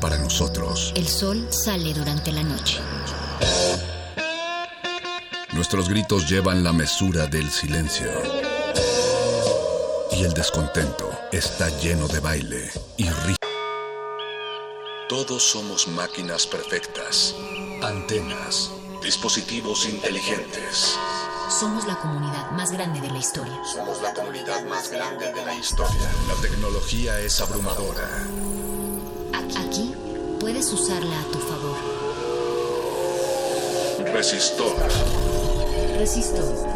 Para nosotros. El sol sale durante la noche. Nuestros gritos llevan la mesura del silencio. Y el descontento está lleno de baile y ritmo. Todos somos máquinas perfectas, antenas, dispositivos inteligentes. Somos la comunidad más grande de la historia. Somos la comunidad más grande de la historia. La tecnología es abrumadora. Aquí, puedes usarla a tu favor. Resistor. Resistor.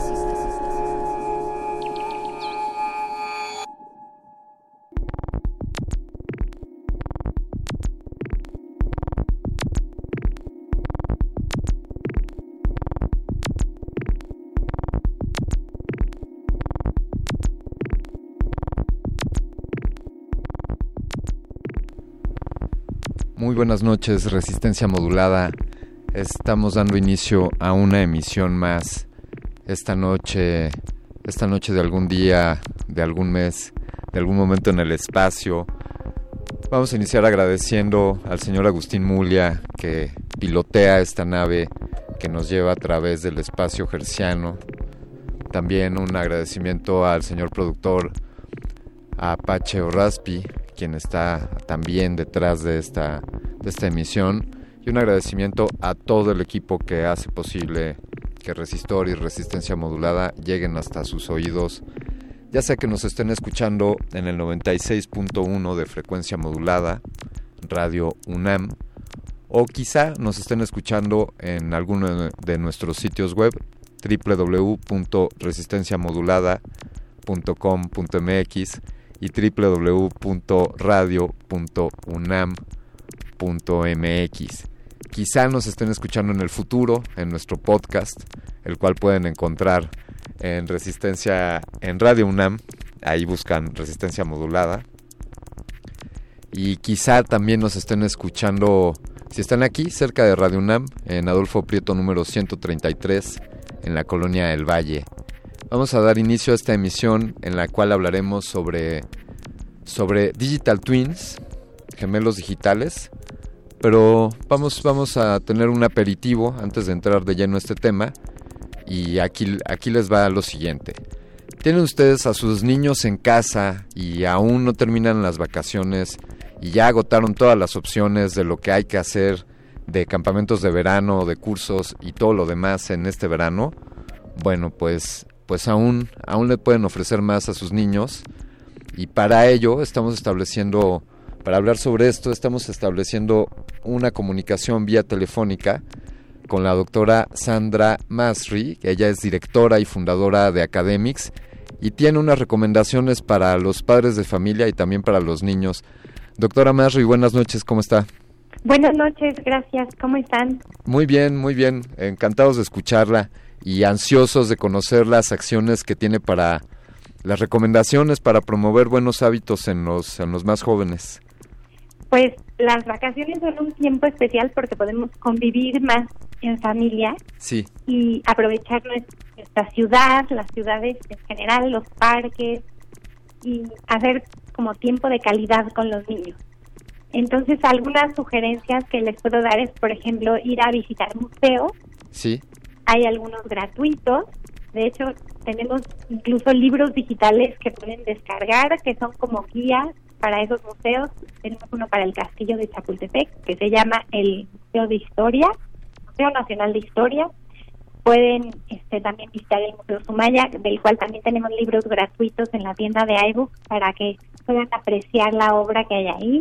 Buenas noches, Resistencia Modulada. Estamos dando inicio a una emisión más esta noche, esta noche de algún día, de algún mes, de algún momento en el espacio. Vamos a iniciar agradeciendo al señor Agustín Mulia que pilotea esta nave que nos lleva a través del espacio gerciano. También un agradecimiento al señor productor Apache Orraspi, quien está también detrás de esta, de esta emisión. Y un agradecimiento a todo el equipo que hace posible que Resistor y Resistencia Modulada lleguen hasta sus oídos. Ya sea que nos estén escuchando en el 96.1 de frecuencia modulada, Radio UNAM, o quizá nos estén escuchando en alguno de nuestros sitios web www.resistenciamodulada.com.mx y www.radio.unam.mx. Quizá nos estén escuchando en el futuro, en nuestro podcast, el cual pueden encontrar en Resistencia, en Radio UNAM, ahí buscan Resistencia Modulada. Y quizá también nos estén escuchando, si están aquí, cerca de Radio UNAM, en Adolfo Prieto número 133, en la colonia El Valle, Vamos a dar inicio a esta emisión en la cual hablaremos sobre, sobre Digital Twins, gemelos digitales, pero vamos, vamos a tener un aperitivo antes de entrar de lleno a este tema y aquí, aquí les va lo siguiente. ¿Tienen ustedes a sus niños en casa y aún no terminan las vacaciones y ya agotaron todas las opciones de lo que hay que hacer de campamentos de verano, de cursos y todo lo demás en este verano? Bueno, pues pues aún, aún le pueden ofrecer más a sus niños y para ello estamos estableciendo, para hablar sobre esto, estamos estableciendo una comunicación vía telefónica con la doctora Sandra Masri, que ella es directora y fundadora de Academics y tiene unas recomendaciones para los padres de familia y también para los niños. Doctora Masri, buenas noches, ¿cómo está? Buenas noches, gracias, ¿cómo están? Muy bien, muy bien, encantados de escucharla y ansiosos de conocer las acciones que tiene para las recomendaciones para promover buenos hábitos en los en los más jóvenes. Pues las vacaciones son un tiempo especial porque podemos convivir más en familia sí. y aprovechar nuestra ciudad, las ciudades en general, los parques y hacer como tiempo de calidad con los niños. Entonces, algunas sugerencias que les puedo dar es, por ejemplo, ir a visitar museos. Sí hay algunos gratuitos. De hecho, tenemos incluso libros digitales que pueden descargar, que son como guías para esos museos. Tenemos uno para el Castillo de Chapultepec, que se llama el Museo de Historia, Museo Nacional de Historia. Pueden este, también visitar el Museo Sumaya, del cual también tenemos libros gratuitos en la tienda de iBooks para que puedan apreciar la obra que hay ahí.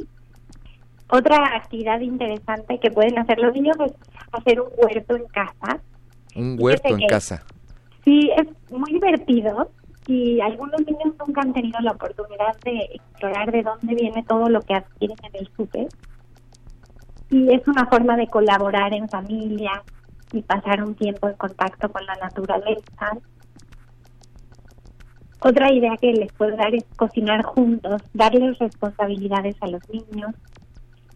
Otra actividad interesante que pueden hacer los niños es hacer un huerto en casa un huerto en casa. Sí, es muy divertido y algunos niños nunca han tenido la oportunidad de explorar de dónde viene todo lo que adquieren en el súper. y es una forma de colaborar en familia y pasar un tiempo en contacto con la naturaleza. Otra idea que les puedo dar es cocinar juntos, darles responsabilidades a los niños,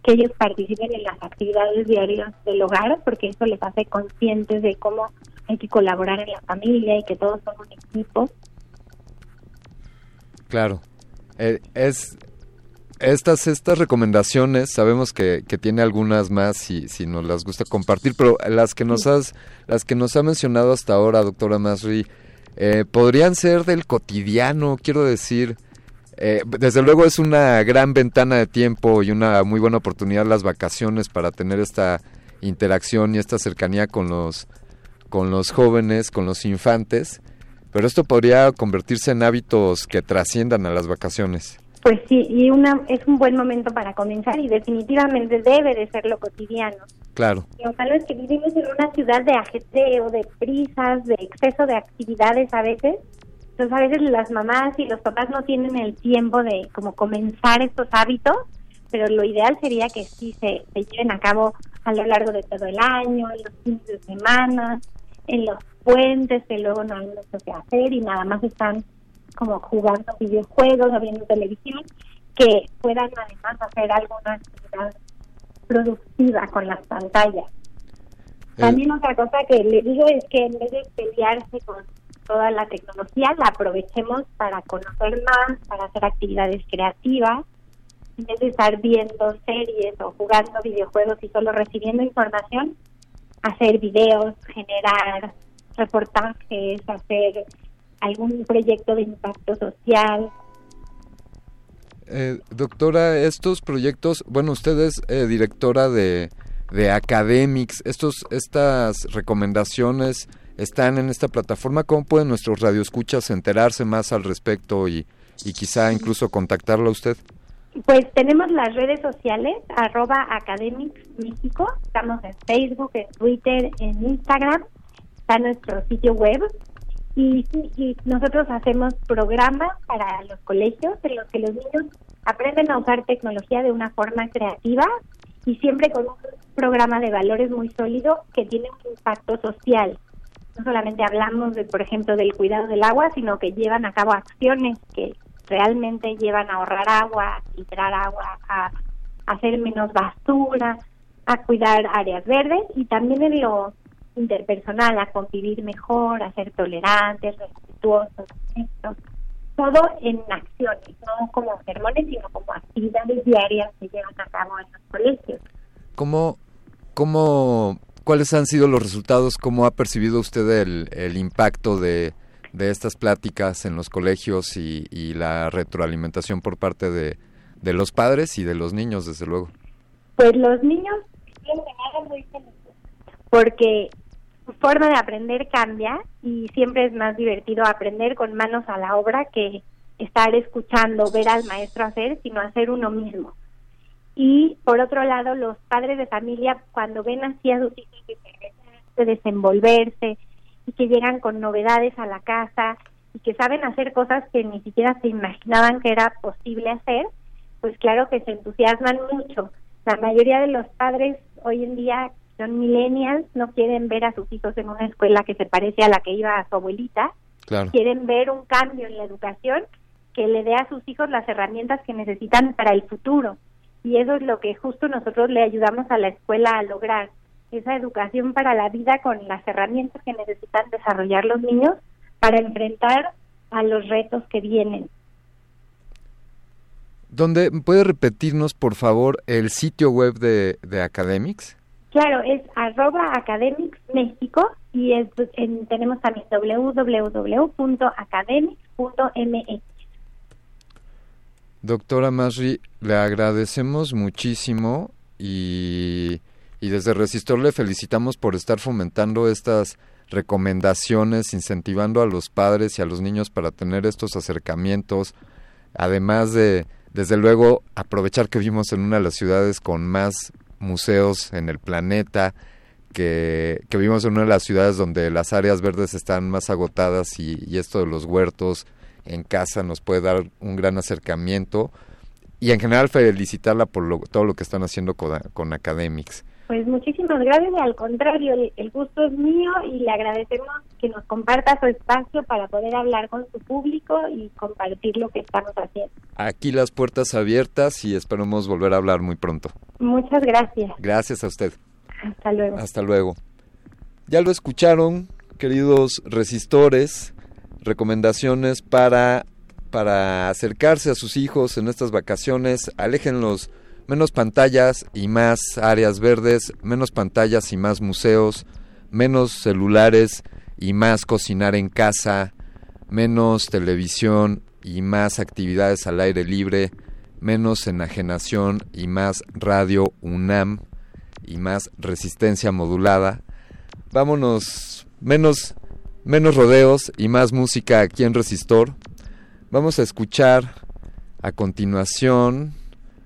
que ellos participen en las actividades diarias del hogar, porque eso les hace conscientes de cómo hay que colaborar en la familia y que todos son un equipo. Claro. Eh, es estas estas recomendaciones sabemos que, que tiene algunas más si, si nos las gusta compartir pero las que nos has las que nos ha mencionado hasta ahora doctora Masri eh, podrían ser del cotidiano quiero decir eh, desde luego es una gran ventana de tiempo y una muy buena oportunidad las vacaciones para tener esta interacción y esta cercanía con los con los jóvenes con los infantes pero esto podría convertirse en hábitos que trasciendan a las vacaciones pues sí, y una es un buen momento para comenzar y definitivamente debe de ser lo cotidiano. Claro. Lo malo es que vivimos en una ciudad de ajetreo, de prisas, de exceso de actividades a veces. Entonces a veces las mamás y los papás no tienen el tiempo de como comenzar estos hábitos, pero lo ideal sería que sí se, se lleven a cabo a lo largo de todo el año, en los fines de semana, en los puentes que luego no hay mucho que hacer y nada más están como jugando videojuegos o viendo televisión, que puedan además hacer alguna actividad productiva con las pantallas. Eh. También otra cosa que le digo es que en vez de pelearse con toda la tecnología, la aprovechemos para conocer más, para hacer actividades creativas, en vez de estar viendo series o jugando videojuegos y solo recibiendo información, hacer videos, generar reportajes, hacer algún proyecto de impacto social. Eh, doctora, estos proyectos, bueno, usted es eh, directora de, de Academics, estos, estas recomendaciones están en esta plataforma, ¿cómo pueden nuestros radioescuchas enterarse más al respecto y, y quizá incluso contactarlo a usted? Pues tenemos las redes sociales, arroba Academics México, estamos en Facebook, en Twitter, en Instagram, está nuestro sitio web. Y, nosotros hacemos programas para los colegios en los que los niños aprenden a usar tecnología de una forma creativa y siempre con un programa de valores muy sólido que tiene un impacto social. No solamente hablamos, de, por ejemplo, del cuidado del agua, sino que llevan a cabo acciones que realmente llevan a ahorrar agua, a filtrar agua, a hacer menos basura, a cuidar áreas verdes y también en lo interpersonal, a convivir mejor, a ser tolerantes, respetuosos, todo en acciones, no como sermones, sino como actividades diarias que llevan a cabo en los colegios. ¿Cómo, cómo, ¿Cuáles han sido los resultados? ¿Cómo ha percibido usted el, el impacto de, de estas pláticas en los colegios y, la retroalimentación por parte de, de los padres y de los niños, desde luego? Pues los niños muy felices porque su forma de aprender cambia y siempre es más divertido aprender con manos a la obra que estar escuchando, ver al maestro hacer, sino hacer uno mismo. Y por otro lado, los padres de familia, cuando ven así a sus hijos de desenvolverse y que llegan con novedades a la casa y que saben hacer cosas que ni siquiera se imaginaban que era posible hacer, pues claro que se entusiasman mucho. La mayoría de los padres hoy en día son millennials, no quieren ver a sus hijos en una escuela que se parece a la que iba a su abuelita, quieren ver un cambio en la educación que le dé a sus hijos las herramientas que necesitan para el futuro. Y eso es lo que justo nosotros le ayudamos a la escuela a lograr, esa educación para la vida con las herramientas que necesitan desarrollar los niños para enfrentar a los retos que vienen. ¿Dónde puede repetirnos, por favor, el sitio web de, de Academics? Claro, es arroba Academics México y es, tenemos también www.academics.mx. Doctora Masri, le agradecemos muchísimo y, y desde Resistor le felicitamos por estar fomentando estas recomendaciones, incentivando a los padres y a los niños para tener estos acercamientos, además de, desde luego, aprovechar que vivimos en una de las ciudades con más museos en el planeta, que, vivimos en una de las ciudades donde las áreas verdes están más agotadas y, esto de los huertos en casa nos puede dar un gran acercamiento. y en general felicitarla por todo lo que están haciendo con Academics. Pues muchísimas gracias, al contrario, el, gusto es mío y le agradecemos que nos comparta su espacio para poder hablar con su público y compartir lo que estamos haciendo. Aquí las puertas abiertas y esperamos volver a hablar muy pronto. Muchas gracias. Gracias a usted. Hasta luego. Hasta luego. Ya lo escucharon, queridos resistores, recomendaciones para para acercarse a sus hijos en estas vacaciones, aléjenlos menos pantallas y más áreas verdes, menos pantallas y más museos, menos celulares y más cocinar en casa, menos televisión y más actividades al aire libre, menos enajenación y más radio UNAM y más resistencia modulada. Vámonos, menos, menos rodeos y más música aquí en Resistor. Vamos a escuchar a continuación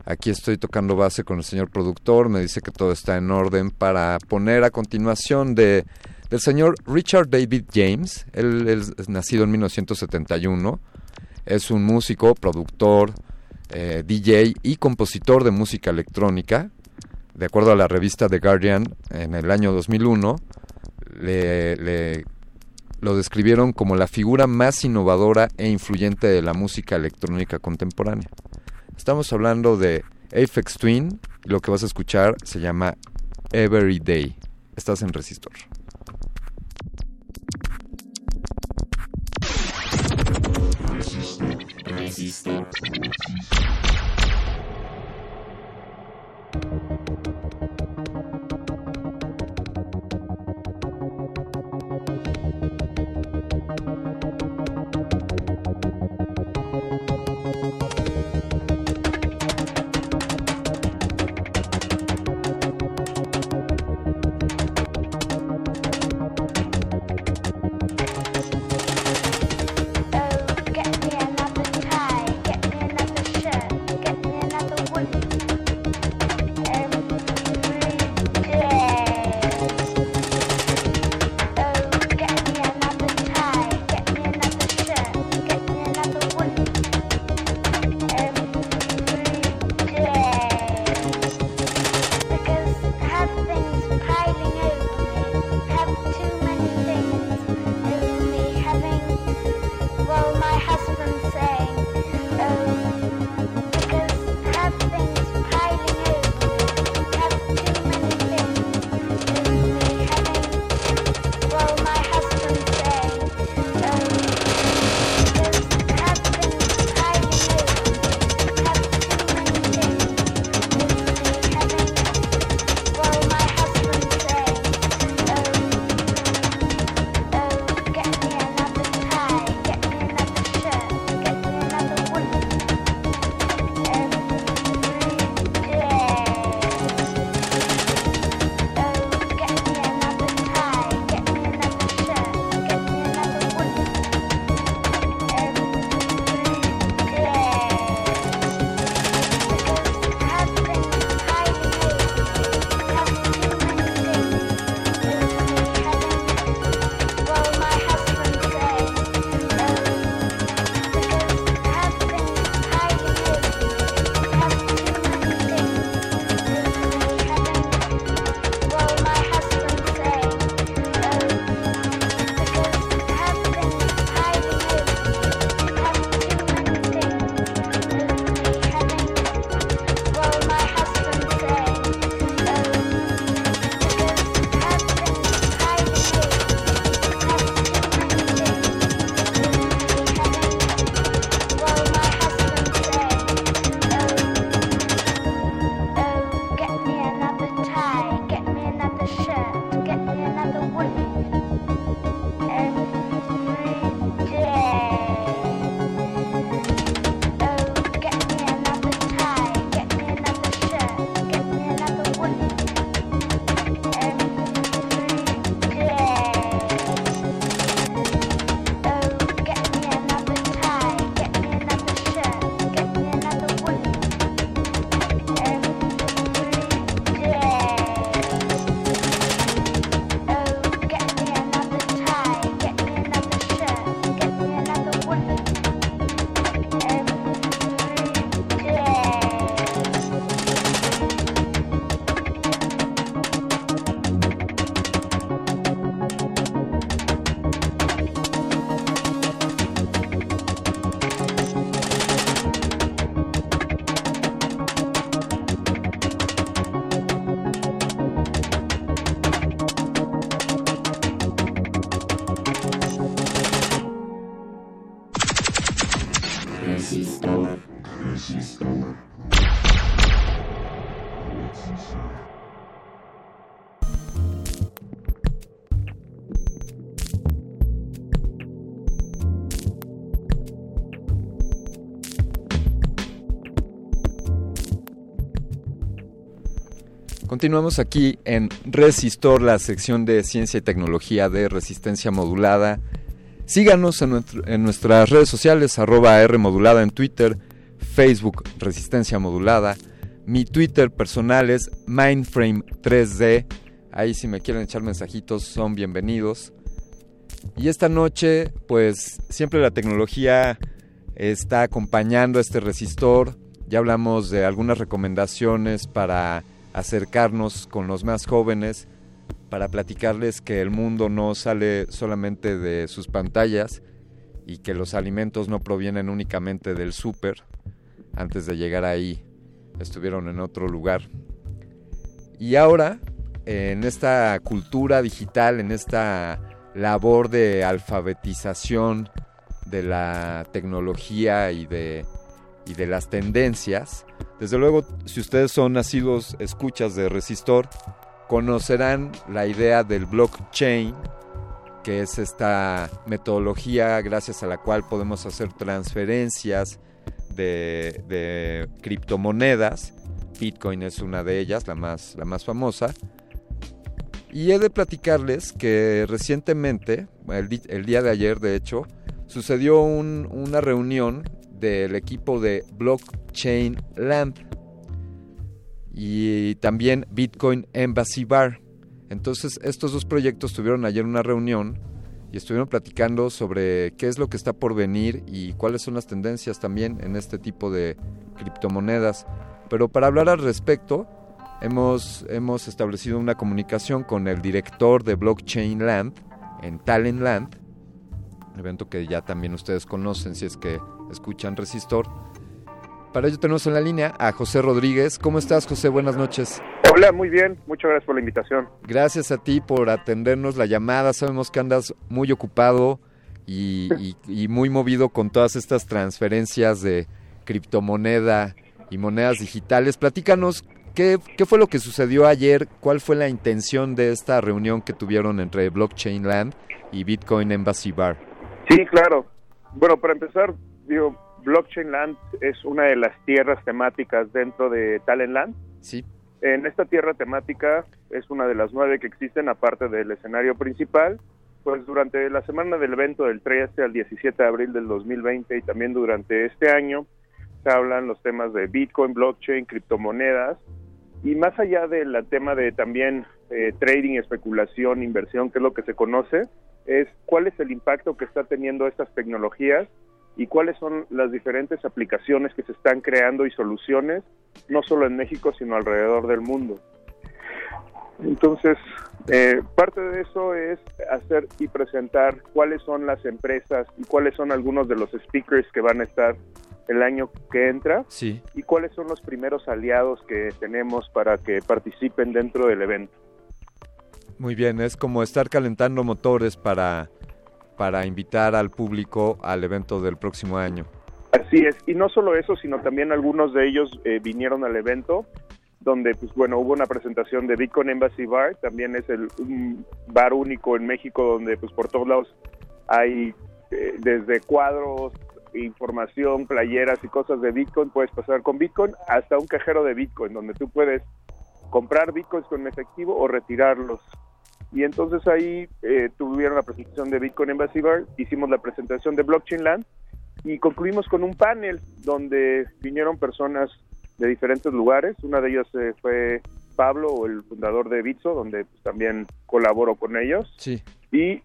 Aquí estoy tocando base con el señor productor, me dice que todo está en orden para poner a continuación de del señor Richard David James. Él, es nacido en 1971, es un músico, productor, eh, DJ y compositor de música electrónica. De acuerdo a la revista The Guardian, en el año 2001 le lo describieron como la figura más innovadora e influyente de la música electrónica contemporánea. Estamos hablando de Apex Twin. Y lo que vas a escuchar se llama Every Day. Estás en Resistor. Resistor. Resistor. Continuamos aquí en Resistor, la sección de ciencia y tecnología de resistencia modulada. Síganos en, nuestras redes sociales, arroba R modulada en Twitter, Facebook Resistencia Modulada. Mi Twitter personal es Mindframe3D. Ahí si me quieren echar mensajitos son bienvenidos. Y esta noche, pues siempre la tecnología está acompañando a este resistor. Ya hablamos de algunas recomendaciones para acercarnos con los más jóvenes, para platicarles que el mundo no sale solamente de sus pantallas y que los alimentos no provienen únicamente del súper. Antes de llegar ahí estuvieron en otro lugar. Y ahora, en esta cultura digital, en esta labor de alfabetización de la tecnología y de, y de las tendencias, desde luego, si ustedes son nacidos escuchas de Resistor, conocerán la idea del blockchain, que es esta metodología gracias a la cual podemos hacer transferencias de, criptomonedas. Bitcoin es una de ellas, la más, la más famosa. Y he de platicarles que recientemente, el, día de ayer de hecho, sucedió un, una reunión del equipo de Blockchain Land y también Bitcoin Embassy Bar. Entonces estos dos proyectos tuvieron ayer una reunión y estuvieron platicando sobre qué es lo que está por venir y cuáles son las tendencias también en este tipo de criptomonedas. Pero para hablar al respecto, hemos, hemos establecido una comunicación con el director de Blockchain Land en Talent Land, evento que ya también ustedes conocen si es que escuchan Resistor. Para ello tenemos en la línea a José Rodríguez. ¿Cómo estás, José? Buenas noches. Hola, muy bien. Muchas gracias por la invitación. Gracias a ti por atendernos la llamada. Sabemos que andas muy ocupado y, y, y muy movido con todas estas transferencias de criptomoneda y monedas digitales. Platícanos ¿Qué, ¿Qué, fue lo que sucedió ayer? ¿Cuál fue la intención de esta reunión que tuvieron entre Blockchain Land y Bitcoin Embassy Bar? Sí, claro. Bueno, para empezar, digo, Blockchain Land es una de las tierras temáticas dentro de Talent Land. Sí. En esta tierra temática es una de las nueve que existen, aparte del escenario principal. Pues durante la semana del evento del 13 al 17 de abril del 2020 y también durante este año se hablan los temas de Bitcoin, blockchain, criptomonedas y más allá del tema de también eh, trading, especulación, inversión, que es lo que se conoce, es cuál es el impacto que está teniendo estas tecnologías y cuáles son las diferentes aplicaciones que se están creando y soluciones, no solo en México, sino alrededor del mundo. Entonces, eh, parte de eso es hacer y presentar cuáles son las empresas y cuáles son algunos de los speakers que van a estar el año que entra sí. y cuáles son los primeros aliados que tenemos para que participen dentro del evento. Muy bien, es como estar calentando motores para, para invitar al público al evento del próximo año. Así es, y no solo eso, sino también algunos de ellos eh, vinieron al evento donde pues bueno hubo una presentación de Bitcoin Embassy Bar también es el un bar único en México donde pues por todos lados hay eh, desde cuadros información playeras y cosas de Bitcoin puedes pasar con Bitcoin hasta un cajero de Bitcoin donde tú puedes comprar Bitcoins con efectivo o retirarlos y entonces ahí eh, tuvieron la presentación de Bitcoin Embassy Bar hicimos la presentación de Blockchain Land y concluimos con un panel donde vinieron personas de diferentes lugares. Una de ellas eh, fue Pablo, el fundador de Bitso, donde pues, también colaboro con ellos. Sí. Y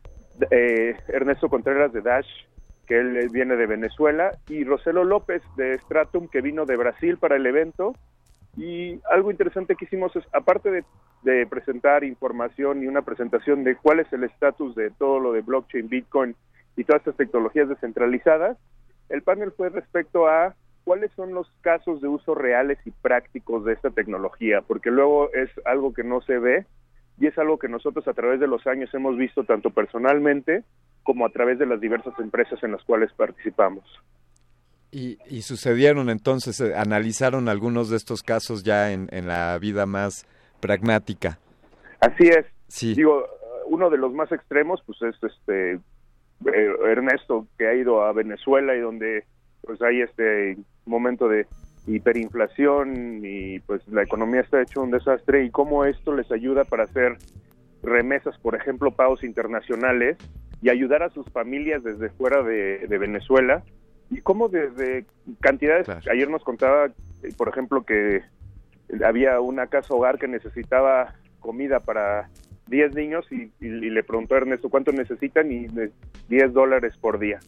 eh, Ernesto Contreras de Dash, que él viene de Venezuela, y Roselo López de Stratum, que vino de Brasil para el evento. Y algo interesante que hicimos es, aparte de, de presentar información y una presentación de cuál es el estatus de todo lo de blockchain, Bitcoin y todas estas tecnologías descentralizadas, el panel fue respecto a cuáles son los casos de uso reales y prácticos de esta tecnología, porque luego es algo que no se ve y es algo que nosotros a través de los años hemos visto tanto personalmente como a través de las diversas empresas en las cuales participamos. Y, y sucedieron entonces, eh, analizaron algunos de estos casos ya en, en, la vida más pragmática. Así es. Sí. Digo, uno de los más extremos, pues es este eh, Ernesto, que ha ido a Venezuela y donde pues hay este momento de hiperinflación y pues la economía está hecho un desastre y cómo esto les ayuda para hacer remesas, por ejemplo, pagos internacionales y ayudar a sus familias desde fuera de, Venezuela y cómo desde cantidades, ayer nos contaba, eh, por ejemplo, que había una casa hogar que necesitaba comida para 10 niños y, le preguntó a Ernesto cuánto necesitan y 10 dólares por día.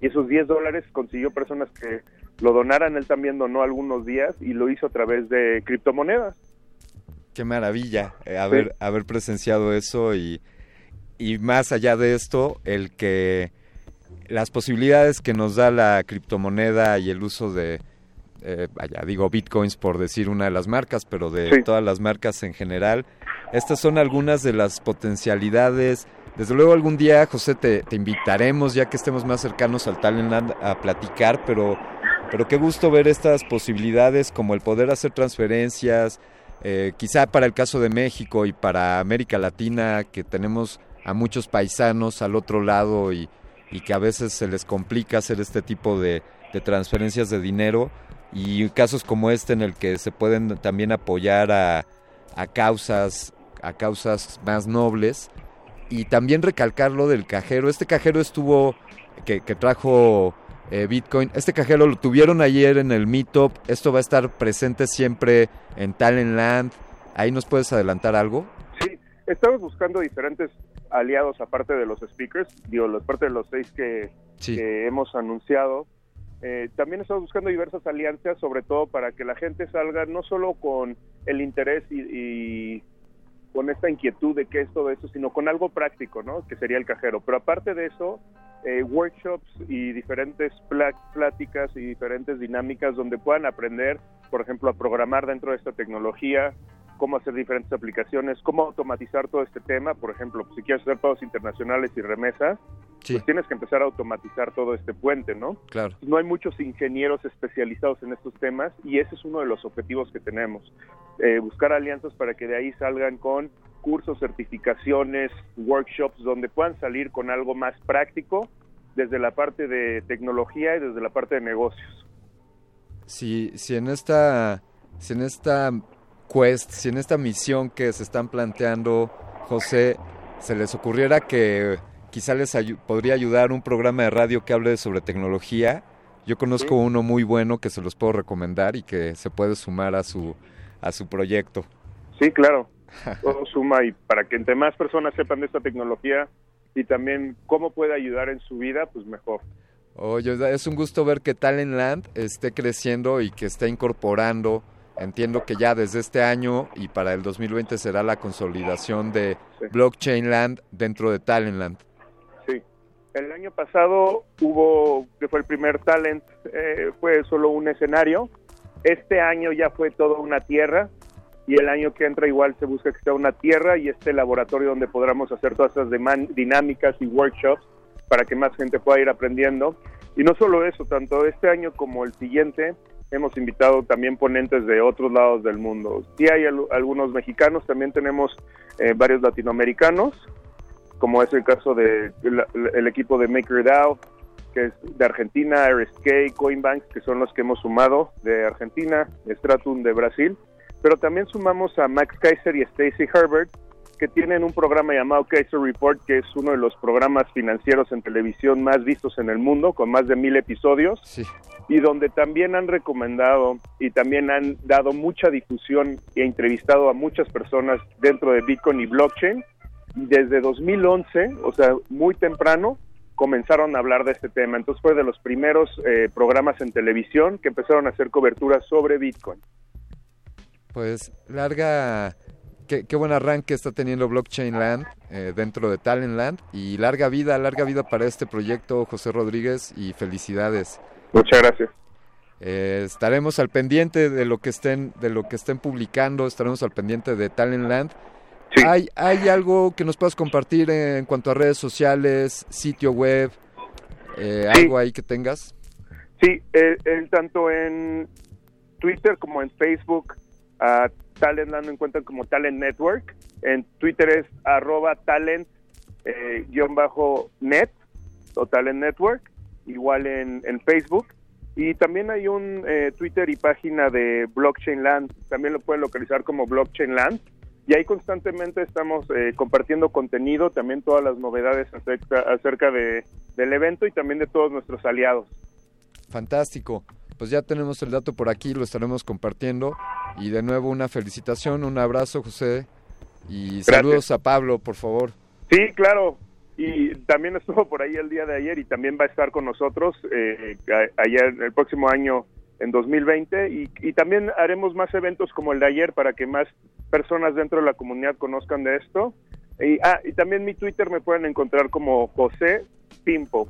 Y esos 10 dólares consiguió personas que lo donaran, él también donó algunos días y lo hizo a través de criptomonedas. Qué maravilla eh, haber, haber presenciado eso y, y más allá de esto, el que las posibilidades que nos da la criptomoneda y el uso de, eh, vaya, digo bitcoins por decir una de las marcas, pero de todas las marcas en general. Estas son algunas de las potencialidades. Desde luego algún día, José, te, te invitaremos ya que estemos más cercanos al Talentland a platicar, pero, pero qué gusto ver estas posibilidades como el poder hacer transferencias, eh, quizá para el caso de México y para América Latina, que tenemos a muchos paisanos al otro lado y, y que a veces se les complica hacer este tipo de, de transferencias de dinero y casos como este en el que se pueden también apoyar a, a causas a causas más nobles y también recalcar lo del cajero. Este cajero estuvo que, que trajo eh, Bitcoin. Este cajero lo tuvieron ayer en el Meetup. Esto va a estar presente siempre en Talentland. ¿Ahí nos puedes adelantar algo? Sí, estamos buscando diferentes aliados aparte de los speakers, digo, aparte de los seis que, que hemos anunciado. Eh, también estamos buscando diversas alianzas, sobre todo para que la gente salga no solo con el interés y, con esta inquietud de qué es todo eso, sino con algo práctico, ¿no? Que sería el cajero. Pero aparte de eso, eh, workshops y diferentes pláticas y diferentes dinámicas donde puedan aprender, por ejemplo, a programar dentro de esta tecnología, cómo hacer diferentes aplicaciones, cómo automatizar todo este tema. Por ejemplo, si quieres hacer pagos internacionales y remesas, pues tienes que empezar a automatizar todo este puente, ¿no? Claro. No hay muchos ingenieros especializados en estos temas y ese es uno de los objetivos que tenemos. Eh, buscar alianzas para que de ahí salgan con cursos, certificaciones, workshops, donde puedan salir con algo más práctico desde la parte de tecnología y desde la parte de negocios. Si, si en esta si en esta quest, si en esta misión que se están planteando, José, se les ocurriera que quizá les podría ayudar un programa de radio que hable sobre tecnología, yo conozco uno muy bueno que se los puedo recomendar y que se puede sumar a su a su proyecto. Sí, claro. Todo suma y para que entre más personas sepan de esta tecnología y también cómo puede ayudar en su vida, pues mejor. Oye, es un gusto ver que Talentland esté creciendo y que esté incorporando Entiendo que ya desde este año y para el 2020 será la consolidación de Blockchain Land dentro de Talentland. El año pasado hubo, que fue el primer Talent, eh, fue solo un escenario. Este año ya fue toda una tierra y el año que entra igual se busca que sea una tierra y este laboratorio donde podamos hacer todas esas dinámicas y workshops para que más gente pueda ir aprendiendo. Y no solo eso, tanto este año como el siguiente hemos invitado también ponentes de otros lados del mundo. Sí hay algunos mexicanos, también tenemos eh, varios latinoamericanos, como es el caso del de el equipo de MakerDAO, que es de Argentina, RSK, Coinbanks, que son los que hemos sumado de Argentina, Stratum de Brasil, pero también sumamos a Max Kaiser y Stacy Herbert, que tienen un programa llamado Kaiser Report, que es uno de los programas financieros en televisión más vistos en el mundo, con más de mil episodios, y donde también han recomendado y también han dado mucha difusión e entrevistado a muchas personas dentro de Bitcoin y blockchain. Desde 2011, o sea, muy temprano, comenzaron a hablar de este tema. Entonces fue de los primeros eh, programas en televisión que empezaron a hacer cobertura sobre Bitcoin. Pues larga qué, buen arranque está teniendo Blockchain Land eh, dentro de Talent Land y larga vida, larga vida para este proyecto, José Rodríguez, y felicidades. Muchas gracias. Eh, estaremos al pendiente de lo que estén de lo que estén publicando, estaremos al pendiente de Talent Land. ¿Hay, ¿Hay algo que nos puedas compartir en cuanto a redes sociales, sitio web, eh, algo ahí que tengas? Sí, tanto en Twitter como en Facebook, uh, Talentland lo encuentran como Talent Network. En Twitter es arroba talent eh, bajo net o Talent Network. Igual en, Facebook. Y también hay un eh, Twitter y página de Blockchain Land, también lo pueden localizar como Blockchain Land. Y ahí constantemente estamos eh, compartiendo contenido, también todas las novedades acerca, acerca de, del evento y también de todos nuestros aliados. Fantástico. Pues ya tenemos el dato por aquí, lo estaremos compartiendo. Y de nuevo una felicitación, un abrazo José. Y saludos a Pablo, por favor. Sí, claro. Y también estuvo por ahí el día de ayer y también va a estar con nosotros eh, ayer, el próximo año, en 2020. Y, y también haremos más eventos como el de ayer para que más personas dentro de la comunidad conozcan de esto. Y, ah, y también mi Twitter me pueden encontrar como José Pimpo.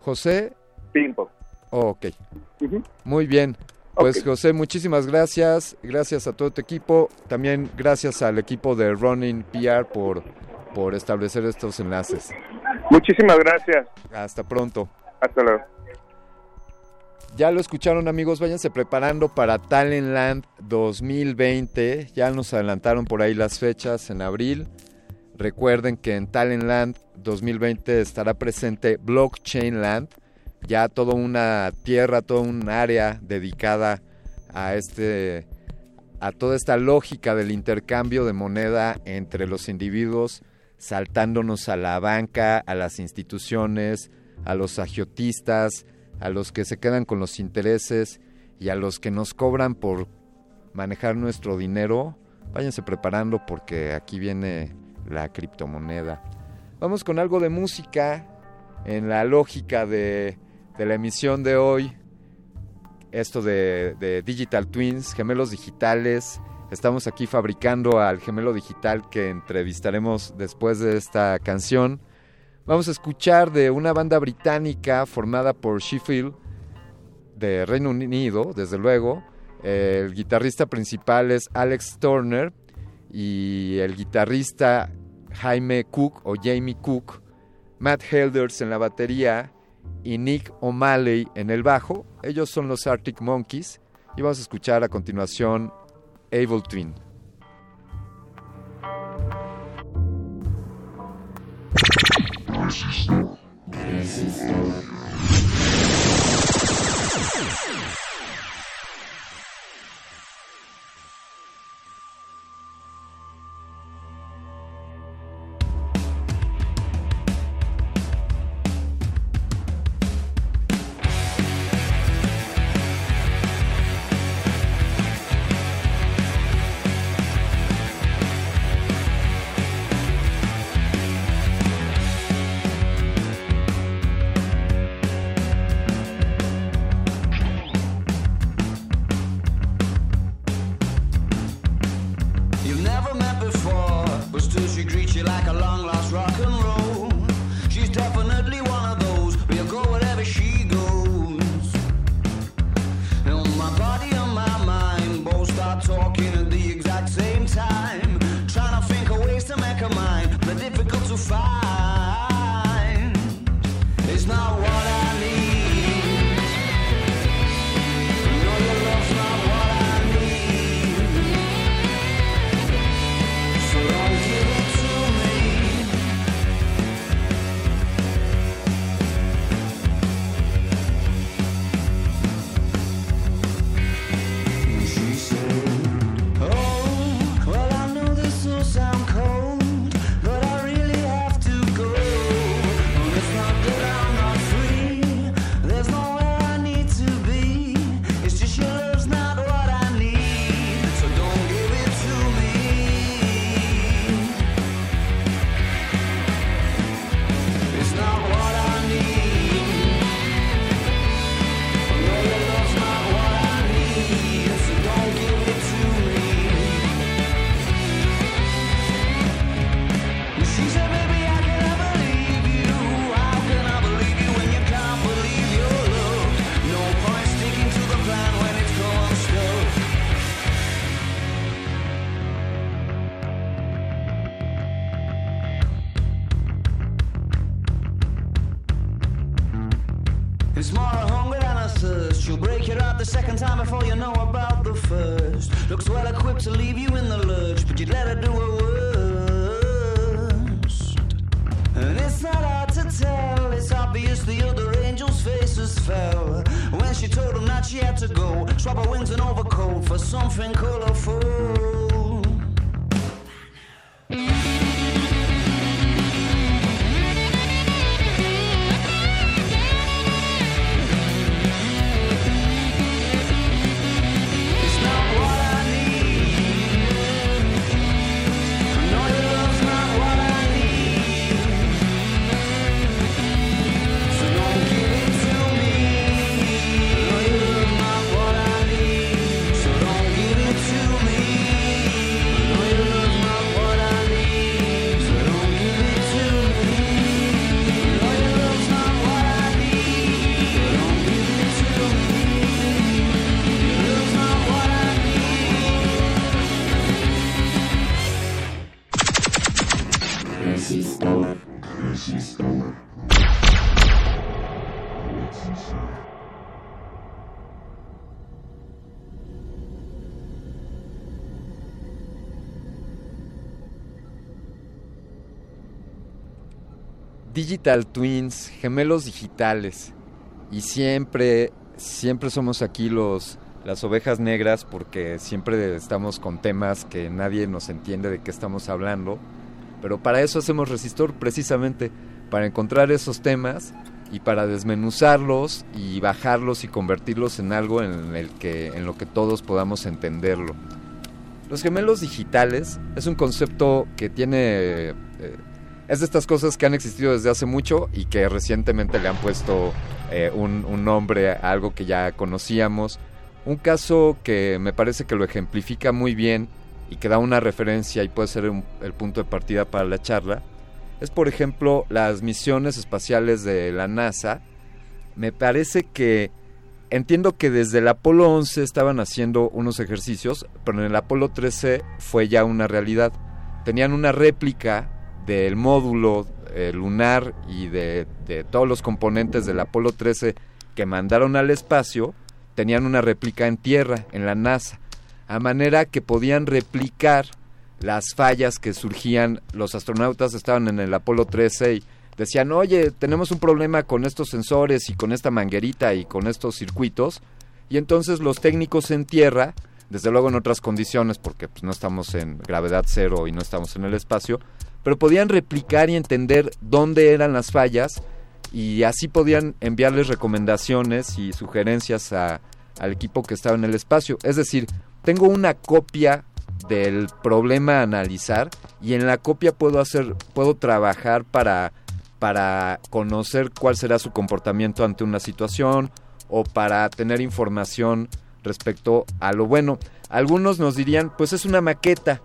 José Pimpo. Oh, ok. Muy bien. Pues José, muchísimas gracias. Gracias a todo tu equipo. También gracias al equipo de Running PR por, por establecer estos enlaces. Muchísimas gracias. Hasta pronto. Hasta luego. Ya lo escucharon amigos, váyanse preparando para Talentland 2020. Ya nos adelantaron por ahí las fechas en abril. Recuerden que en Talentland 2020 estará presente Blockchain Land ya toda una tierra, toda un área dedicada a este a toda esta lógica del intercambio de moneda entre los individuos, saltándonos a la banca, a las instituciones, a los agiotistas, a los que se quedan con los intereses y a los que nos cobran por manejar nuestro dinero. Váyanse preparando porque aquí viene la criptomoneda. Vamos con algo de música en la lógica de de la emisión de hoy. Esto de, Digital Twins, gemelos digitales. Estamos aquí fabricando al gemelo digital que entrevistaremos después de esta canción. Vamos a escuchar de una banda británica formada por Sheffield de Reino Unido, desde luego. El guitarrista principal es Alex Turner y el guitarrista Jaime Cook o Jamie Cook. Matt Helders en la batería y Nick O'Malley en el bajo. Ellos son los Arctic Monkeys y vamos a escuchar a continuación Able Twin. 伝説だ。Digital Twins, gemelos digitales. Y siempre, siempre somos aquí los, las ovejas negras porque siempre estamos con temas que nadie nos entiende de qué estamos hablando. Pero para eso hacemos Resistor precisamente, para encontrar esos temas y para desmenuzarlos y bajarlos y convertirlos en algo en, el que, en lo que todos podamos entenderlo. Los gemelos digitales es un concepto que tiene eh, es de estas cosas que han existido desde hace mucho y que recientemente le han puesto eh, un, nombre a algo que ya conocíamos. Un caso que me parece que lo ejemplifica muy bien y que da una referencia y puede ser el punto de partida para la charla, es por ejemplo las misiones espaciales de la NASA. Me parece que entiendo que desde el Apolo 11 estaban haciendo unos ejercicios, pero en el Apolo 13 fue ya una realidad. Tenían una réplica del módulo eh, lunar y de, todos los componentes del Apolo 13 que mandaron al espacio, tenían una réplica en tierra, en la NASA, a manera que podían replicar las fallas que surgían. Los astronautas estaban en el Apolo 13 y decían, oye, tenemos un problema con estos sensores y con esta manguerita y con estos circuitos. Y entonces los técnicos en tierra, desde luego en otras condiciones, porque pues, no estamos en gravedad cero y no estamos en el espacio, pero podían replicar y entender dónde eran las fallas y así podían enviarles recomendaciones y sugerencias al equipo que estaba en el espacio. Es decir, tengo una copia del problema a analizar y en la copia puedo hacer, puedo trabajar para, para conocer cuál será su comportamiento ante una situación o para tener información respecto a lo bueno. Algunos nos dirían, pues es una maqueta,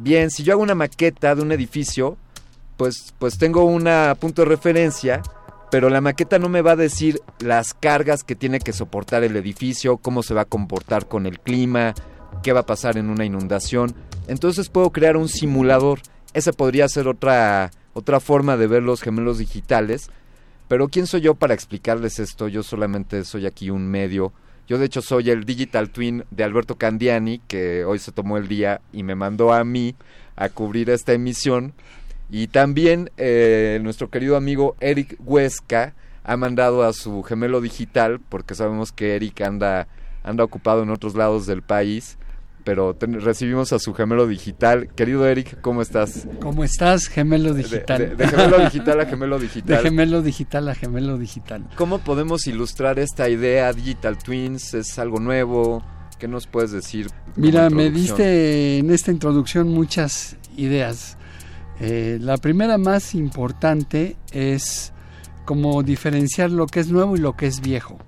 bien, si yo hago una maqueta de un edificio, pues, pues tengo un punto de referencia, pero la maqueta no me va a decir las cargas que tiene que soportar el edificio, cómo se va a comportar con el clima, qué va a pasar en una inundación. Entonces puedo crear un simulador. Esa podría ser otra, otra forma de ver los gemelos digitales. Pero ¿quién soy yo para explicarles esto? Yo solamente soy aquí un medio yo de hecho soy el digital twin de Alberto Candiani, que hoy se tomó el día y me mandó a mí a cubrir esta emisión. Y también eh, nuestro querido amigo Eric Huesca ha mandado a su gemelo digital, porque sabemos que Eric anda, anda ocupado en otros lados del país pero recibimos a su gemelo digital. Querido Eric, ¿cómo estás? ¿Cómo estás, gemelo digital? De, gemelo digital a gemelo digital. De gemelo digital a gemelo digital. ¿Cómo podemos ilustrar esta idea? Digital Twins es algo nuevo. ¿Qué nos puedes decir? Mira, me diste en esta introducción muchas ideas. Eh, la primera más importante es como diferenciar lo que es nuevo y lo que es viejo.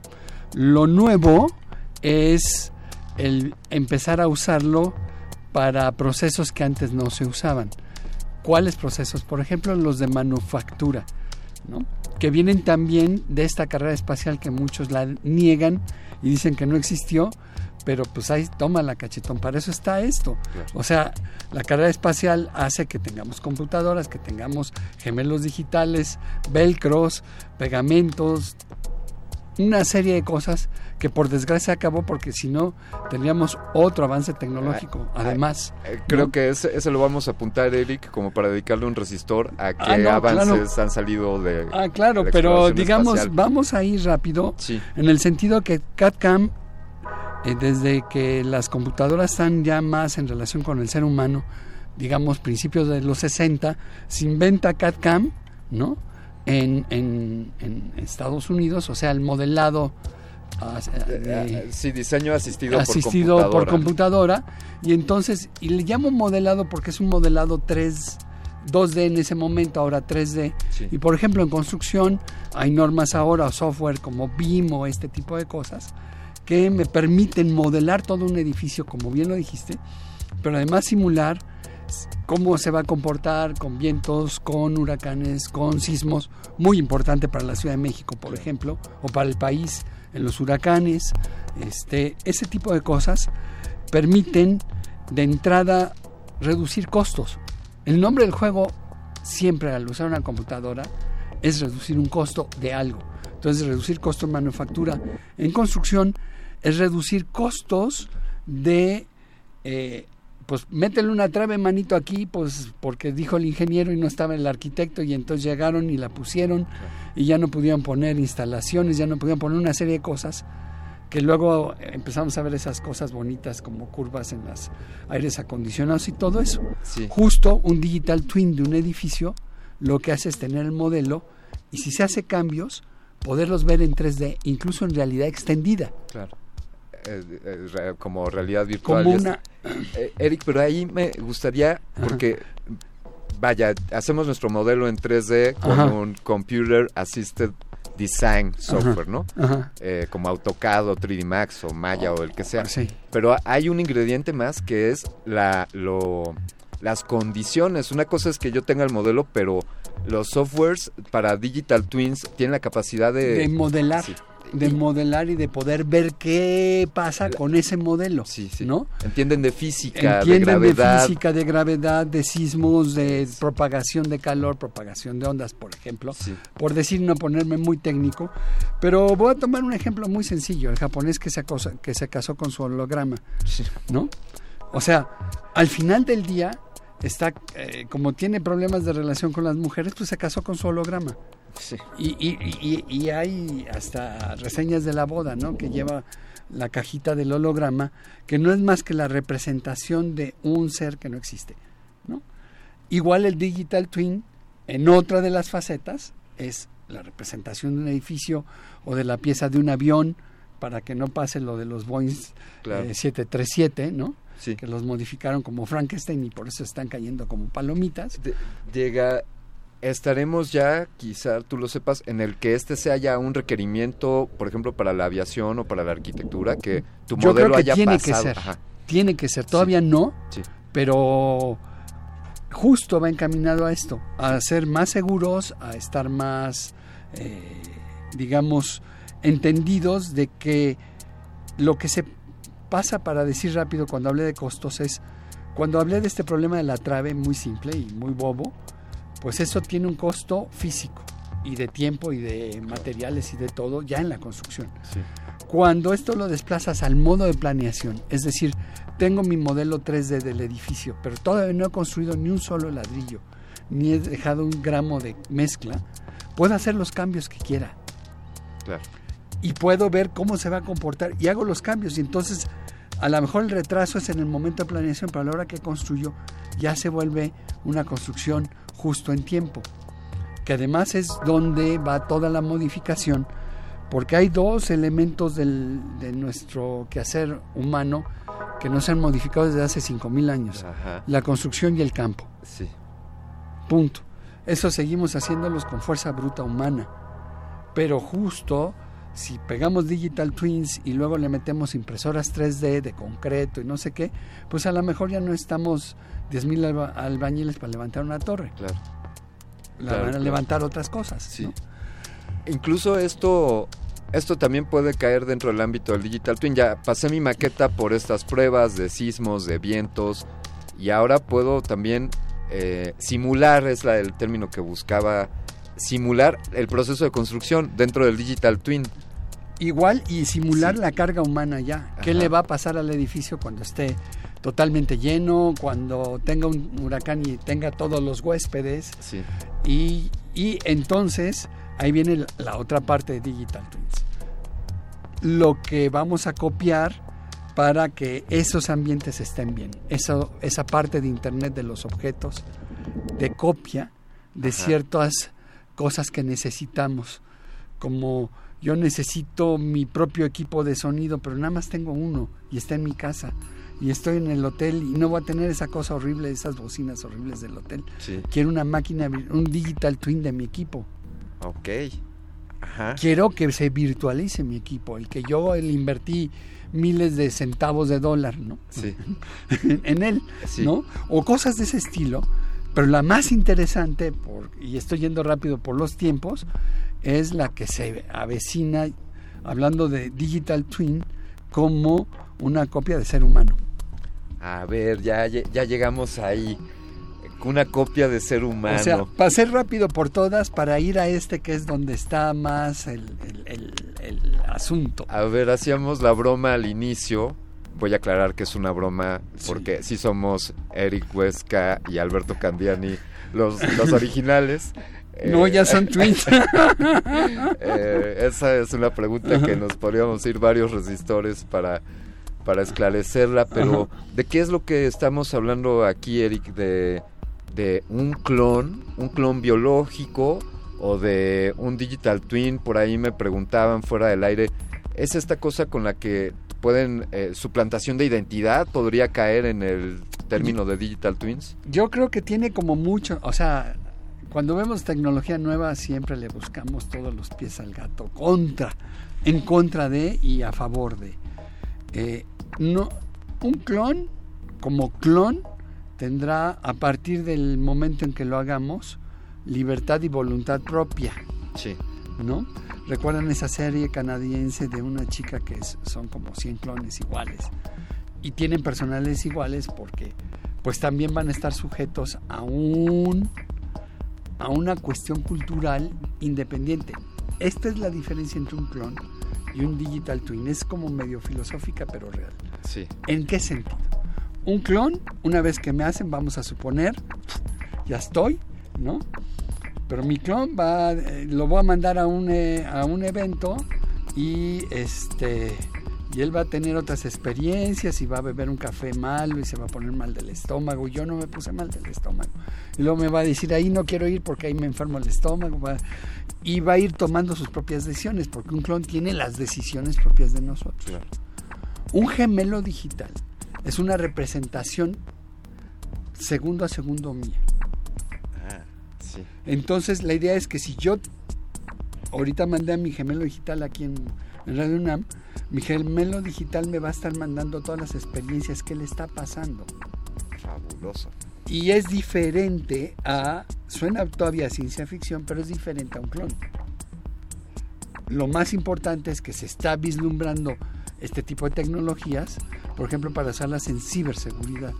Lo nuevo es el empezar a usarlo para procesos que antes no se usaban. ¿Cuáles procesos? Por ejemplo, los de manufactura, ¿no? que vienen también de esta carrera espacial que muchos la niegan y dicen que no existió, pero pues ahí toma la cachetón, para eso está esto. O sea, la carrera espacial hace que tengamos computadoras, que tengamos gemelos digitales, velcros, pegamentos, una serie de cosas que por desgracia acabó porque si no tendríamos otro avance tecnológico. Ah, Además, Eh, creo ¿no? que ese, ese lo vamos a apuntar, Eric, como para dedicarle un resistor a qué Ah, no, avances claro. han salido de. Ah, claro, de la pero digamos, espacial. vamos a ir rápido Sí. en el sentido que CAD-CAM, eh, desde que las computadoras están ya más en relación con el ser humano, digamos, principios de los 60, se inventa CAD-CAM, ¿no? En, en, en Estados Unidos, o sea, el modelado ah, de- Eh, sí, diseño asistido, asistido por por computadora. y entonces y le llamo modelado porque es un modelado 3 2D en ese momento ahora 3D Sí. y por ejemplo en construcción hay normas ahora software como BIM o este tipo de cosas que me permiten modelar todo un edificio como bien lo dijiste pero además simular cómo se va a comportar con vientos, con huracanes, con sismos, muy importante para la Ciudad de México, por ejemplo, o para el país en los huracanes, este, ese tipo de cosas permiten de entrada reducir costos. El nombre del juego siempre al usar una computadora es reducir un costo de algo. Entonces, reducir costos en manufactura. En construcción es reducir costos de, eh, pues, métele una trave manito aquí, pues, porque dijo el ingeniero y no estaba el arquitecto, y entonces llegaron y la pusieron, y ya no pudieron poner instalaciones, ya no pudieron poner una serie de cosas que luego empezamos a ver esas cosas bonitas como curvas en los aires acondicionados y todo eso. Sí. Justo un digital twin de un edificio lo que hace es tener el modelo y si se hace cambios, poderlos ver en 3D, incluso en realidad extendida. Claro. Eh, eh, como realidad virtual. Como una... Eh, Eric, pero ahí me gustaría, porque, vaya, hacemos nuestro modelo en 3D con Ajá. un Computer Assisted Design Software, ¿no? Ajá. Eh, como AutoCAD o 3D Max o Maya o el que sea. Sí. Pero hay un ingrediente más que es la, lo, las condiciones. Una cosa es que yo tenga el modelo, pero los softwares para Digital Twins tienen la capacidad de... de modelar, sí. De modelar y de poder ver qué pasa con ese modelo, Sí, sí. ¿no? Entienden de física, Entienden de de, gravedad. física, de gravedad, de sismos, de propagación de calor, propagación de ondas, por ejemplo. Sí. Por decir, no ponerme muy técnico. Pero voy a tomar un ejemplo muy sencillo. El japonés que se, acosa- que se casó con su holograma, Sí. ¿no? O sea, al final del día, está eh, como tiene problemas de relación con las mujeres, pues se casó con su holograma. Sí. Y, y, y, y hay hasta reseñas de la boda, ¿no? Que lleva la cajita del holograma, que no es más que la representación de un ser que no existe, ¿no? Igual el Digital Twin, en otra de las facetas, es la representación de un edificio o de la pieza de un avión, para que no pase lo de los Boeing Claro. eh, 737, ¿no? Sí. Que los modificaron como Frankenstein y por eso están cayendo como palomitas. De- llega, estaremos ya, quizá tú lo sepas, en el que este sea ya un requerimiento, por ejemplo, para la aviación o para la arquitectura, que tu Yo modelo creo que haya tiene pasado. que ser. Ajá, Tiene que ser, todavía no, sí. pero justo va encaminado a esto, a ser más seguros, a estar más, eh, digamos, entendidos de que lo que se pasa para decir rápido cuando hablé de costos es, cuando hablé de este problema de la trave, muy simple y muy bobo, pues eso tiene un costo físico y de tiempo y de materiales y de todo ya en la construcción. Sí. Cuando esto lo desplazas al modo de planeación, es decir, tengo mi modelo 3D del edificio, pero todavía no he construido ni un solo ladrillo, ni he dejado un gramo de mezcla, puedo hacer los cambios que quiera Claro. y puedo ver cómo se va a comportar y hago los cambios y entonces a lo mejor el retraso es en el momento de planeación, pero a la hora que construyo ya se vuelve una construcción justo en tiempo, que además es donde va toda la modificación, porque hay dos elementos del- de nuestro quehacer humano que no se han modificado desde hace 5.000 años, Ajá. la construcción y el campo. Sí. Punto. Eso seguimos haciéndolos con fuerza bruta humana. Pero justo si pegamos digital twins y luego le metemos impresoras 3D de concreto y no sé qué, pues a lo mejor ya no estamos 10.000 alba- albañiles para levantar una torre. Claro. La Claro, van a claro. levantar otras cosas. Sí. ¿no? Incluso esto, esto también puede caer dentro del ámbito del Digital Twin. Ya pasé mi maqueta por estas pruebas de sismos, de vientos, y ahora puedo también eh, simular, es la, el término que buscaba, simular el proceso de construcción dentro del Digital Twin. Igual y simular la carga humana ya. ¿Qué Ajá. le va a pasar al edificio cuando esté totalmente lleno, cuando tenga un huracán y tenga todos los huéspedes? Sí. Y, y entonces ahí viene la, otra parte de Digital Twins. Lo que vamos a copiar para que esos ambientes estén bien. Eso, esa parte de Internet de los objetos, de copia de Ajá. ciertas cosas que necesitamos. Como yo necesito mi propio equipo de sonido, pero nada más tengo uno y está en mi casa. Y estoy en el hotel y no voy a tener esa cosa horrible, esas bocinas horribles del hotel. Sí. Quiero una máquina, un digital twin de mi equipo. Ok. Ajá. Quiero que se virtualice mi equipo, el que yo le invertí miles de centavos de dólar, ¿no? Sí. en él, Sí. ¿no? O cosas de ese estilo. Pero la más interesante, por, y estoy yendo rápido por los tiempos, es la que se avecina, hablando de Digital Twin, como una copia de ser humano. A ver, ya, ya llegamos ahí. Una copia de ser humano. O sea, pasé rápido por todas para ir a este que es donde está más el, el- el- el asunto. A ver, hacíamos la broma al inicio. Voy a aclarar que es una broma porque sí, somos Eric Huesca y Alberto Candiani los, los originales. No, Eh, ya son twins. eh, esa es una pregunta que nos podríamos ir varios resistores para, para esclarecerla, pero ¿de qué es lo que estamos hablando aquí, Eric? ¿De, de un clon, un clon biológico o de un digital twin? Por ahí me preguntaban fuera del aire, ¿es esta cosa con la que pueden, eh, suplantación de identidad podría caer en el término de digital twins? Yo creo que tiene como mucho, o sea, cuando vemos tecnología nueva siempre le buscamos todos los pies al gato, contra, en contra de y a favor de. Eh, no, un clon, como clon, tendrá a partir del momento en que lo hagamos libertad y voluntad propia. Sí. ¿no? ¿Recuerdan esa serie canadiense de una chica que es- son como 100 clones iguales? Y tienen personales iguales porque pues también van a estar sujetos a un a una cuestión cultural independiente. Esta es la diferencia entre un clon y un digital twin. Es como medio filosófica pero real. Sí. ¿En qué sentido? Un clon, una vez que me hacen, vamos a suponer, ya estoy, ¿no? Pero mi clon va, eh, lo voy a mandar a un, eh, a un evento y este y él va a tener otras experiencias y va a beber un café malo y se va a poner mal del estómago. Yo no me puse mal del estómago. Y luego me va a decir, ahí no quiero ir porque ahí me enfermo el estómago. va- Y va a ir tomando sus propias decisiones porque un clon tiene las decisiones propias de nosotros. Claro. Un gemelo digital es una representación segundo a segundo mía. Ah, sí. Entonces la idea es que si yo ahorita mandé a mi gemelo digital aquí en, en Radio UNAM, mi gemelo digital me va a estar mandando todas las experiencias que le está pasando. Fabuloso. Y es diferente a, suena todavía a ciencia ficción, pero es diferente a un clon. Lo más importante es que se está vislumbrando este tipo de tecnologías, por ejemplo, para usarlas en ciberseguridad.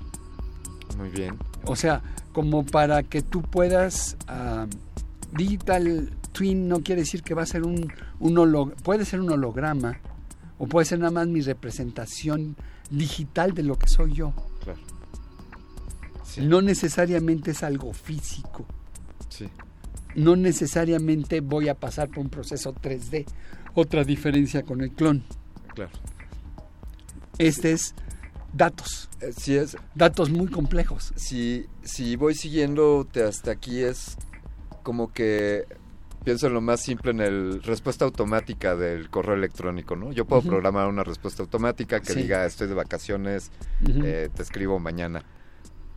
Muy bien. O sea, como para que tú puedas... ah, digital twin no quiere decir que va a ser un, puede ser un holograma o puede ser nada más mi representación digital de lo que soy yo. Claro. Sí. No necesariamente es algo físico. Sí. No necesariamente voy a pasar por un proceso 3D. Otra diferencia con el clon. Claro. Este es datos, Eh, sí es, datos muy complejos. si, si voy siguiéndote hasta aquí es como que pienso en lo más simple en el respuesta automática del correo electrónico, ¿no? Yo puedo programar una respuesta automática que Sí. diga estoy de vacaciones, eh, te escribo mañana.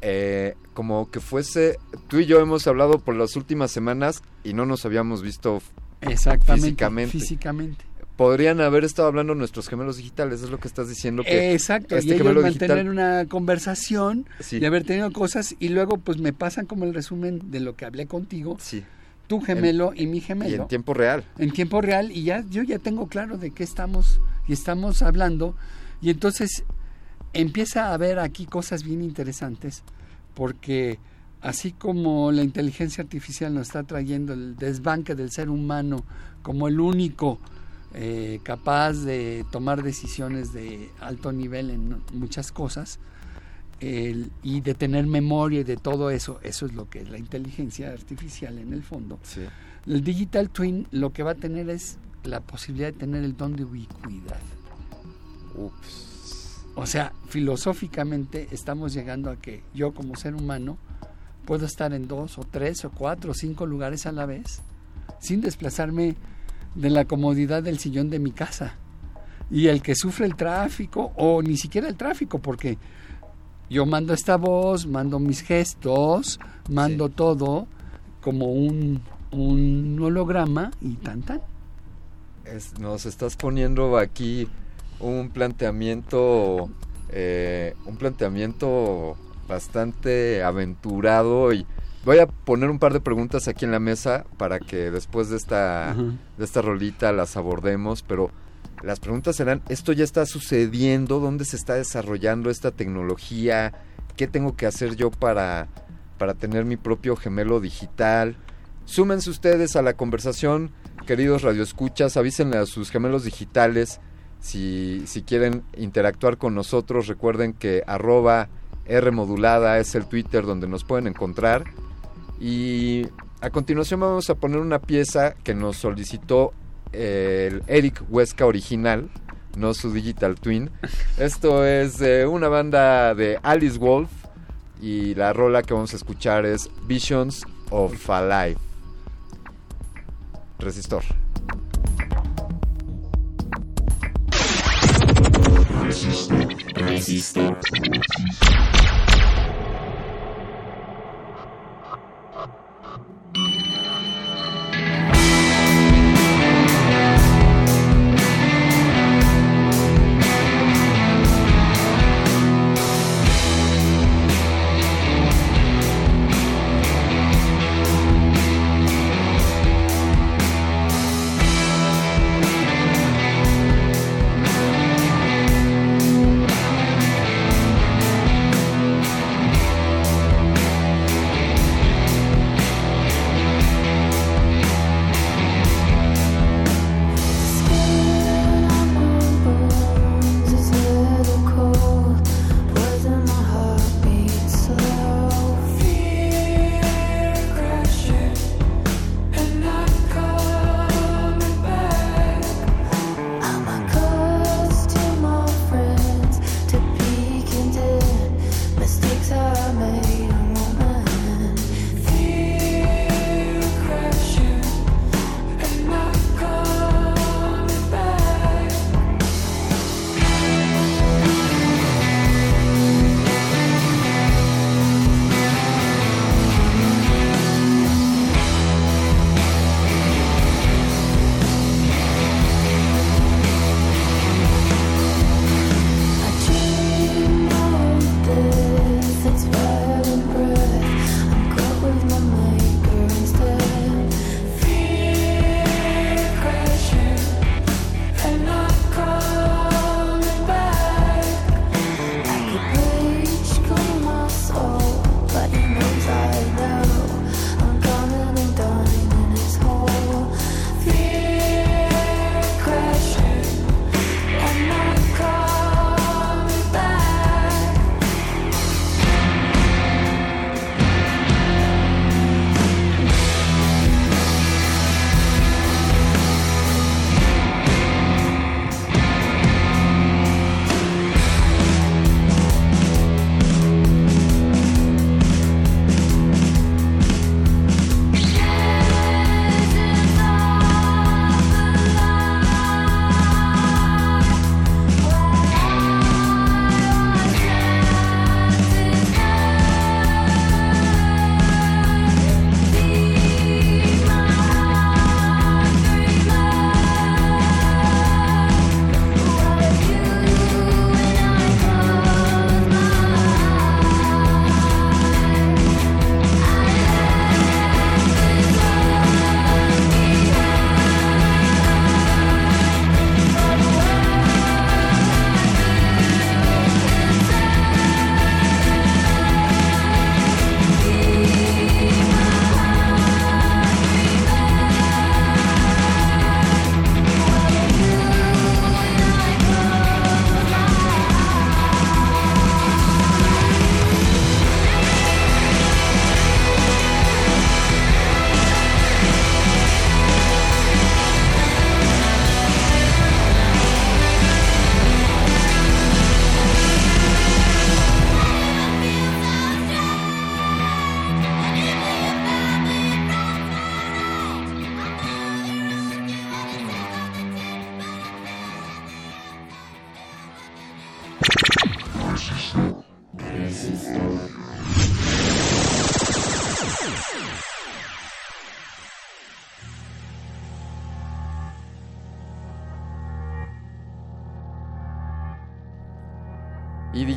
Eh, como que fuese, tú y yo hemos hablado por las últimas semanas y no nos habíamos visto. Exactamente. físicamente. Físicamente. Podrían haber estado hablando nuestros gemelos digitales, es lo que estás diciendo que Exacto, este y ellos mantener digital- una conversación Sí. y haber tenido cosas y luego pues me pasan como el resumen de lo que hablé contigo, sí, tu gemelo y mi y gemelo, en tiempo real. en tiempo real y ya yo ya tengo claro de qué estamos y estamos hablando y entonces empieza a haber aquí cosas bien interesantes porque así como la inteligencia artificial nos está trayendo el desbanque del ser humano como el único eh, capaz de tomar decisiones de alto nivel en muchas cosas el- y de tener memoria y de todo eso. Eso es lo que es la inteligencia artificial en el fondo. Sí. El digital twin lo que va a tener es la posibilidad de tener el don de ubicuidad. Ups. O sea, filosóficamente estamos llegando a que yo como ser humano puedo estar en dos o tres o cuatro o cinco lugares a la vez sin desplazarme de la comodidad del sillón de mi casa. Y el que sufre el tráfico o ni siquiera el tráfico porque yo mando esta voz, mando mis gestos, mando todo como un, un holograma y tan tan. Es- nos estás poniendo aquí un planteamiento, eh, un planteamiento bastante aventurado y voy a poner un par de preguntas aquí en la mesa para que después de esta, de esta rolita las abordemos, pero las preguntas serán, ¿esto ya está sucediendo? ¿Dónde se está desarrollando esta tecnología? ¿Qué tengo que hacer yo para, para tener mi propio gemelo digital? Súmense ustedes a la conversación, queridos radioescuchas, avísenle a sus gemelos digitales si, si quieren interactuar con nosotros. Recuerden que arroba R modulada es el Twitter donde nos pueden encontrar. Y a continuación vamos a poner una pieza que nos solicitó el Eric Huesca original, no su Digital Twin. Esto es una banda de Alice Wolf y la rola que vamos a escuchar es Visions of a Life. Resistor. Visions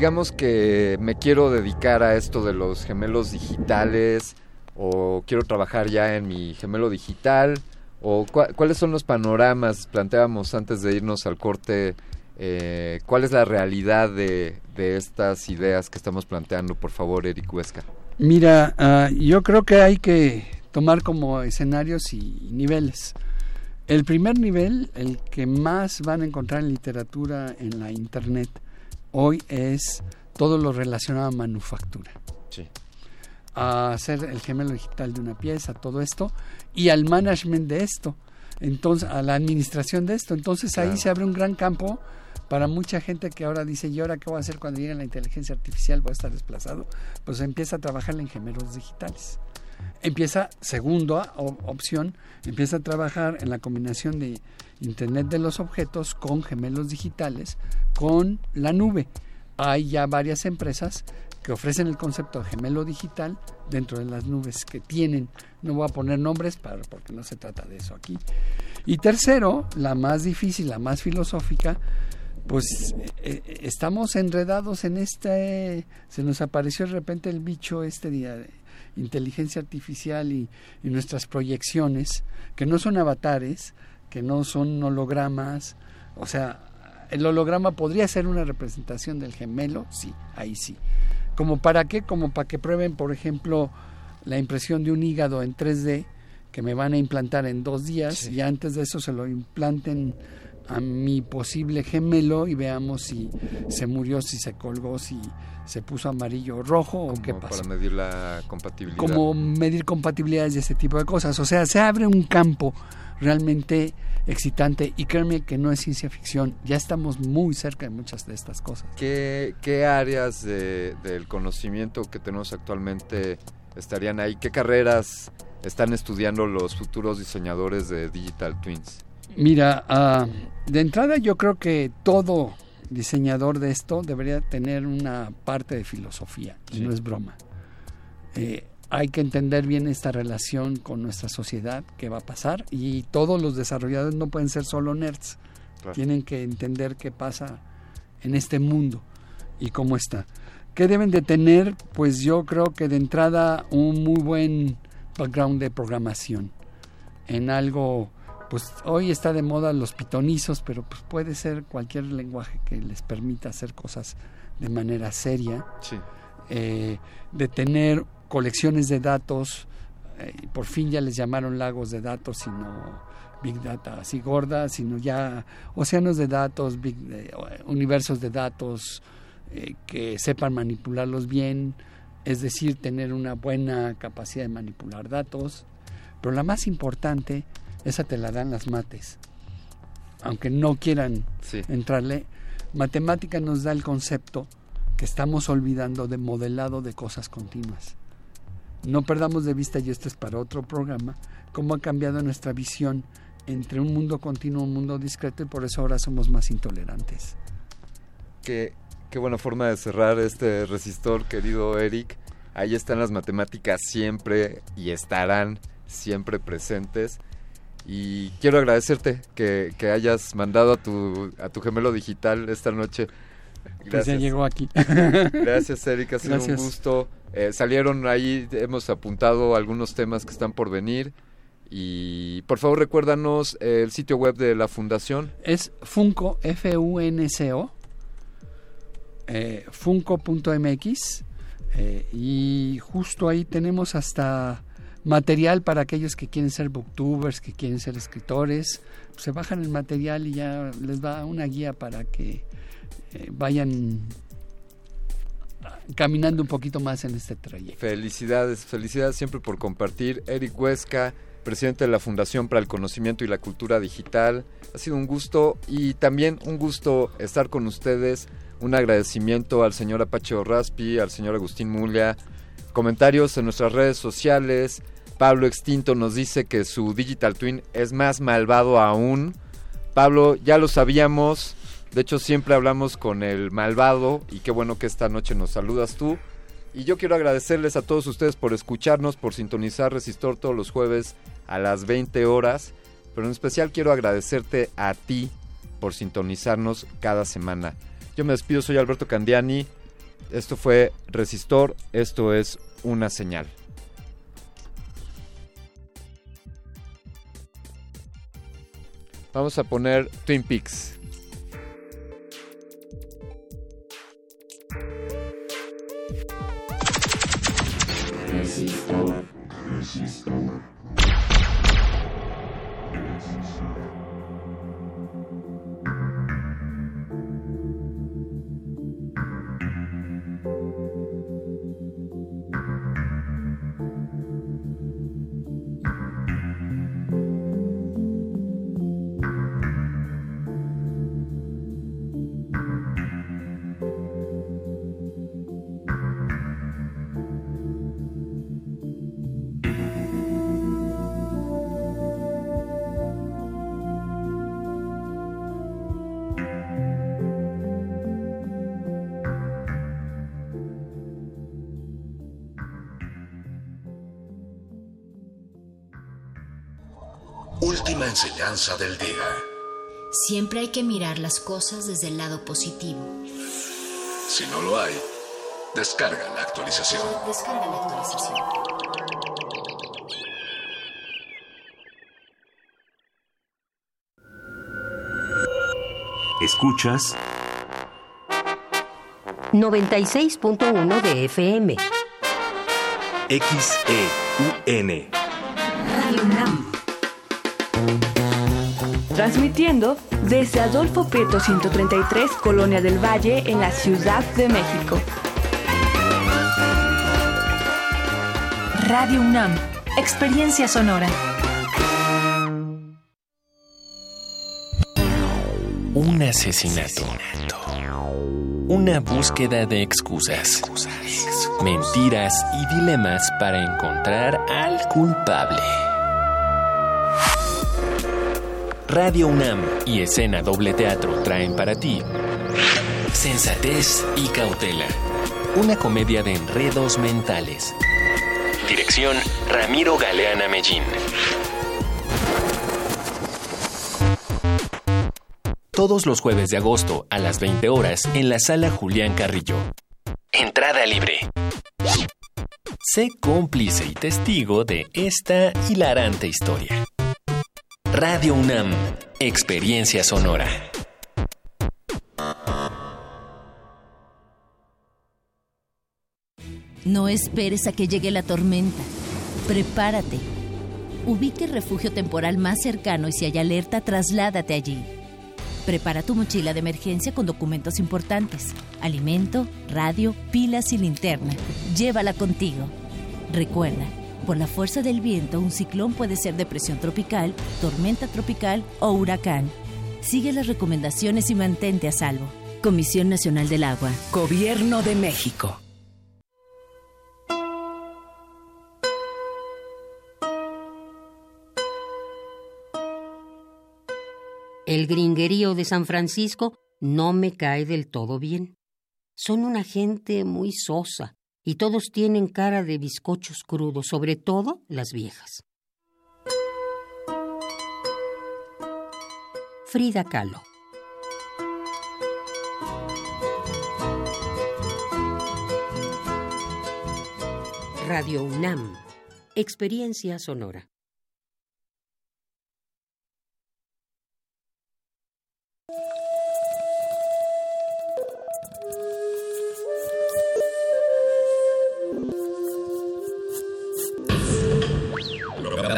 digamos que me quiero dedicar a esto de los gemelos digitales o quiero trabajar ya en mi gemelo digital o cuáles son los panoramas, planteábamos antes de irnos al corte, eh, cuál es la realidad de, de estas ideas que estamos planteando, por favor, Eric Huesca. Mira, ah, yo creo que hay que tomar como escenarios y niveles. El primer nivel, el que más van a encontrar en literatura en la internet hoy es todo lo relacionado a manufactura. Sí. A hacer el gemelo digital de una pieza, todo esto, y al management de esto, entonces a la administración de esto. Entonces ahí se abre un gran campo para mucha gente que ahora dice, ¿y ahora qué voy a hacer cuando llegue la inteligencia artificial? Voy a estar desplazado. Pues empieza a trabajar en gemelos digitales. Empieza, segunda opción, empieza a trabajar en la combinación de Internet de los objetos con gemelos digitales, con la nube. Hay ya varias empresas que ofrecen el concepto de gemelo digital dentro de las nubes que tienen. No voy a poner nombres para, porque no se trata de eso aquí. Y tercero, la más difícil, la más filosófica, pues eh, eh, estamos enredados en este, se nos apareció de repente el bicho este día de inteligencia artificial y nuestras proyecciones, que no son avatares, que no son hologramas, o sea, el holograma podría ser una representación del gemelo, sí, ahí sí. ¿Como para qué? Como para que prueben, por ejemplo, la impresión de un hígado en 3D que me van a implantar en dos días y antes de eso se lo implanten a mi posible gemelo y veamos si se murió, si se colgó, si se puso amarillo o rojo o qué Como pasó. para medir la compatibilidad. Como medir compatibilidades y ese tipo de cosas. O sea, se abre un campo realmente excitante y créanme que no es ciencia ficción. Ya estamos muy cerca de muchas de estas cosas. ¿Qué, qué áreas de- del conocimiento que tenemos actualmente estarían ahí? ¿Qué carreras están estudiando los futuros diseñadores de Digital Twins? Mira, ah, de entrada yo creo que todo diseñador de esto debería tener una parte de filosofía, y no es broma. Eh, hay que entender bien esta relación con nuestra sociedad, qué va a pasar, y todos los desarrolladores no pueden ser solo nerds, Claro. tienen que entender qué pasa en este mundo y cómo está. ¿Qué deben de tener? Pues yo creo que de entrada un muy buen background de programación en algo, pues hoy está de moda los pitonizos, pero pues puede ser cualquier lenguaje que les permita hacer cosas de manera seria, Sí. eh, de tener colecciones de datos, eh, por fin ya les llamaron lagos de datos, sino Big Data así gorda, sino ya océanos de datos, big, eh, universos de datos, eh, que sepan manipularlos bien, es decir, tener una buena capacidad de manipular datos. Pero la más importante, esa te la dan las mates. Aunque no quieran Sí. entrarle, matemática nos da el concepto que estamos olvidando de modelado de cosas continuas. No perdamos de vista, y esto es para otro programa, cómo ha cambiado nuestra visión entre un mundo continuo y un mundo discreto y por eso ahora somos más intolerantes. Qué, qué buena forma de cerrar este resistor, querido Eric. Ahí están las matemáticas siempre y estarán siempre presentes. Y quiero agradecerte que, que hayas mandado a tu, a tu gemelo digital esta noche. Pues ya llegó aquí. Gracias, Eric. Ha sido Gracias. un gusto. Eh, salieron ahí, hemos apuntado algunos temas que están por venir. Y por favor, recuérdanos el sitio web de la fundación. Es F-U-N-C-O, eh, funko.mx, eh, y justo ahí tenemos hasta material para aquellos que quieren ser booktubers, que quieren ser escritores. Se bajan el material y ya les da una guía para que vayan caminando un poquito más en este trayecto. Felicidades, felicidades siempre por compartir. Eric Huesca, presidente de la Fundación para el Conocimiento y la Cultura Digital. Ha sido un gusto y también un gusto estar con ustedes. Un agradecimiento al señor Apache Raspi, al señor Agustín Mulia. Comentarios en nuestras redes sociales. Pablo Extinto nos dice que su Digital Twin es más malvado aún. Pablo, ya lo sabíamos. De hecho, siempre hablamos con el malvado y qué bueno que esta noche nos saludas tú. Y yo quiero agradecerles a todos ustedes por escucharnos, por sintonizar Resistor todos los jueves a las 20 horas. Pero en especial quiero agradecerte a ti por sintonizarnos cada semana. Yo me despido, soy Alberto Candiani. Esto fue Resistor, esto es una señal. Vamos a poner Twin Peaks. This is over. This is del día. Siempre hay que mirar las cosas desde el lado positivo. Si no lo hay, descarga la actualización. Descarga la actualización. Escuchas 96.1 de FM. XEUN. Radio. Transmitiendo desde Adolfo Prieto 133, Colonia del Valle, en la Ciudad de México. Radio UNAM. Experiencia sonora. Un asesinato. Una búsqueda de excusas, mentiras y dilemas para encontrar al culpable. Radio UNAM y Escena Doble Teatro traen para ti Sensatez y Cautela, una comedia de enredos mentales. Dirección Ramiro Galeana Mellín. Todos los jueves de agosto a las 20 horas en la sala Julián Carrillo. Entrada libre. Sé cómplice y testigo de esta hilarante historia. Radio UNAM, Experiencia Sonora. No esperes a que llegue la tormenta. Prepárate. Ubique el refugio temporal más cercano y si hay alerta, trasládate allí. Prepara tu mochila de emergencia con documentos importantes, alimento, radio, pilas y linterna. Llévala contigo. Recuerda, por la fuerza del viento, un ciclón puede ser depresión tropical, tormenta tropical o huracán. Sigue las recomendaciones y mantente a salvo. Comisión Nacional del Agua. Gobierno de México. El gringuerío de San Francisco no me cae del todo bien. Son una gente muy sosa y todos tienen cara de bizcochos crudos, sobre todo las viejas. Frida Kahlo. Radio UNAM. Experiencia sonora.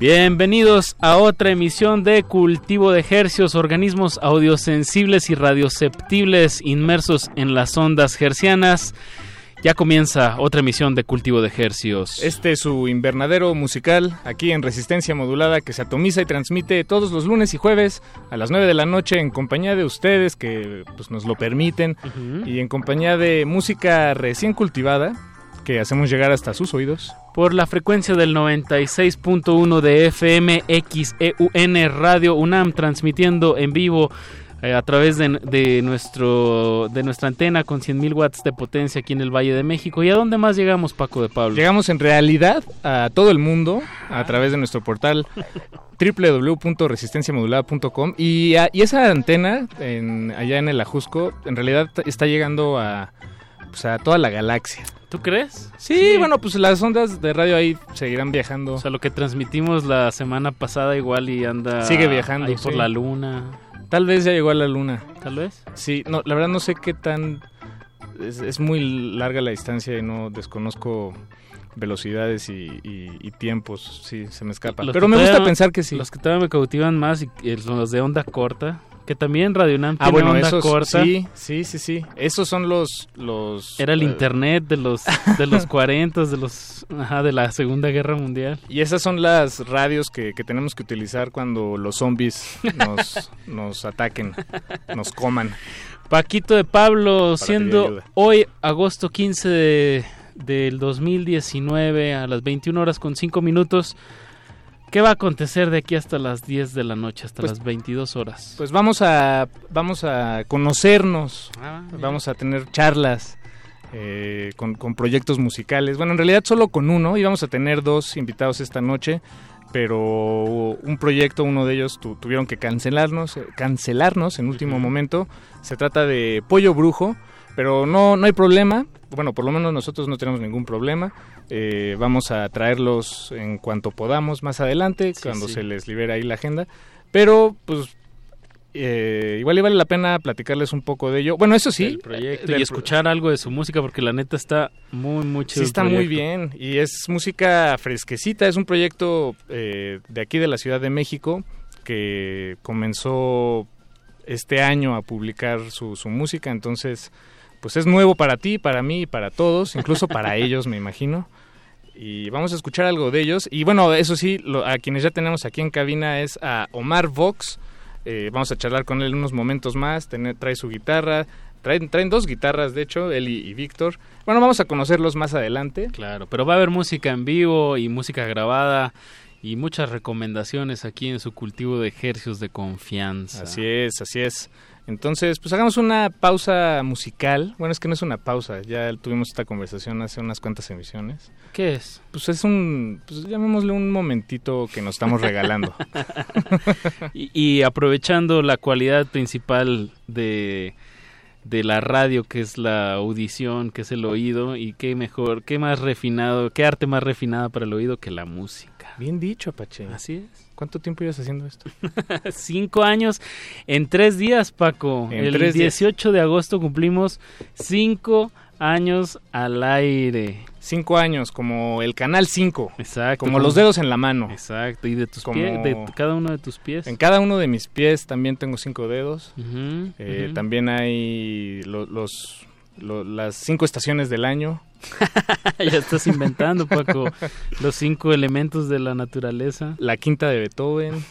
Bienvenidos a otra emisión de Cultivo de Hercios, organismos audiosensibles y radioceptibles inmersos en las ondas hercianas. Ya comienza otra emisión de Cultivo de Hercios. Este es su invernadero musical aquí en Resistencia Modulada que se atomiza y transmite todos los lunes y jueves a las 9 de la noche en compañía de ustedes que pues, nos lo permiten y en compañía de música recién cultivada que hacemos llegar hasta sus oídos. Por la frecuencia del 96.1 de FM XEUN Radio UNAM transmitiendo en vivo eh, a través de, de nuestro de nuestra antena con 100.000 watts de potencia aquí en el Valle de México. ¿Y a dónde más llegamos, Paco de Pablo? Llegamos en realidad a todo el mundo a través de nuestro portal www.resistenciamodulada.com y, a- y esa antena en- allá en el Ajusco en realidad está llegando a, pues, a toda la galaxia. ¿Tú crees? Sí, bueno, pues las ondas de radio ahí seguirán viajando. O sea, lo que transmitimos la semana pasada igual y anda... Sigue viajando, ahí por la luna. Tal vez ya llegó a la luna. ¿Tal vez? Sí, no, la verdad no sé qué tan... Es, es muy larga la distancia y no desconozco velocidades y, y- y tiempos. Sí, se me escapa. Los Pero me gusta pensar que sí. Los que todavía me cautivan más y, y los de onda corta. Que también Radio UNAM Ah, tiene bueno, onda esos corta. sí, sí, sí, sí. Esos son los los Era el eh, internet de los de los 40, de los ajá, de la Segunda Guerra Mundial. Y esas son las radios que, que tenemos que utilizar cuando los zombies nos, nos ataquen, nos coman. Paquito de Pablo, Para siendo hoy agosto 15 de, del 2019 a las 21 horas con 5 minutos. ¿Qué va a acontecer de aquí hasta las 10 de la noche, hasta Pues- las 22 horas? Pues vamos a vamos a conocernos, Ah, vamos a tener charlas eh, con, con proyectos musicales. Bueno, en realidad solo con uno y vamos a tener dos invitados esta noche, pero un proyecto, uno de ellos tu- tuvieron que cancelarnos, eh, cancelarnos en último momento. Se trata de Pollo Brujo, pero no no hay problema. Bueno, por lo menos nosotros no tenemos ningún problema. Eh, vamos a traerlos en cuanto podamos más adelante, cuando sí. se les libera ahí la agenda. Pero, pues, eh, igual y vale la pena platicarles un poco de ello. Bueno, eso sí. el proyecto del y escuchar algo de su música porque la neta está muy muy chido Sí, está muy bien. Y es música fresquecita. Es un proyecto eh, de aquí de la Ciudad de México que comenzó este año a publicar su, su música. Entonces, pues es nuevo para ti, para mí y para todos, incluso para ellos, me imagino. Y vamos a escuchar algo de ellos. Y bueno, eso sí, lo- a quienes ya tenemos aquí en cabina es a Omar Vox. Eh, vamos a charlar con él unos momentos más. Trae su guitarra. Traen, traen dos guitarras, de hecho, él y, y Víctor. Bueno, vamos a conocerlos más adelante. Claro, pero va a haber música en vivo y música grabada y muchas recomendaciones aquí en su cultivo de ejercicios de confianza. Así es, así es. Entonces, pues hagamos una pausa musical. Bueno, es que no es una pausa, ya tuvimos esta conversación hace unas cuantas emisiones. ¿Qué es? Pues es un, pues llamémosle un momentito que nos estamos regalando. y, y aprovechando la cualidad principal de, de la radio, que es la audición, que es el oído, y qué mejor, qué más refinado, qué arte más refinada para el oído que la música. Bien dicho, Apache. Así es. ¿Cuánto tiempo llevas haciendo esto? cinco años en tres días, Paco. En el tres días. 18 de agosto cumplimos cinco años al aire. Cinco años, como el Canal 5. Exacto. Como los dedos en la mano. Exacto. Y de tus Como- pies, de cada uno de tus pies. En cada uno de mis pies también tengo cinco dedos. Eh. También hay lo- los, lo- las cinco estaciones del año. ya estás inventando, Paco. Los cinco elementos de la naturaleza. La quinta de Beethoven.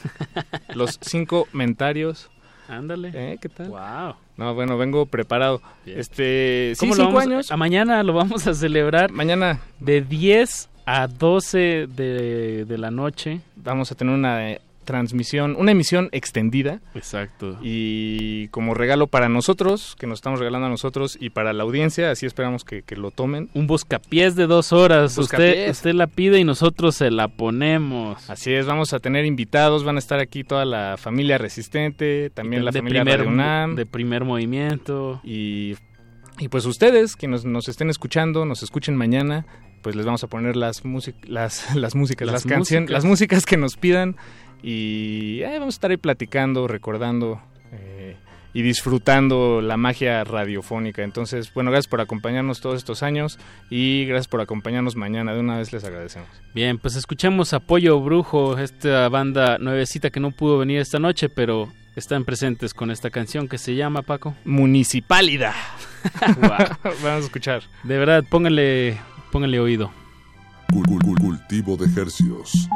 los cinco mentarios. Ándale. ¿Eh? ¿Qué tal? Wow. No, bueno, vengo preparado. Bien. Este, sí, ¿Cómo lo vamos- años. A mañana lo vamos a celebrar. Mañana De 10 a 12 de, de la noche. vamos a tener una eh, transmisión, una emisión extendida. Exacto. Y como regalo para nosotros, que nos estamos regalando a nosotros y para la audiencia, así esperamos que, que lo tomen. Un buscapiés de dos horas. Usted, usted la pide y nosotros se la ponemos. Así es, vamos a tener invitados, van a estar aquí toda la familia resistente, también la de familia primer, UNAM. de primer movimiento. Y, y pues ustedes que nos, nos estén escuchando, nos escuchen mañana, pues les vamos a poner las, las, las músicas, Las las, canciones, las músicas que nos pidan y eh, vamos a estar ahí platicando, recordando. eh, y disfrutando la magia radiofónica. Entonces, bueno, gracias por acompañarnos todos estos años y gracias por acompañarnos mañana. De una vez les agradecemos. Bien, pues escuchamos Apoyo Brujo, esta banda nuevecita que no pudo venir esta noche, pero están presentes con esta canción que se llama, Paco. Municipalidad. Vamos a escuchar. De verdad, pónganle, pónganle oído. Cultivo de ejercios.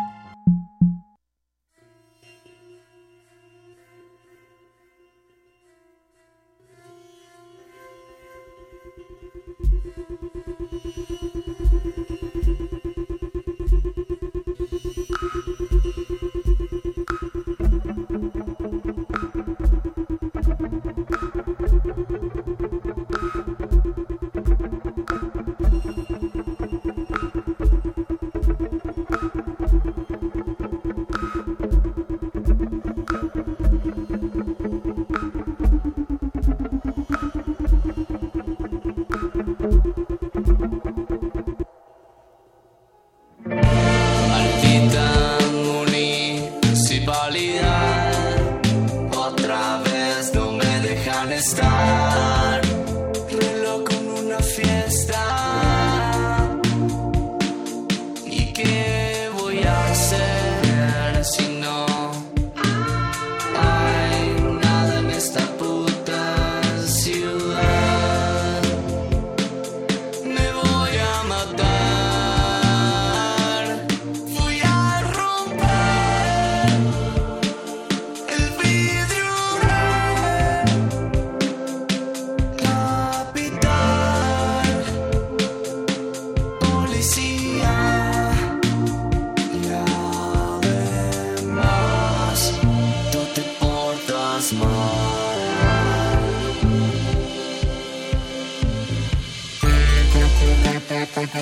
Yo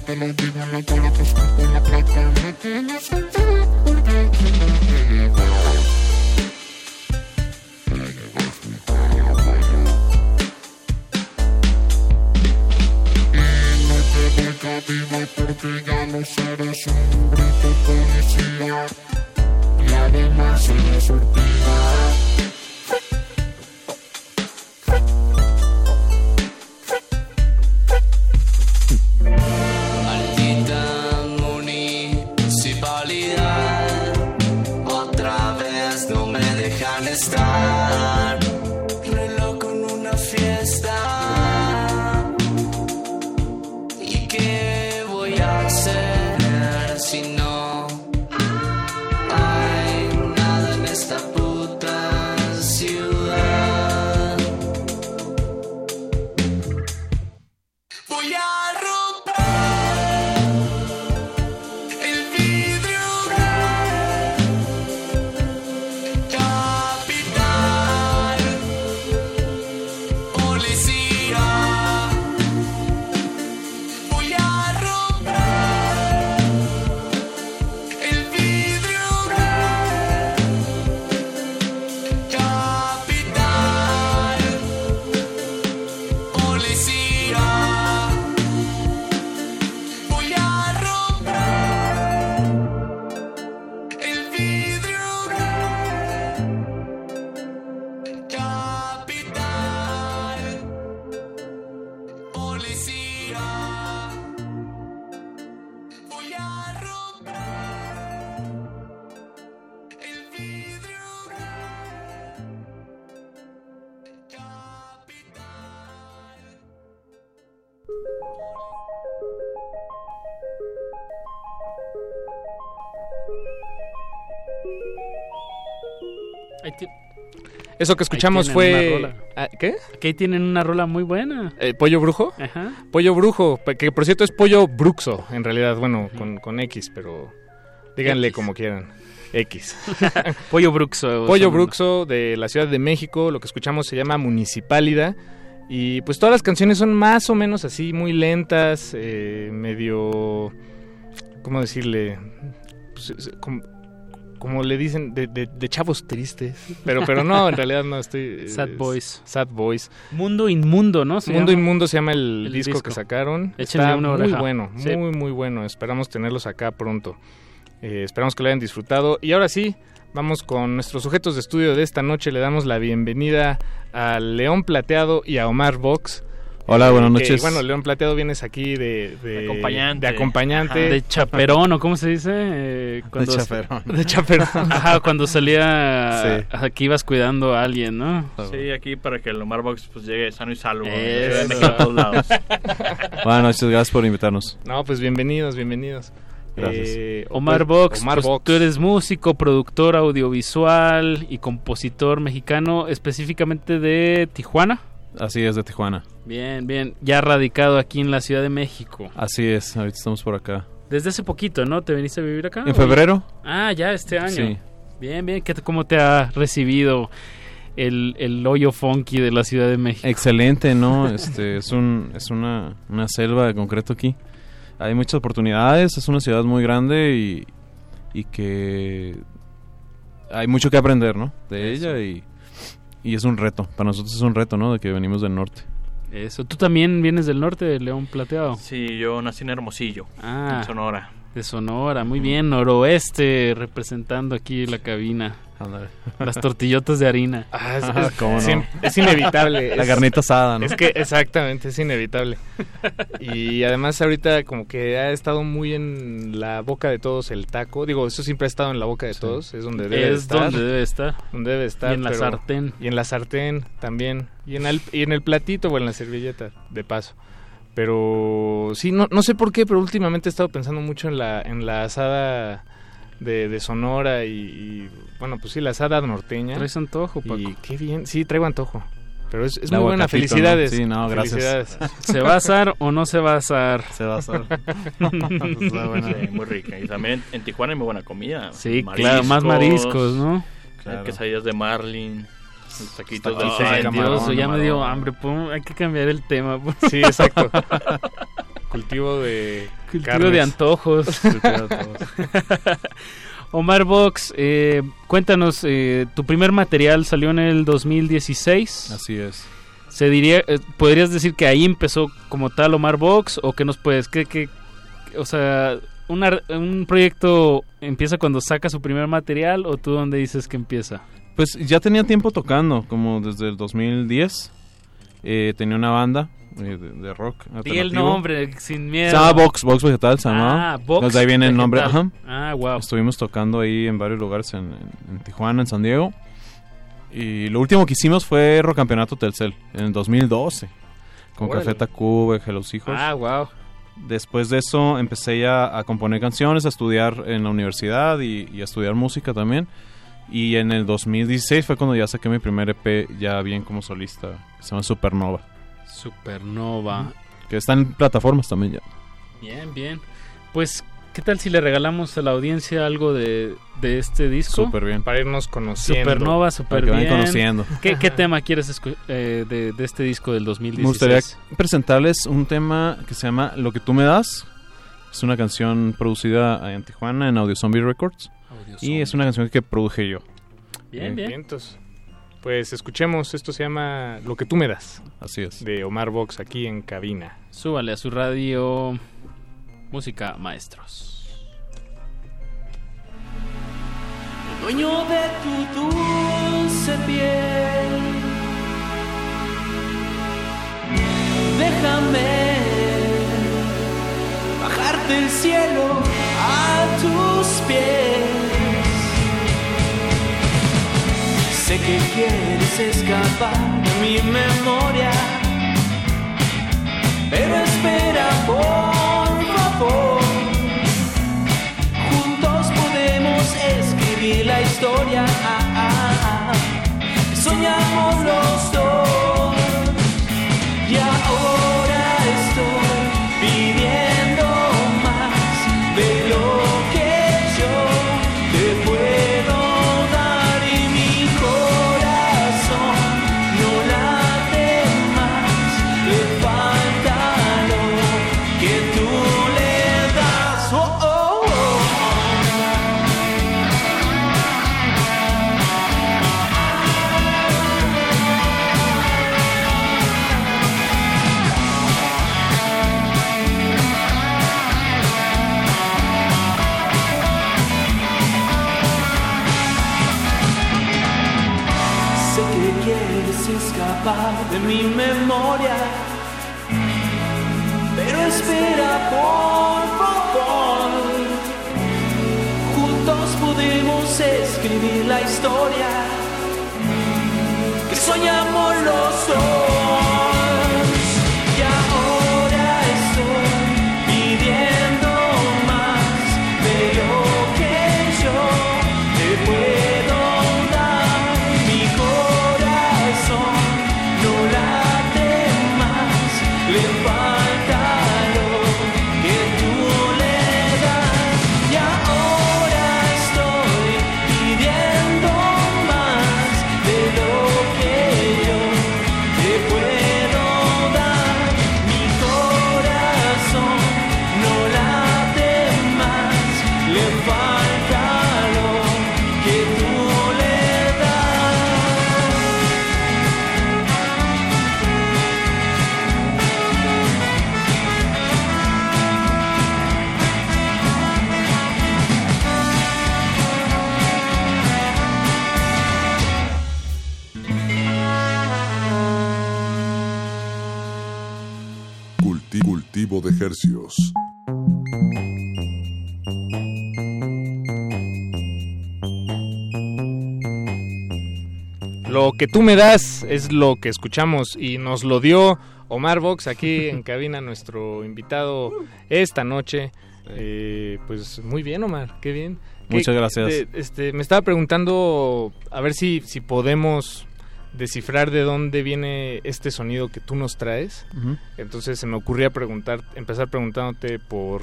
te lo digo en la cara, te escupo la plata. Me tienes sentado porque quiero que llegar. Y no te doy cabida porque ya no serás un bruto policía. Y además eres surtida. Eso que escuchamos fue... Ah, ¿Qué? Aquí tienen una rola muy buena. Eh, ¿Pollo brujo? Ajá. Pollo brujo, que por cierto es pollo bruxo, en realidad, bueno, con, con X, pero díganle como quieran. X. Pollo bruxo. Pollo bruxo de la Ciudad de México, lo que escuchamos se llama Municipálida. Y pues todas las canciones son más o menos así, muy lentas, eh, medio... ¿Cómo decirle? Pues, como, como le dicen, de, de- de chavos tristes. Pero, pero no, en realidad no estoy... Sad Boys. Sad Boys. Mundo Inmundo, ¿no? Se Mundo llama. Inmundo se llama el, El disco, disco. que sacaron. Échenle Está una muy bueno, Sí. muy, muy bueno. Esperamos tenerlos acá pronto. Eh, esperamos que lo hayan disfrutado. Y ahora sí, Vamos con nuestros sujetos de estudio de esta noche. Le damos la bienvenida a León Plateado y a Omar Vox. Hola, buenas Que, noches. bueno, León Plateado vienes aquí de, de acompañante. de acompañante. De chaperón, ¿o cómo se dice? Eh, cuando- chaperón. De chaperón. Ajá, cuando salía... Sí. Aquí ibas cuidando a alguien, ¿no? Sí, aquí para que el Omar Box pues, llegue sano y salvo. Eso. De todos lados. Buenas noches, gracias por invitarnos. No, pues bienvenidos, bienvenidos. Gracias. Eh, Omar pues, Vox, Omar pues, Vox. tú eres músico, productor audiovisual y compositor mexicano, específicamente de Tijuana. Así es, de Tijuana. Bien, bien. Ya radicado aquí en la Ciudad de México. Así es, ahorita estamos por acá. Desde hace poquito, ¿no? ¿Te viniste a vivir acá? En febrero. Ah, ya este año. Sí. Bien, bien. ¿Qué, ¿Cómo te ha recibido el, el hoyo funky de la Ciudad de México? Excelente, ¿no? Este es un es una, una selva de concreto aquí. Hay muchas oportunidades, es una ciudad muy grande y, y que hay mucho que aprender, ¿no? De ella y, y es un reto. Para nosotros es un reto, ¿no? De que venimos del norte. Eso. ¿Tú también vienes del norte de León Plateado? Sí, yo nací en Hermosillo, Ah. en Sonora. De Sonora, muy bien. Noroeste, representando aquí la cabina. Las tortillotas de harina. Ah, es, Ajá, es- cómo no. es inevitable. La es- carnita asada, ¿no? Es que exactamente, es inevitable. Y además ahorita como que ha estado muy en la boca de todos el taco. Digo, eso siempre ha estado en la boca de todos, es donde debe Es estar. donde debe estar. Donde debe estar. Y en la pero- sartén. Y en la sartén también. Y en el, y en el platito o en la servilleta, de paso. Pero sí, no, no sé por qué, pero últimamente he estado pensando mucho en la, en la asada de, de Sonora y, y, bueno, pues sí, la asada norteña. ¿Traes antojo, Paco? Y qué bien, sí, traigo antojo. Pero es, es muy buena, aguacatito, ¿no? felicidades. Sí, no, gracias. Felicidades. ¿Se va a asar o no se va a asar? Se va a asar. Está buena. Sí, muy rica. Y también en, Tijuana hay muy buena comida. Sí, claro, más mariscos, ¿no? Claro. Quesadillas de marlin, los taquitos de Dios, ya me dio hambre. pon- hay que cambiar el tema. Sí, exacto. Cultivo de Cultivo carnes. de antojos. Omar Vox, eh, cuéntanos, eh, tu primer material salió en el 2016. Así es. Se diría, eh, podrías decir que ahí empezó como tal Omar Vox o que nos puedes, que, que, o sea, una- un proyecto empieza cuando saca su primer material o tú dónde dices que empieza. Pues ya tenía tiempo tocando, como desde el 2010. Eh, tenía una banda eh, de, de rock. Di el nombre, sin miedo. Llama Vox, Vox Vegetal, se llamaba. Ah, Vox ahí viene el nombre. Vegetal. Ajá. Ah, wow. Estuvimos tocando ahí en varios lugares en, en- en Tijuana, en San Diego. Y lo último que hicimos fue Rock Campeonato Telcel, en el 2012. Con. Café Tacuba, Hello Hijos. Ah, wow. Después de eso empecé ya a componer canciones, a estudiar en la universidad y, y a estudiar música también. Y en el 2016 fue cuando ya saqué mi primer EP ya bien como solista, que se llama Supernova. Supernova. Que está en plataformas también ya. Bien, bien. Pues, ¿qué tal si le regalamos a la audiencia algo de, de este disco? Súper bien. Para irnos conociendo. Supernova, súper Para que bien. vayan conociendo. ¿Qué, qué tema quieres eh, de, de este disco del 2016? Me gustaría presentarles un tema que se llama Lo que tú me das. Es una canción producida en Tijuana en Audio Zombie Records. Audio y Zombie. es una canción que produje yo. Bien, bien. Vientos. Pues escuchemos, esto se llama Lo que tú me das. Así es. De Omar Vox aquí en cabina. Súbale a su radio Música Maestros. dueño de tu dulce piel. Déjame bajarte el cielo a tus pies. Sé que quieres escapar de mi memoria, pero espera, por favor. Juntos podemos escribir la historia. Ah, ah, ah. Soñamos los dos. Mi memoria. Pero espera, por favor. Juntos podemos escribir la historia que soñamos los dos. De hercios. Lo que tú me das es lo que escuchamos y nos lo dio Omar Vox aquí en cabina, nuestro invitado esta noche. Eh, pues muy bien, Omar, qué bien. Muchas ¿Qué- gracias. de- este, me estaba preguntando a ver si, si podemos descifrar de dónde viene este sonido que tú nos traes. Entonces se me ocurría preguntar, empezar preguntándote por,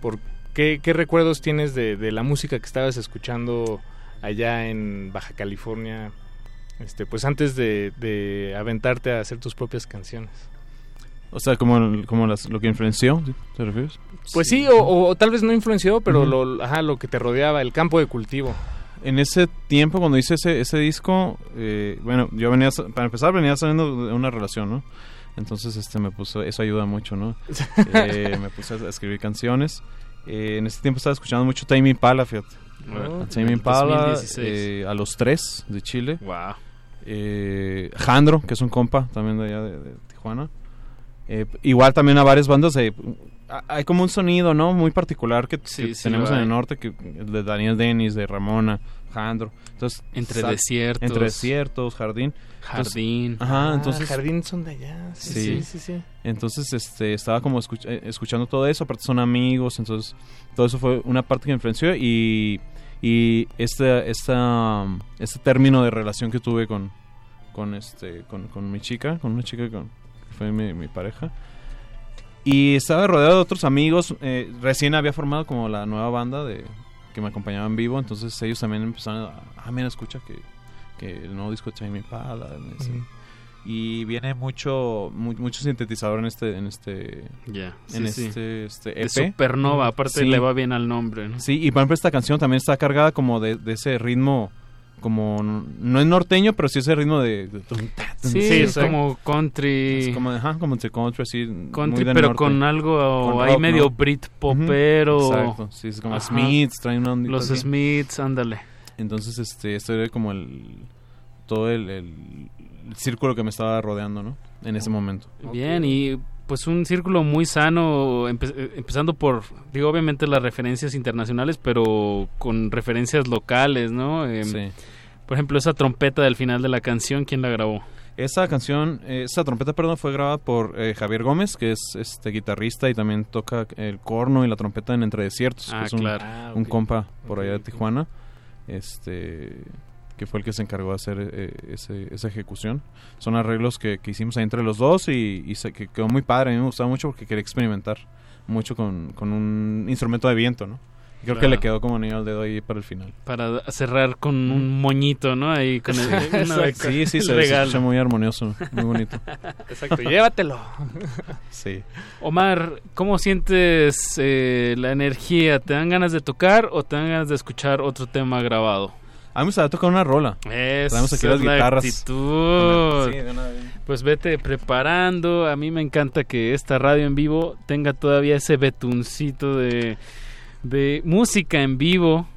por qué, qué recuerdos tienes de, de la música que estabas escuchando allá en Baja California, este, pues antes de, de aventarte a hacer tus propias canciones. O sea, como, como las- lo que influenció. ¿te refieres? Pues sí, o, o tal vez no influenció, pero lo, ajá, lo que te rodeaba, el campo de cultivo. En ese tiempo, cuando hice ese, ese disco, eh, bueno, yo venía, para empezar, venía saliendo de una relación, ¿no? Entonces, este, me puso, eso ayuda mucho, ¿no? Eh, me puse a escribir canciones. Eh, en ese tiempo estaba escuchando mucho Tame Impala, fíjate. Oh, A Tame del Impala, 2016. eh, a los tres de Chile. Wow. Eh, Jandro, que es un compa también de allá de, de Tijuana. Eh, igual también a varias bandas de... a- Hay como un sonido, ¿no? Muy particular que, Sí, que sí, tenemos en el norte, que el de Daniel Dennis, de Ramona, Jandro. Entonces, Entre sal- desiertos. Entre desiertos, jardín. Entonces- Jardín. ajá, Ah, entonces... Jardín son de allá. Sí, sí, sí. sí. Entonces, este, estaba como escuch- eh, escuchando todo eso, aparte son amigos, entonces todo eso fue una parte que influenció y, y este, esta, este término de relación que tuve con, con, este, con, con mi chica, con una chica con, que fue mi, mi pareja. Y estaba rodeado de otros amigos, eh, recién había formado como la nueva banda de que me acompañaba en vivo, entonces ellos también empezaron a, ah, mira, escucha que, que el nuevo disco de Tame Impala, dicen. Ujú. y viene mucho mu- mucho sintetizador en este en este Ya, en sí, este, este De EP Supernova, aparte Sí. le va bien al nombre, ¿no? sí y por ejemplo esta canción también está cargada como de, de ese ritmo como no es norteño pero sí ese ritmo de, de tum, ta, tum, Sí, sí, es como country. es como de, ajá, como de country así Country, muy pero norte. con algo Con ahí rock, medio ¿no? Brit popero. exacto sí es como Ajá. Smiths traen una Los así. Smiths, ándale. entonces este este era como el todo el, el- el círculo que me estaba rodeando no en ese momento Bien, y pues un círculo muy sano, empe- eh, empezando por, digo, obviamente las referencias internacionales, pero con referencias locales, ¿no? Em, Sí. Por ejemplo, esa trompeta del final de la canción, ¿quién la grabó? Esa canción, eh, esa trompeta, perdón, fue grabada por eh, Javier Gómez, que es este guitarrista y también toca el corno y la trompeta en Entre Desiertos, Ah, que es un, claro. Ah, un compa por allá de. Tijuana, este que fue el que se encargó de hacer eh, ese- esa ejecución. Son arreglos que, que hicimos ahí entre los dos y, y se, que quedó muy padre. A mí me gustaba mucho porque quería experimentar mucho con, con un instrumento de viento, ¿no? Creo que Claro. le quedó como anillo al dedo ahí para el final. Para cerrar con un moñito, ¿no? Ahí con el, Sí, sí, el se, se escucha muy armonioso, muy bonito. Exacto, llévatelo. Sí. Omar, ¿cómo sientes eh, la energía? ¿Te dan ganas de tocar o te dan ganas de escuchar otro tema grabado? A mí me gustaría tocar una rola. Esa Traemos aquí es las la guitarras. actitud. Sí, de una vez. Pues vete preparando. A mí me encanta que esta radio en vivo tenga todavía ese betuncito de, de música en vivo.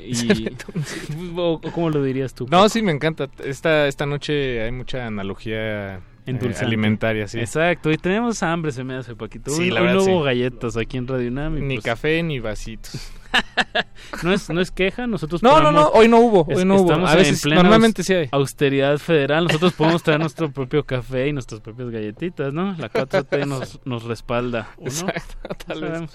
Y, o, ¿Cómo lo dirías tú? No, sí, me encanta. Esta, esta noche hay mucha analogía eh, alimentaria, sí. Exacto, y tenemos hambre, se me hace Paquito. Sí, Hoy- la verdad, sí. hubo galletas aquí en Radio Unam. y Ni pues, café ni vasitos. No es, no es queja, nosotros No, no, ponemos- no, hoy no hubo, hoy no hubo. A veces, normalmente sí hay. austeridad federal, nosotros podemos traer nuestro propio café y nuestras propias galletitas, ¿no? La 4T nos, nos respalda. Exacto, No tal vez.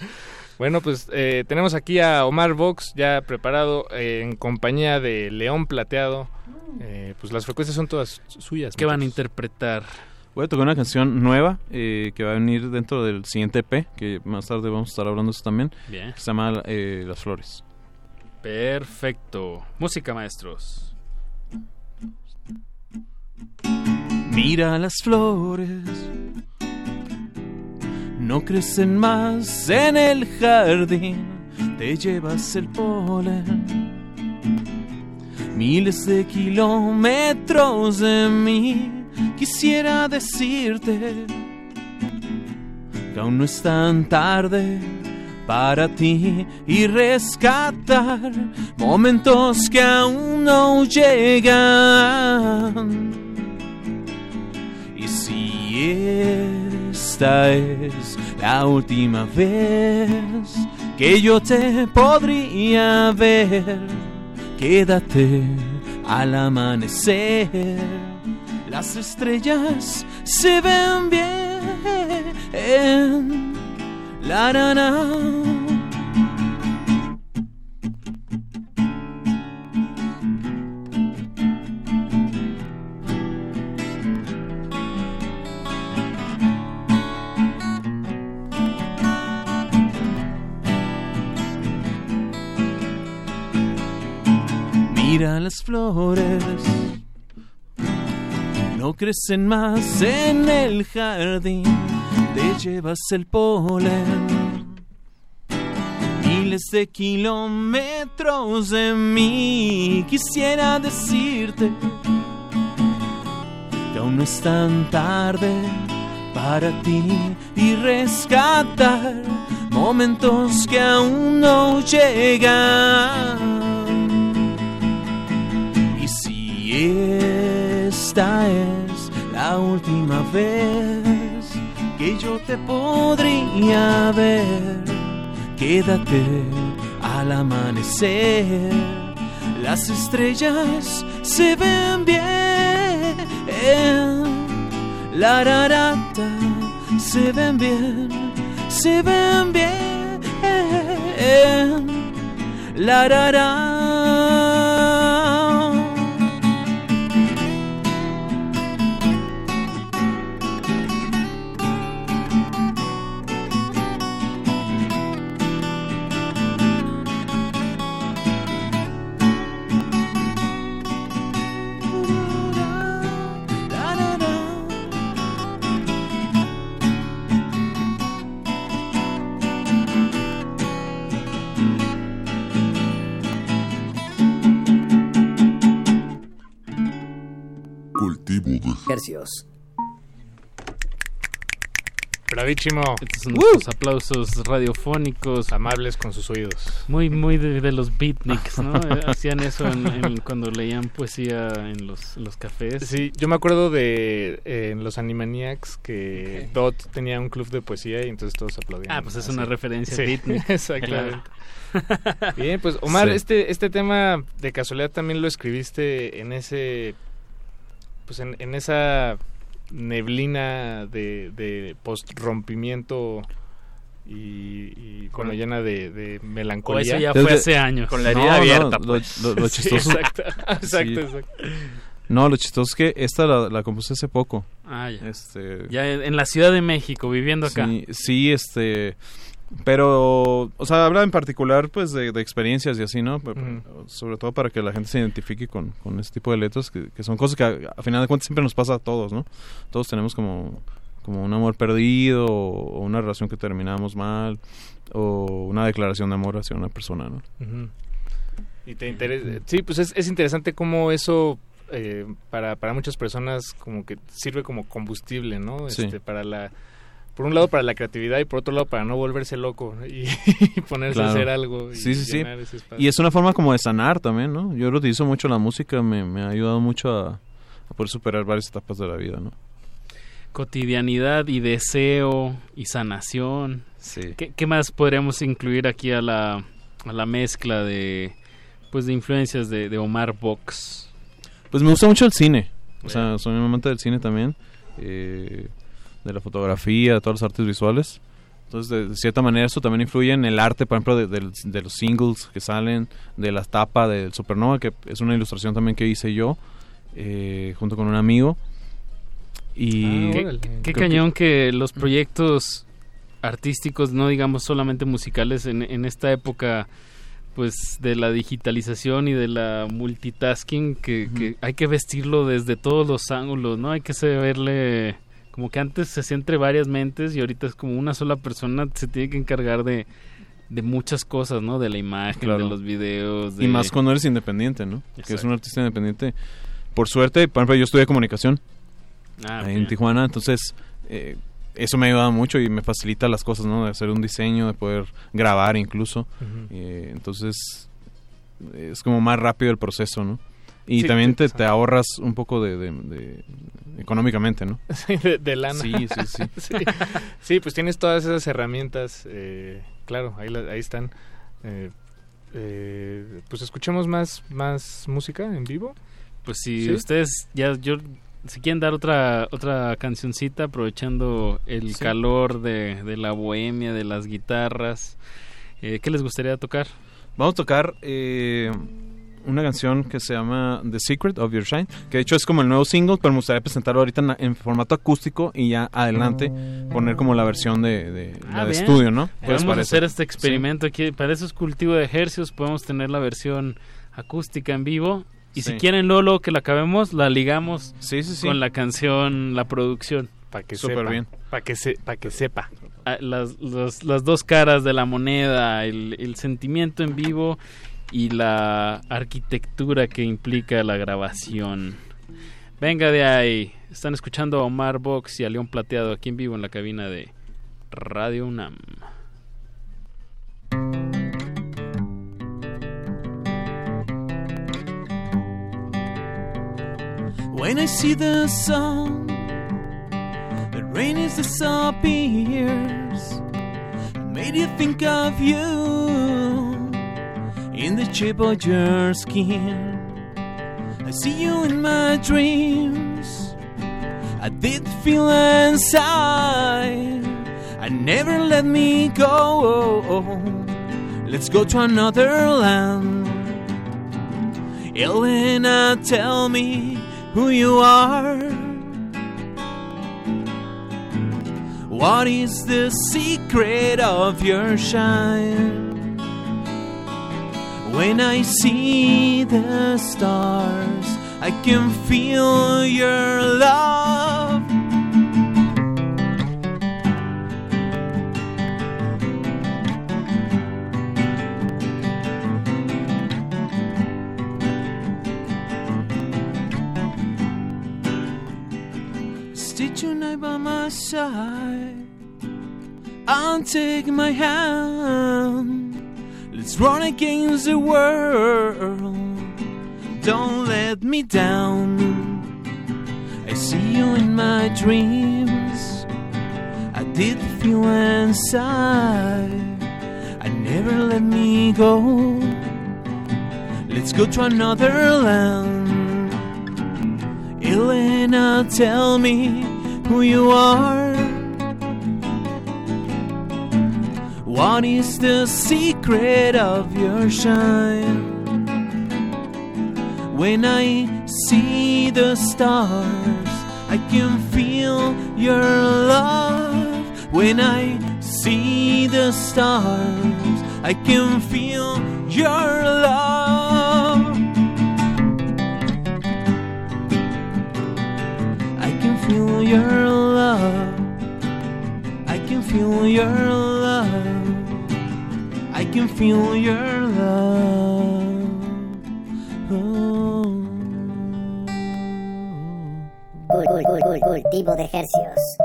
Bueno, pues eh, tenemos aquí a Omar Vox ya preparado eh, en compañía de León Plateado. Eh, pues las frecuencias son todas suyas. ¿Qué van a interpretar? Voy a tocar una canción nueva eh, que va a venir dentro del siguiente EP, que más tarde vamos a estar hablando de eso también. Bien. Que se llama eh, Las Flores. Perfecto. Música, maestros. Mira las flores, no crecen más en el jardín, te llevas el polen. Miles de kilómetros de mí, quisiera decirte que aún no es tan tarde para ti y rescatar momentos que aún no llegan. Y si esta es la última vez que yo te podría ver, quédate al amanecer. Las estrellas se ven bien. La, la, la. Mira las flores, no crecen más en el jardín, te llevas el polen. Miles de kilómetros de mí, quisiera decirte que aún no es tan tarde para ti y rescatar momentos que aún no llegan. Y si esta es la última vez que yo te podría ver, quédate al amanecer. Las estrellas se ven bien. La rarata se ven bien, se ven bien. La rara. Bravísimo. Estos son nuestros aplausos radiofónicos. Amables con sus oídos. Muy, muy de, de los beatniks, ¿no? Hacían eso en- en- cuando leían poesía en los, en los cafés. Sí, yo me acuerdo de eh, en los Animaniacs que Dot tenía un club de poesía y entonces todos aplaudían. Ah, pues es así. una referencia Sí, beatnik. Exactamente. Bien, pues Omar, Sí. este este tema de casualidad también lo escribiste en ese pues en, en esa neblina de, de post rompimiento y, y bueno, llena de, de melancolía. O eso ya fue hace años. Con la No, herida no, abierta. lo- pues. lo- lo Sí, chistoso- exacto, exacto, Sí. exacto. No, lo chistoso es que esta la, la compuse hace poco. Ah, ya. Este, Ya en en la Ciudad de México, viviendo acá. Sí, sí, este... Pero, o sea, habla en particular, pues, de, de experiencias y así, ¿no? Sobre todo para que la gente se identifique con, con este tipo de letras, que, que son cosas que a, a final de cuentas siempre nos pasa a todos, ¿no? Todos tenemos como, como un amor perdido, o una relación que terminamos mal, o una declaración de amor hacia una persona, ¿no? Y te interesa, sí, pues es, es interesante cómo eso eh, para, para muchas personas como que sirve como combustible, ¿no? Sí. Este, para la por un lado para la creatividad y por otro lado para no volverse loco y, y ponerse a hacer algo. Y Sí, sí, sí. llenar ese espacio. Y es una forma como de sanar también, ¿no? Yo lo utilizo mucho la música, me, me ha ayudado mucho a, a poder superar varias etapas de la vida, ¿no? Cotidianidad y deseo y sanación. Sí. ¿Qué, qué más podríamos incluir aquí a la, a la mezcla de pues de influencias de, de Omar Box? Pues me gusta mucho el cine. O sea, soy un amante del cine también. eh, de la fotografía, de todas las artes visuales. Entonces, de, de cierta manera, eso también influye en el arte, por ejemplo, de, los singles que salen, de la tapa del Supernova, que es una ilustración también que hice yo, eh, junto con un amigo. Y qué, qué- qué creo que- cañón que los proyectos artísticos, no digamos solamente musicales, en, en esta época pues de la digitalización y de la multitasking, que, que hay que vestirlo desde todos los ángulos, ¿no? Hay que saberle, como que antes se hacía entre varias mentes y ahorita es como una sola persona se tiene que encargar de, de muchas cosas, ¿no? De la imagen, Claro. de los videos. De... Y más cuando eres independiente, ¿no? Que es Exacto. un artista independiente. Por suerte, por ejemplo, yo estudié comunicación Ah, en Tijuana, entonces eh, eso me ha ayudado mucho y me facilita las cosas, ¿no? De hacer un diseño, de poder grabar incluso. Eh, entonces es como más rápido el proceso, ¿no? Y Sí, también te- te, ahorras un poco de, de- de- económicamente, ¿no? Sí, de, de lana. Sí, sí, sí. sí. Sí, pues tienes todas esas herramientas, eh, claro, ahí, la- ahí están. Eh, eh, pues escuchemos más, más música en vivo. Pues si ¿Sí? ustedes ya yo si quieren dar otra otra cancioncita aprovechando el Sí. calor de, de la bohemia, de las guitarras, eh, ¿qué les gustaría tocar? Vamos a tocar eh, una canción que se llama The Secret of Your Shine, que de hecho es como el nuevo single, pero me gustaría presentarlo ahorita en, en formato acústico y ya adelante poner como la versión de, de- la Ah, de estudio, ¿no? ¿Qué les Vamos a parece? hacer este experimento aquí. Para eso es cultivo de ejercicios. Podemos tener la versión acústica en vivo. Y si quieren, Lolo, que la acabemos, la ligamos Sí, sí, sí. con la canción, la producción. Para que Súper sepa. bien. Para que, se, pa' que sepa. Ah, Las, los- las dos caras de la moneda, el, el sentimiento en vivo y la arquitectura que implica la grabación. Venga de ahí. Están escuchando a Omar Box y a León Plateado aquí en vivo en la cabina de Radio UNAM. When I see the sun, the rain is disappears. Made you think of you in the shape of your skin. I see you in my dreams. I did feel inside. I never let me go. Let's go to another land. Elena, tell me who you are. What is the secret of your shine? When I see the stars, I can feel your love. Stay tonight by my side. I'll take my hand. Run against the world. Don't let me down. I see you in my dreams. I did feel inside. I never let me go. Let's go to another land. Elena, tell me who you are. What is the secret of your shine? When I see the stars, I can feel your love. When I see the stars, I can feel your love. I can feel your love. I can feel your love. I can feel your love. Oh. Cul- cul- cul- Cultivo de ejercicios.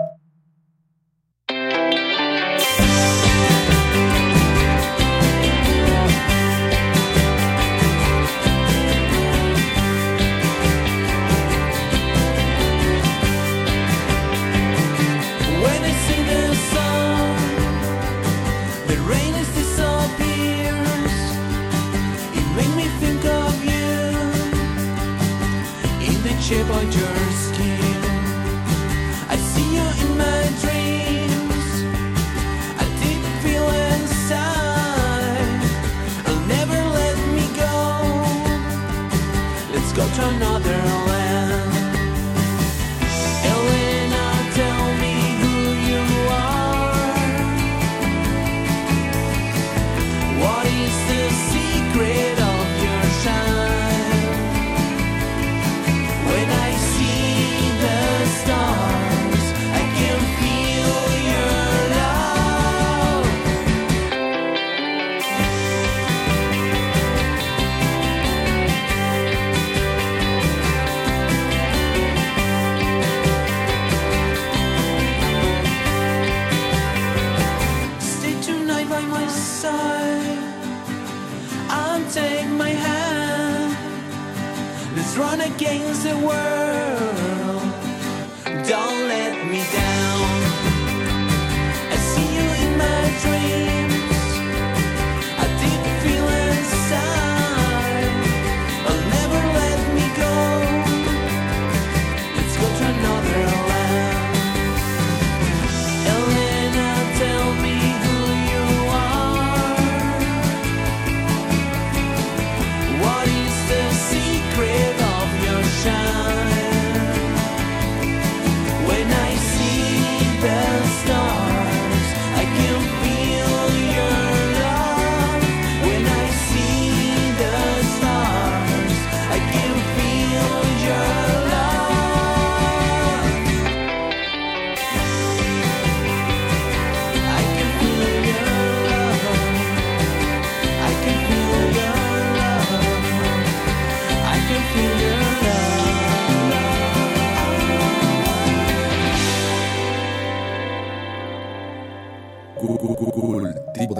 Shape of your the world.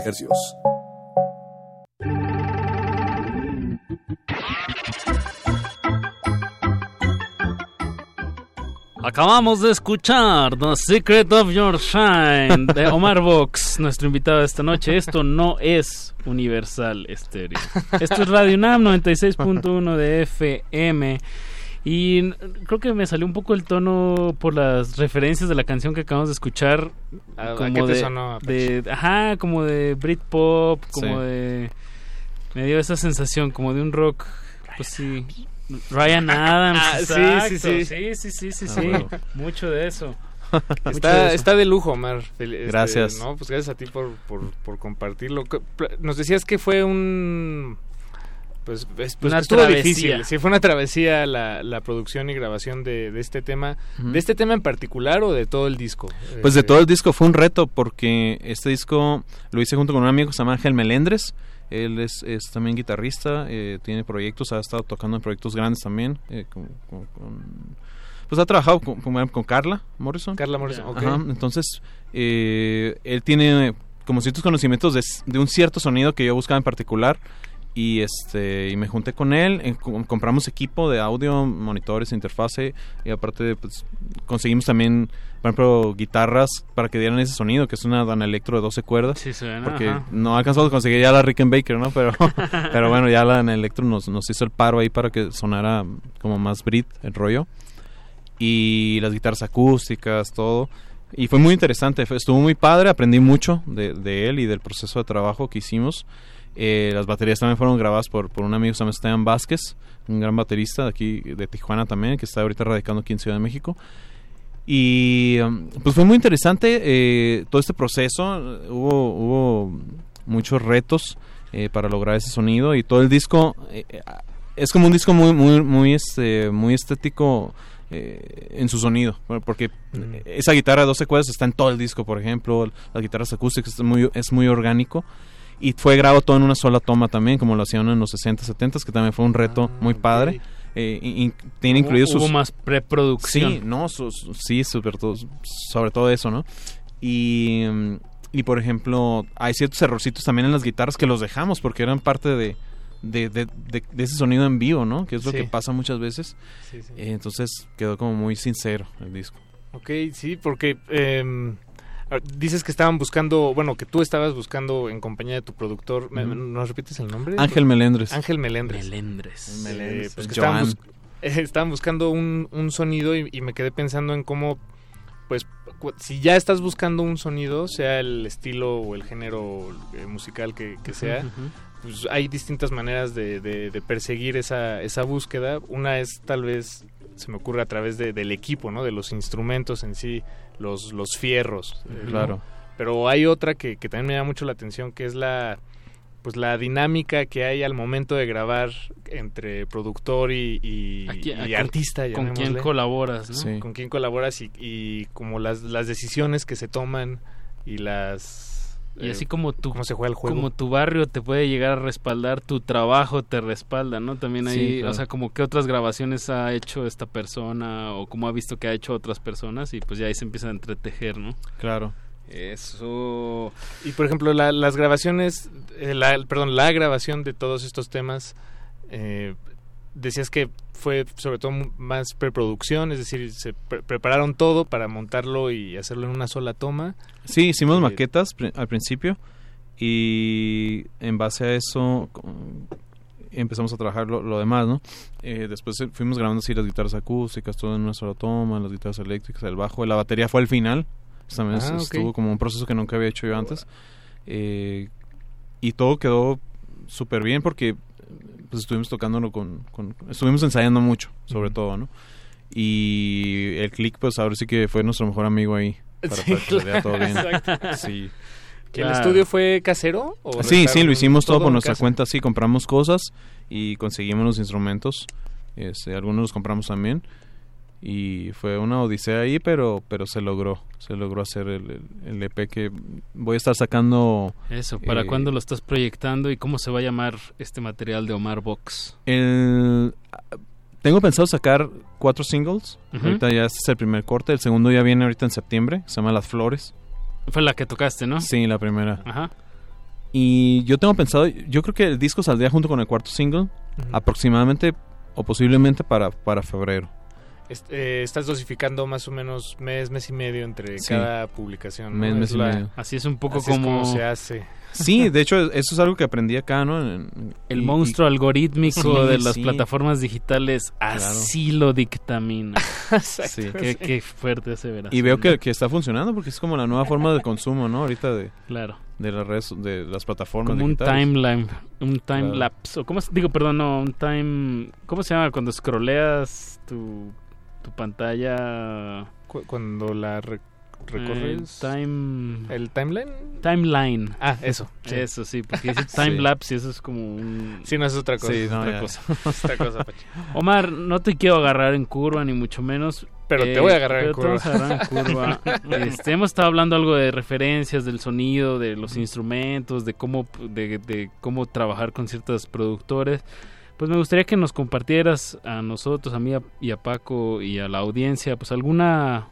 De. Acabamos de escuchar The Secret of Your Shine de Omar Vox, nuestro invitado esta noche. Esto no es Universal Stereo. Esto es Radio UNAM 96.1 de FM. Y creo que me salió un poco el tono por las referencias de la canción que acabamos de escuchar. ¿A- a como qué te de, sonó, de- ajá, como de Britpop, como Sí. de... Me dio esa sensación, como de un rock, pues sí... Ryan Adams. Ah, sí, exacto. sí, sí. sí, sí, sí, sí, Ah, sí. bueno. Mucho de eso. De Está, está de lujo, Omar. Fel- este, Gracias. no, pues gracias a ti por, por, por compartirlo. Nos decías que fue un... Pues, es- pues estuvo travesía. difícil. Sí, fue una travesía la, la producción y grabación de, de este tema. ¿De este tema en particular o de todo el disco? Pues de Eh, todo el disco fue un reto porque este disco lo hice junto con un amigo que se llama Ángel Melendres. Él es, es también guitarrista, eh, tiene proyectos, ha estado tocando en proyectos grandes también. eh, con- con- con- pues ha trabajado con, con- con Carla Morrison. Carla Morrison, ok. Ajá, entonces, eh, él tiene como ciertos conocimientos de, de un cierto sonido que yo buscaba en particular. Y este y me junté con él, eh, com- compramos equipo de audio, monitores, interfase y aparte pues, conseguimos también, por ejemplo, guitarras para que dieran ese sonido, que es una Dan Electro de 12 cuerdas. Sí, suena, porque ajá. no alcanzamos a conseguir ya la Rickenbacker, ¿no? Pero, pero bueno, ya la Dan Electro nos, nos hizo el paro ahí para que sonara como más Brit el rollo. Y las guitarras acústicas, todo. Y fue muy interesante, fue- estuvo muy padre, aprendí mucho de, de él y del proceso de trabajo que hicimos. Eh, las baterías también fueron grabadas por, por un amigo que se llama Esteban Vázquez, un gran baterista de aquí de Tijuana también, que está ahorita radicando aquí en Ciudad de México. Y um, pues fue muy interesante eh, todo este proceso, hubo, hubo muchos retos eh, para lograr ese sonido y todo el disco es como un disco muy muy muy este muy estético en su sonido porque esa guitarra de 12 cuerdas está en todo el disco por ejemplo las guitarras acústicas es muy es muy orgánico y fue grabado todo en una sola toma también como lo hacían en los 60 70 que también fue un reto muy padre eh, y- y tiene incluidos sus hubo más preproducción. sí no sus- sí sobre todo sobre todo eso no y mm, y por ejemplo hay ciertos errorcitos también en las guitarras que los dejamos porque eran parte de de, de- de- de ese sonido en vivo, ¿no? Que es lo Sí. que pasa muchas veces. Sí, sí. Eh, entonces quedó como muy sincero el disco. Ok, sí, porque em, ah, dices que estaban buscando, bueno, que tú estabas buscando en compañía de tu productor. ¿Me- Ujú. ¿Nos repites el nombre? Ángel Melendres. Ángel Melendres. Melendres. Eh, Melendres, pues que Joan. estaban bus- eh, estaban buscando un, un sonido y, y me quedé pensando en cómo, pues, cu- si ya estás buscando un sonido, sea el estilo o el género eh, musical que, que sea, pues hay distintas maneras de, de- de perseguir esa, esa búsqueda. Una es tal vez, se me ocurre a través de- del equipo, ¿no? De los instrumentos en sí, los, los fierros. ¿no? Claro. Pero hay otra que, que también me llama mucho la atención, que es la pues la dinámica que hay al momento de grabar entre productor y, y, Aquí- y a- con- artista. con quién colaboras, ¿no? Sí. Con quién colaboras y, y como las, las decisiones que se toman y las... Y eh, así como tu, cómo se juega el juego. como tu barrio te puede llegar a respaldar, tu trabajo te respalda, ¿no? También Sí, ahí, claro. o sea, como qué otras grabaciones ha hecho esta persona o cómo ha visto que ha hecho otras personas y pues ya ahí se empieza a entretejer, ¿no? Claro. Eso. Y por ejemplo, la- las grabaciones, eh, la, perdón, la grabación de todos estos temas, eh, decías que fue sobre todo más preproducción, es decir, se pre- prepararon todo para montarlo y hacerlo en una sola toma. Sí, hicimos Eh, maquetas al principio y en base a eso empezamos a trabajar lo, lo demás, ¿no? Eh, después fuimos grabando así las guitarras acústicas, todo en una sola toma, las guitarras eléctricas, el bajo, la batería fue al final. También Ah, estuvo como un proceso que nunca había hecho yo antes. Eh, y todo quedó súper bien porque pues estuvimos tocándolo con, con- estuvimos ensayando mucho sobre todo no y el click pues ahora sí que fue nuestro mejor amigo ahí para, Sí, para que todo bien exacto. sí ¿El estudio fue casero? o sí sí lo hicimos todo, por en nuestra casa? cuenta sí compramos cosas y conseguimos los instrumentos este, algunos los compramos también y fue una odisea ahí pero pero se logró se logró hacer el, el- EP que voy a estar sacando Eso, ¿para eh, cuándo lo estás proyectando y cómo se va a llamar este material de Omar Box? El, tengo pensado sacar cuatro singles. Ahorita ya este es el primer corte. El segundo ya viene ahorita en septiembre. Se llama Las Flores. Fue la que tocaste, ¿no? Sí, la primera. Ajá. Y yo tengo pensado, yo creo que el disco saldría junto con el cuarto single, aproximadamente o posiblemente para, para febrero. Est- eh, estás dosificando más o menos mes, mes y medio entre Sí. cada publicación. ¿no? Mes, Es mes y la- medio. Así es un poco así es como... se hace. Sí, de hecho, eso es algo que aprendí acá, ¿no? En- El y- monstruo y- algorítmico Sí, de las sí. plataformas digitales así lo dictamina. Sí. Qué, qué fuerte ese verás. Y veo que, que está funcionando porque es como la nueva forma de consumo, ¿no? Ahorita de, Claro. de las redes, de las plataformas Como un timeline, un time Claro. lapse. O cómo digo, perdón, no, un time. ¿Cómo se llama cuando scrolleas tu, tu pantalla? Cu- Cuando la re- recorres. Eh, time. ¿El timeline? Timeline. Ah, eso. sí. Eso, sí, porque dice time Sí. lapse y eso es como un. Sí, no es otra cosa. Sí, no, otra ya. cosa. otra cosa, Pachi. Omar, no te quiero agarrar en curva, ni mucho menos. Pero te voy a agarrar en pero te vamos a agarrar en curva. Este, hemos estado hablando algo de referencias, del sonido, de los instrumentos, de cómo, de, de cómo trabajar con ciertos productores. Pues me gustaría que nos compartieras a nosotros, a mí a- y a Paco y a la audiencia, pues alguna,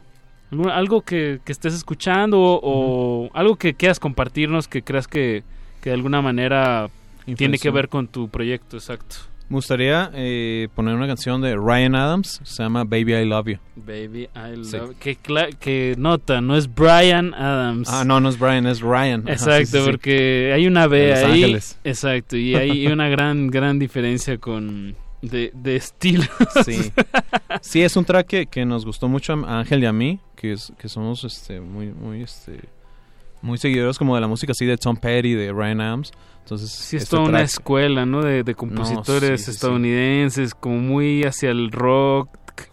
alguna- algo que, que estés escuchando o, algo que quieras compartirnos que creas que, que de alguna manera tiene que ver con tu proyecto, exacto. Me gustaría eh, poner una canción de Ryan Adams, se llama Baby I Love You. Baby, I Sí. love. Que, que nota, no es Brian Adams. Ah, no, no es Brian, es Ryan. Exacto, sí, sí, sí. porque hay una B De Los ahí. Ángeles. Exacto, y hay una gran, gran diferencia con. de, de estilo. Sí. Sí, es un track que, que nos gustó mucho a Ángel y a mí, que, es, que somos este, muy, muy, este, muy seguidores como de la música así de Tom Petty, de Ryan Adams. Entonces, Sí, es este toda una track- escuela, ¿no? De, de compositores sí, sí, sí. estadounidenses, como muy hacia el rock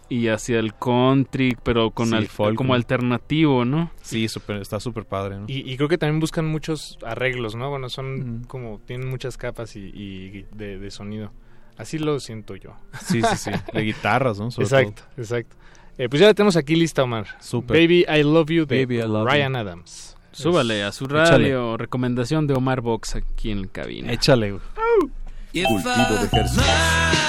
y hacia el country, pero con Sí, al- folk, como ¿no? alternativo, ¿no? Sí, súper- está súper padre, ¿no? Y, y creo que también buscan muchos arreglos, ¿no? Bueno, son como, tienen muchas capas y, y de, de sonido. Así lo siento yo. Sí, sí, sí. De guitarras, ¿no? Sobre exacto, exacto. Eh, pues ya la tenemos aquí lista, Omar. Baby, I Love You de Baby, I Love Ryan You. Adams. Súbale a su radio, recomendación de Omar Box aquí en el cabina. Échale, güey. Cultivo de ejercicios.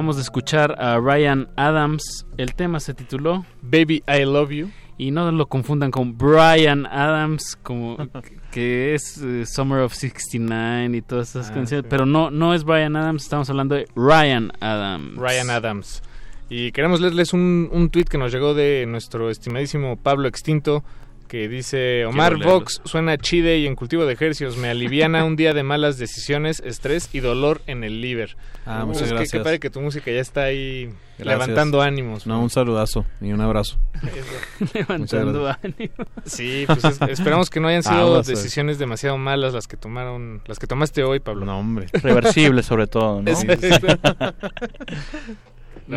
Acabamos de escuchar a Ryan Adams. El tema se tituló Baby I Love You. Y no lo confundan con Brian Adams, como que es eh, Summer of 69 y todas esas Ah, canciones. sí. Pero no, no es Brian Adams, estamos hablando de Ryan Adams. Ryan Adams. Y queremos leerles un, un tweet que nos llegó de nuestro estimadísimo Pablo Extinto, que dice, Omar. Vox suena chide y en cultivo de ejercicios, me aliviana un día de malas decisiones, estrés y dolor en el liver. Ah, Uh, muchas es que- gracias. Qué padre que tu música ya está ahí Gracias. levantando ánimos. No, un saludazo y un abrazo. Levantando gracias. ánimos. Sí, pues es- esperamos que no hayan sido decisiones demasiado malas las que tomaron, las que tomaste hoy, Pablo. No, hombre. Reversible sobre todo, ¿no? Es- Me,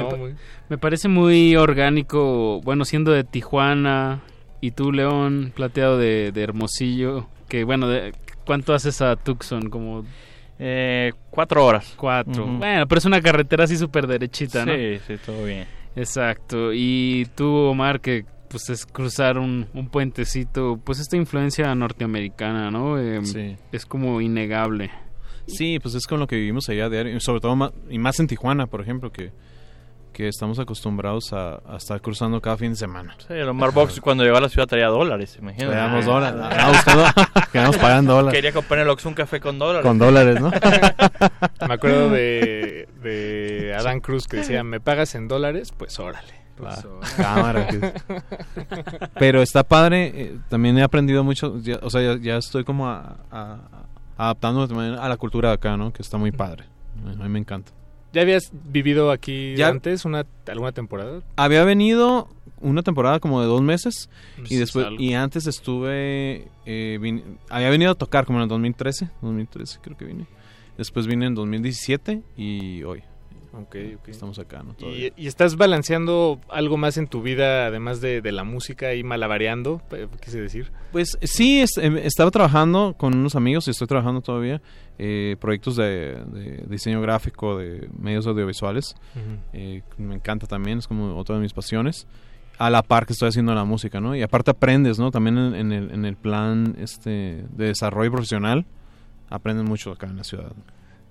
No, pa- muy- me parece muy orgánico, bueno, siendo de Tijuana y tú, León, plateado de, de Hermosillo, que bueno, de- ¿cuánto haces a Tucson? Como Eh, cuatro horas. cuatro. Bueno, pero es una carretera así súper derechita, ¿no? Sí, sí, todo bien. Exacto. Y tú, Omar, que pues es cruzar un, un puentecito, pues esta influencia norteamericana, ¿no? Eh, Sí. Es como innegable. Sí, pues es con lo que vivimos allá diario, sobre todo ma- y más en Tijuana, por ejemplo, que, que estamos acostumbrados a, a estar cruzando cada fin de semana. Sí, el Omar Box cuando llegó a la ciudad traía dólares, imagínate. Traíamos dólares, ah, buscando- quedamos pagando dólares. Quería comprar en el Oxxo un café con dólares. Con dólares, ¿no? Me acuerdo de, de Adán Cruz que decía, ¿me pagas en dólares? Pues órale. Pues, cámara, que- Pero está padre, eh, también he aprendido mucho, ya- o sea, ya, ya estoy como a, a- adaptándome también a la cultura de acá, ¿no? Que está muy padre. A mí me encanta. ¿Ya habías vivido aquí Ya- antes una alguna temporada? Había venido una temporada como de dos meses Pues y es después algo. y antes estuve eh, vine- había venido a tocar como en el 2013 2013 creo que vine después vine en 2017 y hoy Ok, ok. estamos acá no. ¿Y, y estás balanceando algo más en tu vida además de, de la música y malabareando? Quise decir. Pues sí, es- em, estaba trabajando con unos amigos y estoy trabajando todavía eh, proyectos de, de diseño gráfico, de medios audiovisuales. Eh, me encanta también, es como otra de mis pasiones. A la par que estoy haciendo la música, ¿no? Y aparte aprendes, ¿no? También en, en el, en el plan este de desarrollo profesional, aprendes mucho acá en la ciudad.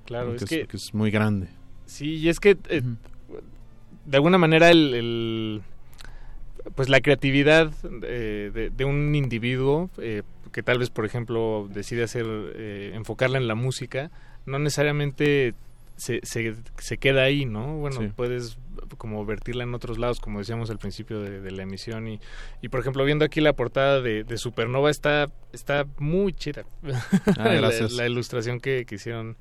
Claro, es que- que es muy grande. Sí, y es que eh, de alguna manera el, el- pues la creatividad eh, de, de un individuo eh, que tal vez por ejemplo decide hacer eh, enfocarla en la música no necesariamente se, se, se queda ahí no bueno Sí. puedes como vertirla en otros lados como decíamos al principio de, de la emisión y, y por ejemplo viendo aquí la portada de, de Supernova está está muy chida Ah, la, gracias. la ilustración que, que hicieron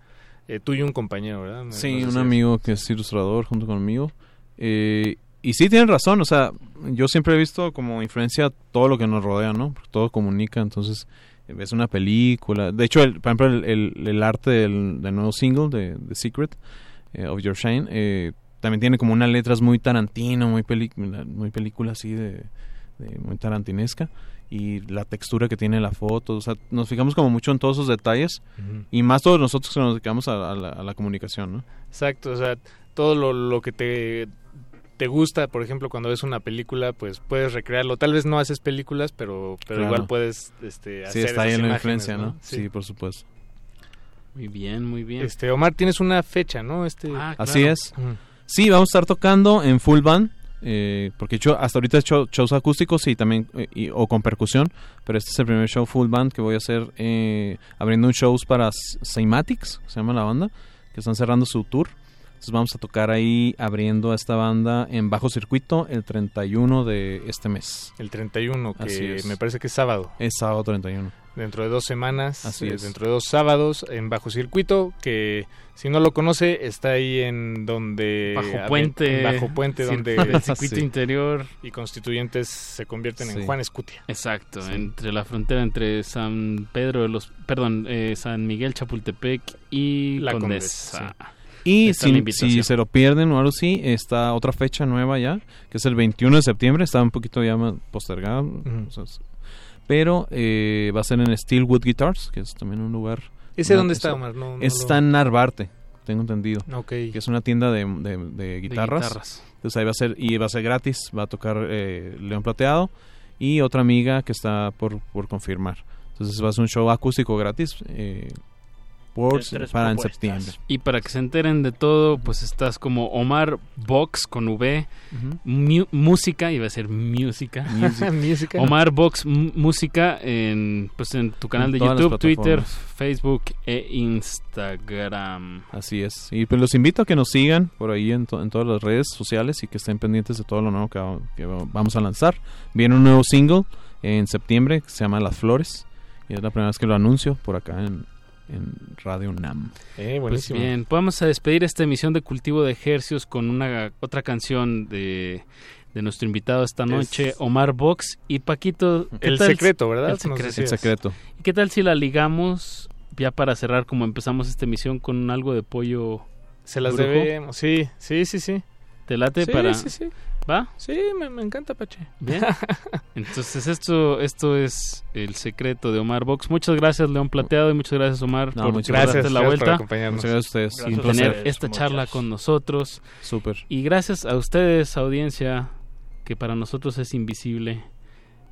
eh, tú y un compañero verdad Me- Sí, un amigo que es ilustrador junto conmigo. Eh, y sí, tienen razón, o sea, yo siempre he visto como influencia todo lo que nos rodea, ¿no? Porque todo comunica, entonces eh, ves una película. De hecho, el, por ejemplo, el, el- el arte del, del nuevo single de The Secret eh, of Your Shine eh, también tiene como unas letras muy tarantino, muy, película muy película así de, muy tarantinesca. Y la textura que tiene la foto, o sea, nos fijamos como mucho en todos esos detalles. Y más todos nosotros que nos dedicamos a, a la, a la comunicación, ¿no? Exacto, o sea, todo lo, lo que te, te gusta, por ejemplo, cuando ves una película, pues puedes recrearlo. Tal vez no haces películas, pero, pero Claro. igual puedes este, Sí, hacer está ahí en la influencia, ¿no? Sí. por supuesto. Muy bien, muy bien. Este, Omar, tienes una fecha, ¿no? Este, Así es. Sí, vamos a estar tocando en full band, eh, porque yo hasta ahorita he hecho shows acústicos y también eh, o con percusión, pero este es el primer show full band que voy a hacer eh, abriendo un shows para S- Cymatics, se llama la banda, que están cerrando su tour. Entonces vamos a tocar ahí abriendo a esta banda en bajo circuito el 31 de este mes. El 31, Así que es. me parece que es sábado. Es sábado 31. Dentro de dos semanas, Así eh, es. dentro de dos sábados, en Bajo Circuito, que si no lo conoce, está ahí en donde... Bajo Puente. en Bajo Puente, donde... el circuito interior. Y constituyentes se convierten en. Juan Escutia. Exacto, Sí. entre la frontera entre San Pedro de los, perdón, eh, San Miguel Chapultepec y La Condesa. Condesa, Y si, si se lo pierden o algo así, está otra fecha nueva ya, que es el 21 de septiembre, está un poquito ya más postergada, o sea, pero eh, va a ser en Steelwood Guitars, que es también un lugar... ¿Ese dónde está, es- Omar? No- no está lo- en Narvarte. tengo entendido. Ok. Que es una tienda de, de- de guitarras. guitarras. Entonces ahí va a ser, y va a ser gratis, va a tocar eh, León Plateado y otra amiga que está por, por confirmar. Entonces va a ser un show acústico gratis eh, Tres para en septiembre. Y para que se enteren de todo, pues estás como Omar Box con V, mu- música, iba a ser música. Omar Box Música en, pues en tu canal En de YouTube, Twitter. Facebook e Instagram. Así es. Y pues los invito a que nos sigan por ahí en, to- en todas las redes sociales y que estén pendientes de todo lo nuevo que, va- que va- vamos a lanzar. Viene un nuevo single en septiembre que se llama Las Flores. Y es la primera vez que lo anuncio por acá en, en Radio NAM. Eh, Pues buenísimo. bien, vamos a despedir esta emisión de Cultivo de Ejercios con una otra canción de, de nuestro invitado esta noche, Omar Box y Paquito. ¿qué El tal- secreto, ¿verdad? El secreto. ¿Y qué tal si la ligamos ya para cerrar como empezamos esta emisión con algo de pollo? Se las brujo? debemos. Sí, sí, sí, sí. ¿Te late Sí, para...? sí, sí. ¿Va? Sí, me, me encanta, Pache. Bien. Entonces esto esto es el secreto de Omar Box. Muchas gracias León Plateado y muchas gracias Omar No, por muchas darte gracias, la gracias por vuelta acompañarnos. Muchas gracias a ustedes. y Gracias a tener ustedes, esta muchas. charla con nosotros. Súper. Y gracias a ustedes, audiencia, que para nosotros es invisible,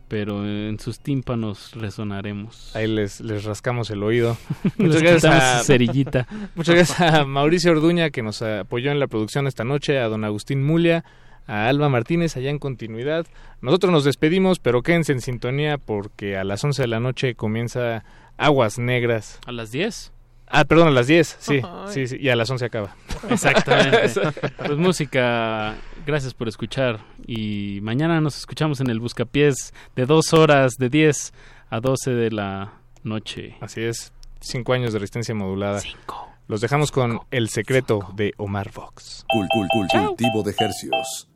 pero en sus tímpanos resonaremos. Ahí les, les rascamos el oído. Muchas gracias a, cerillita. muchas gracias a Mauricio Orduña que nos apoyó en la producción esta noche, a don Agustín Mulia, a Alba Martínez allá en continuidad. Nosotros nos despedimos, pero quédense en sintonía porque a las 11 de la noche comienza Aguas Negras. A las 10. Ah, perdón, a las 10, sí, Ay. sí, sí, y a las 11 acaba. Exactamente. pues música, gracias por escuchar. Y mañana nos escuchamos en el Buscapiés de dos horas, de 10 a 12 de la noche. Así es, cinco años de resistencia modulada. Cinco. Los dejamos con El secreto de Omar Vox. Cul- cul- cul- cultivo de hercios.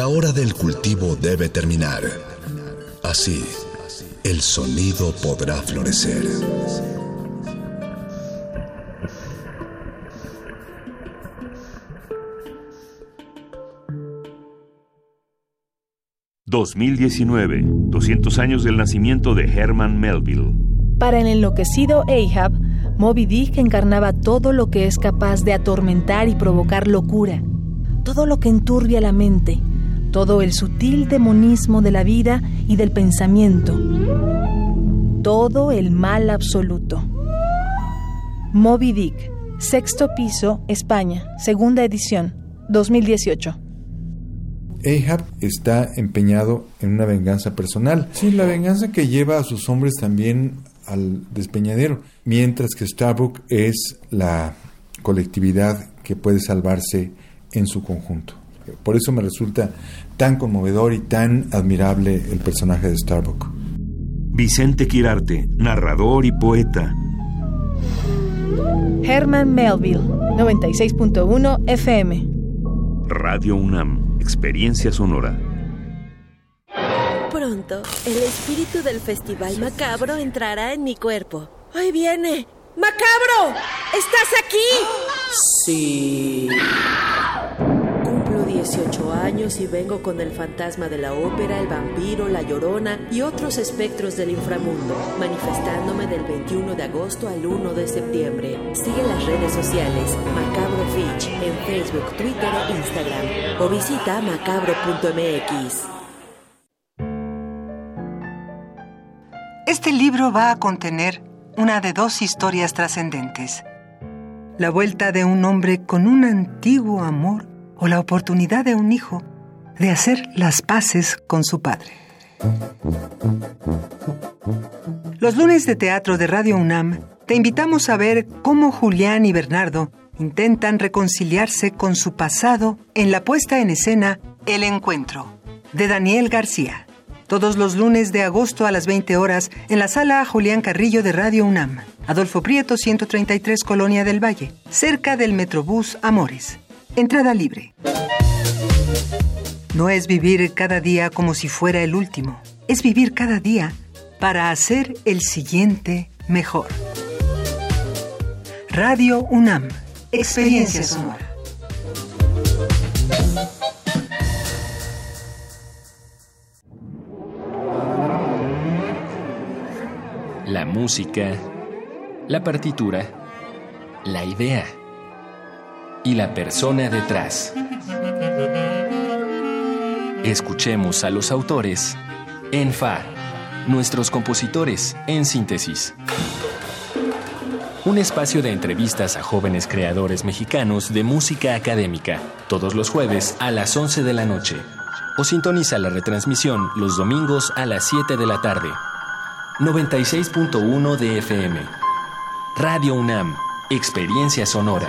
La hora del cultivo debe terminar. Así, el sonido podrá florecer. ...2019... ...200 años del nacimiento de Herman Melville... Para el enloquecido Ahab, Moby Dick encarnaba todo lo que es capaz de atormentar y provocar locura, todo lo que enturbia la mente, todo el sutil demonismo de la vida y del pensamiento, todo el mal absoluto. Moby Dick, sexto piso, España, segunda edición, 2018. Ahab está empeñado en una venganza personal. Sí, la venganza que lleva a sus hombres también al despeñadero, mientras que Starbuck es la colectividad que puede salvarse en su conjunto. Por eso me resulta tan conmovedor y tan admirable el personaje de Starbuck. Vicente Quirarte, narrador y poeta. Herman Melville, 96.1 FM. Radio UNAM, experiencia sonora. Pronto, el espíritu del Festival Macabro entrará en mi cuerpo. ¡Ahí viene! ¡Macabro! ¿Estás aquí? Sí. Cumplo 18 años y vengo con el fantasma de la ópera, el vampiro, la llorona y otros espectros del inframundo, manifestándome del 21 de agosto al 1 de septiembre. Sigue las redes sociales Macabro Fitch en Facebook, Twitter e Instagram o visita macabro.mx. Este libro va a contener una de dos historias trascendentes. La vuelta de un hombre con un antiguo amor o la oportunidad de un hijo de hacer las paces con su padre. Los lunes de teatro de Radio UNAM te invitamos a ver cómo Julián y Bernardo intentan reconciliarse con su pasado en la puesta en escena El Encuentro, de Daniel García. Todos los lunes de agosto a las 20 horas en la sala Julián Carrillo de Radio UNAM. Adolfo Prieto, 133 Colonia del Valle, cerca del Metrobús Amores. Entrada libre. No es vivir cada día como si fuera el último, es vivir cada día para hacer el siguiente mejor. Radio UNAM, experiencia sonora. La música, la partitura, la idea y la persona detrás. Escuchemos a los autores en Fa, nuestros compositores en síntesis. Un espacio de entrevistas a jóvenes creadores mexicanos de música académica, todos los jueves a las 11 de la noche. O sintoniza la retransmisión los domingos a las 7 de la tarde. 96.1 de FM. Radio UNAM, Experiencia Sonora.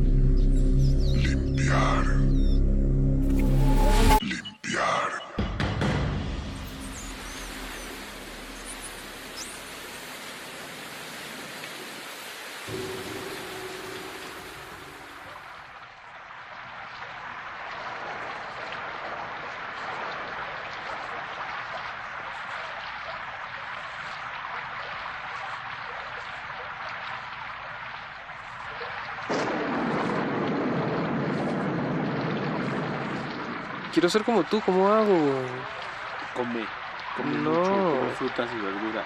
Limpiar. Quiero ser como tú, ¿cómo hago? Come. Come No. mucho, come frutas y verduras.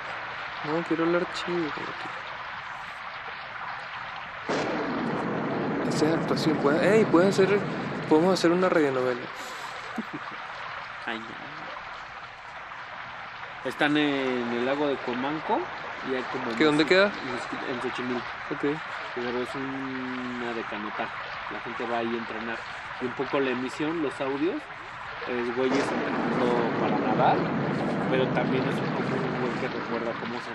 No, quiero hablar chido como tú. Hacer actuación, puede, ey, puede hacer, podemos hacer una radionovela. Ay. Están en el lago de Comanco y hay como... ¿Qué, dónde queda? En Xochimilco. Ok. Pero es una de canotaje. La gente va ahí a entrenar. Y un poco la emisión, los audios, es güeyes entrenando para nadar, pero también es un poco un güey que recuerda cómo se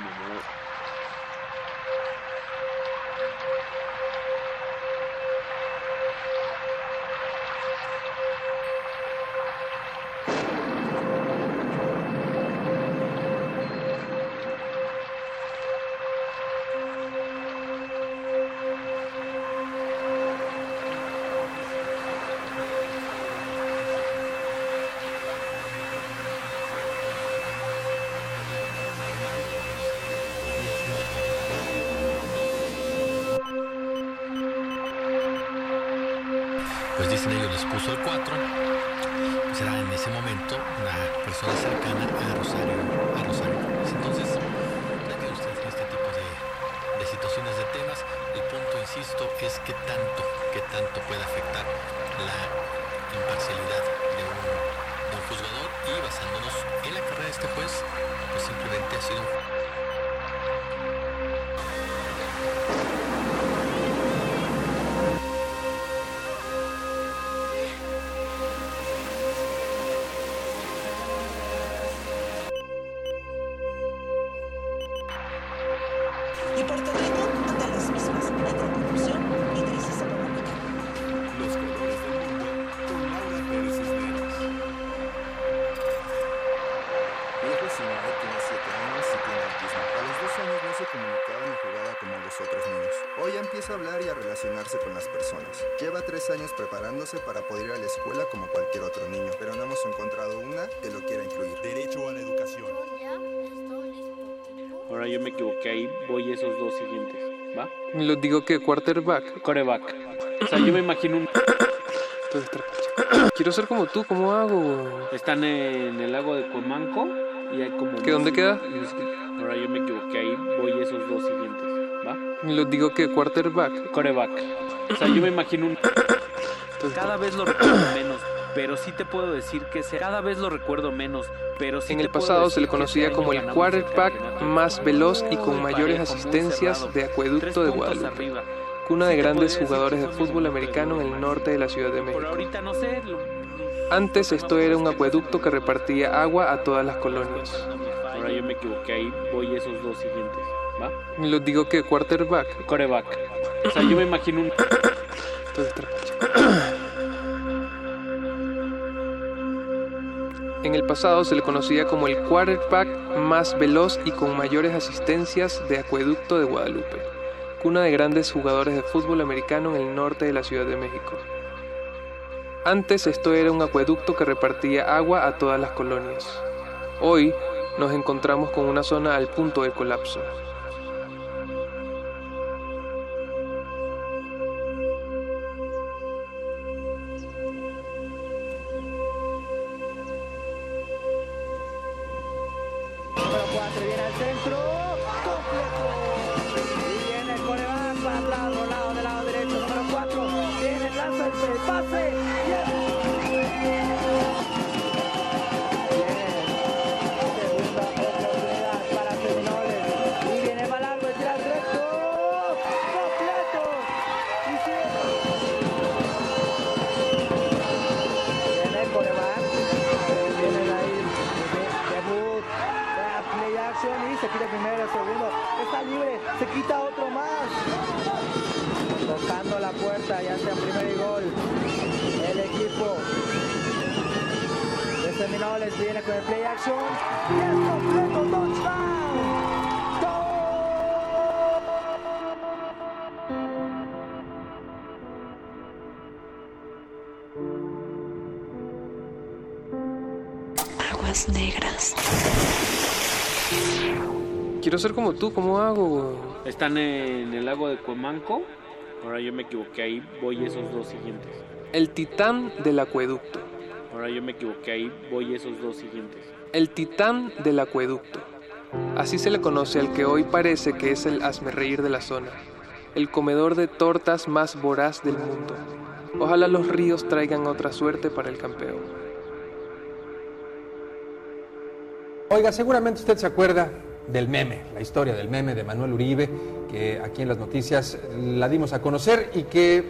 pues dicen ellos les puso el 4 pues en ese momento una persona cercana a Rosario a Rosario. Flores. entonces que usted este tipo de, situaciones de temas el punto insisto es que tanto que tanto puede afectar la imparcialidad de un, juzgador. Y basándonos en la carrera este juez pues simplemente ha sido yo me equivoqué ahí, voy esos dos siguientes, ¿va? Lo digo que quarterback. Coreback. O sea, yo me imagino un... Quiero ser como tú, ¿cómo hago? Están en el lago de Comanco y hay como... ¿Qué dónde queda? Ahora yo me equivoqué ahí, voy esos dos siguientes, ¿va? Lo digo que quarterback. Coreback. O sea, yo me imagino un... Cada vez lo recuerdo menos, pero sí te puedo decir que. Cada vez lo recuerdo menos, pero sí En el pasado se le que conocía como el quarterback más veloz y con mayores asistencias de Acueducto de Guadalupe. arriba. Cuna de grandes jugadores de fútbol americano en el norte de la Ciudad de México. Antes esto era un acueducto que repartía agua a todas las colonias. ahora yo me equivoqué ahí, voy esos dos siguientes, ¿va? Lo digo que quarterback. Coreback. O sea, yo me imagino un... En el pasado se le conocía como el quarterback más veloz y con mayores asistencias de Acueducto de Guadalupe. Cuna de grandes jugadores de fútbol americano en el norte de la Ciudad de México. Antes esto era un acueducto que repartía agua a todas las colonias. Hoy nos encontramos con una zona al punto de colapso. Como tú, ¿cómo hago? Están en el lago de Cuemanco. Ahora yo me equivoqué ahí, voy esos dos siguientes. El titán del acueducto. Ahora yo me equivoqué ahí, voy esos dos siguientes. El titán del acueducto. Así se le conoce al que hoy parece que es el asmerreír de la zona. El comedor de tortas más voraz del mundo. Ojalá los ríos traigan otra suerte para el campeón. Oiga, seguramente usted se acuerda del meme, la historia del meme de Manuel Uribe, que aquí en las noticias la dimos a conocer y que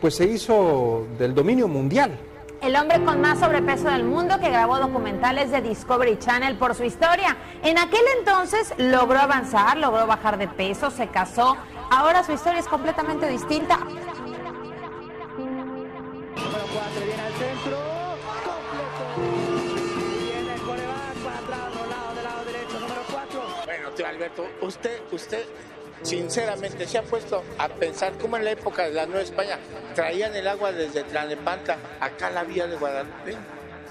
pues se hizo del dominio mundial. El hombre con más sobrepeso del mundo que grabó documentales de Discovery Channel por su historia. En aquel entonces logró avanzar, logró bajar de peso, se casó. Ahora su historia es completamente distinta. Número 4 Alberto, usted, usted sinceramente se ha puesto a pensar cómo en la época de la Nueva España traían el agua desde Tlalnepantla acá a la vía de Guadalupe.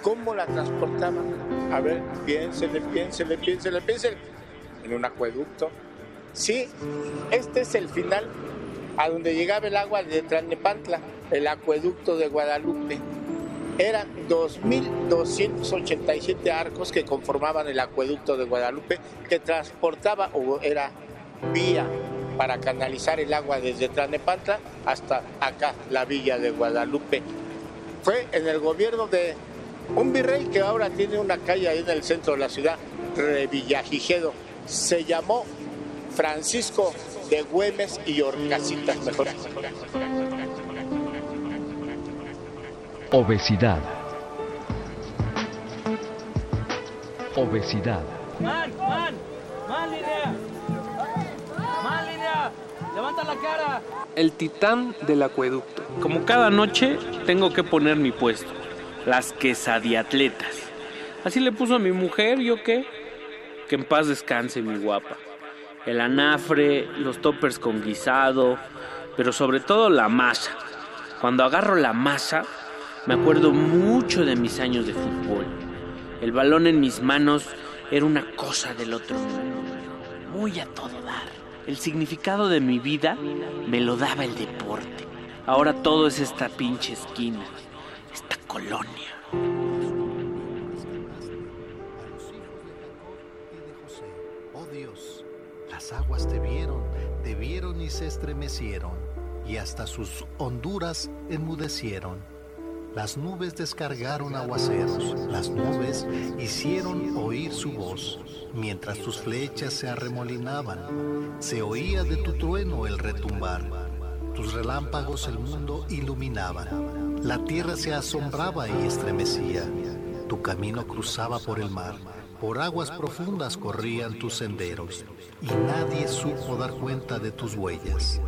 ¿Cómo la transportaban? A ver, piénsele, piénsele, piénsele, piénsele. En un acueducto. Sí, este es el final a donde llegaba el agua de Tlalnepantla, el acueducto de Guadalupe. Eran 2.287 arcos que conformaban el acueducto de Guadalupe que transportaba o era vía para canalizar el agua desde Tlalnepantla hasta acá, la villa de Guadalupe. Fue en el gobierno de un virrey que ahora tiene una calle ahí en el centro de la ciudad, Revillagigedo. Se llamó Francisco de Güemes y Orcasitas, mejor. Obesidad. Obesidad. Man, man, man línea. Man línea. Levanta la cara. El titán del acueducto. Como cada noche tengo que poner mi puesto, las quesadiatletas. Así le puso a mi mujer, ¿yo qué? Que en paz descanse mi guapa. El anafre, los toppers con guisado, pero sobre todo la masa. Cuando agarro la masa, me acuerdo mucho de mis años de fútbol. El balón en mis manos era una cosa del otro mundo, muy a todo dar. El significado de mi vida me lo daba el deporte. Ahora todo es esta pinche esquina, esta colonia. Oh Dios, las aguas te vieron, te vieron y se estremecieron, y hasta sus honduras enmudecieron. Las nubes descargaron aguaceros, las nubes hicieron oír su voz, mientras tus flechas se arremolinaban. Se oía de tu trueno el retumbar, tus relámpagos el mundo iluminaban. La tierra se asombraba y estremecía. Tu camino cruzaba por el mar, por aguas profundas corrían tus senderos, y nadie supo dar cuenta de tus huellas.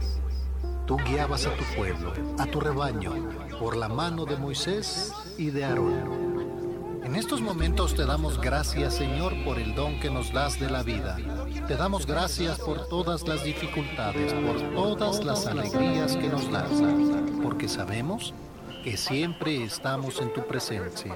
Tú guiabas a tu pueblo, a tu rebaño, por la mano de Moisés y de Aarón. En estos momentos te damos gracias, Señor, por el don que nos das de la vida. Te damos gracias por todas las dificultades, por todas las alegrías que nos das, porque sabemos que siempre estamos en tu presencia.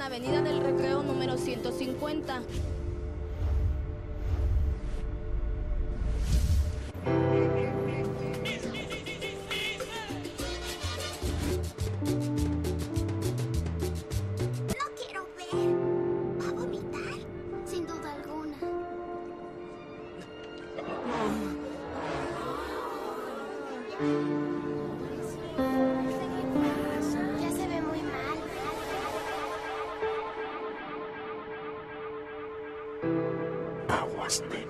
En Avenida del Recreo número 150. Aguas negras.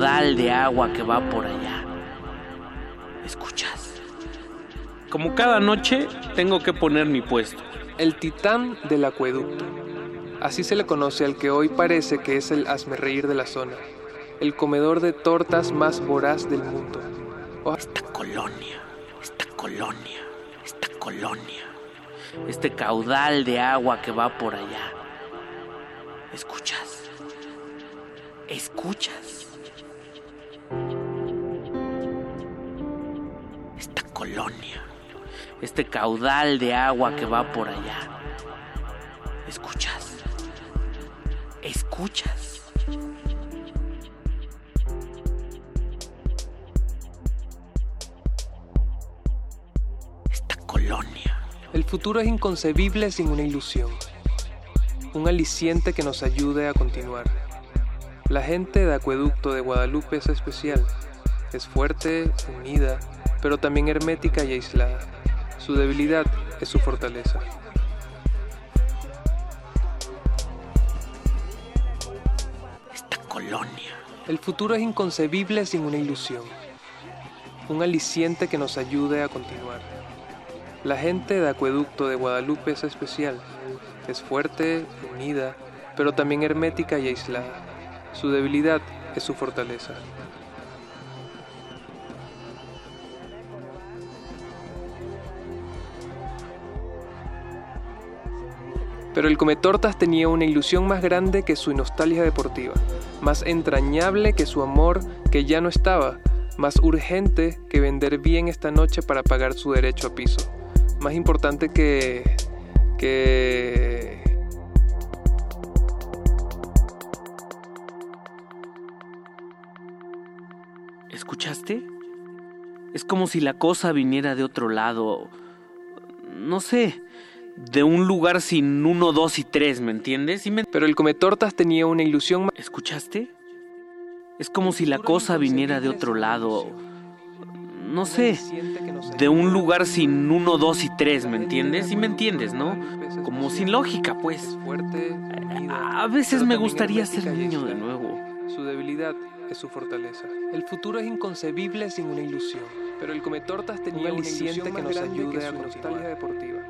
Caudal de agua que va por allá. ¿Escuchas? Como cada noche, tengo que poner mi puesto. El titán del acueducto. Así se le conoce al que hoy parece que es el asmerreír de la zona, el comedor de tortas más voraz del mundo. Oh, Esta colonia, esta colonia, esta colonia. Este caudal de agua que va por allá. Este caudal de agua que va por allá. ¿Escuchas? ¿Escuchas? Esta colonia. El futuro es inconcebible sin una ilusión, un aliciente que nos ayude a continuar. La gente de Acueducto de Guadalupe es especial, es fuerte, unida, pero también hermética y aislada. Su debilidad es su fortaleza. Esta colonia. El futuro es inconcebible sin una ilusión, un aliciente que nos ayude a continuar. La gente de Acueducto de Guadalupe es especial, es fuerte, unida, pero también hermética y aislada. Su debilidad es su fortaleza. Pero el Cometortas tenía una ilusión más grande que su nostalgia deportiva, más entrañable que su amor que ya no estaba, más urgente que vender bien esta noche para pagar su derecho a piso, más importante que... que... ¿Escuchaste? Es como si la cosa viniera de otro lado. No sé, de un lugar sin uno, dos y tres, ¿me entiendes? ¿Sí me- Pero el Cometortas tenía una ilusión. ¿Escuchaste? Es como si la cosa viniera de otro lado. No sé, de un lugar sin uno, dos y tres, ¿me entiendes? ¿Sí me entiendes, no? Como sin lógica, pues. A veces me gustaría ser niño de nuevo. Su debilidad es su fortaleza. El futuro es inconcebible sin una ilusión. Pero el Cometortas tenía un aliciente que nos ayude a nostalgia deportiva.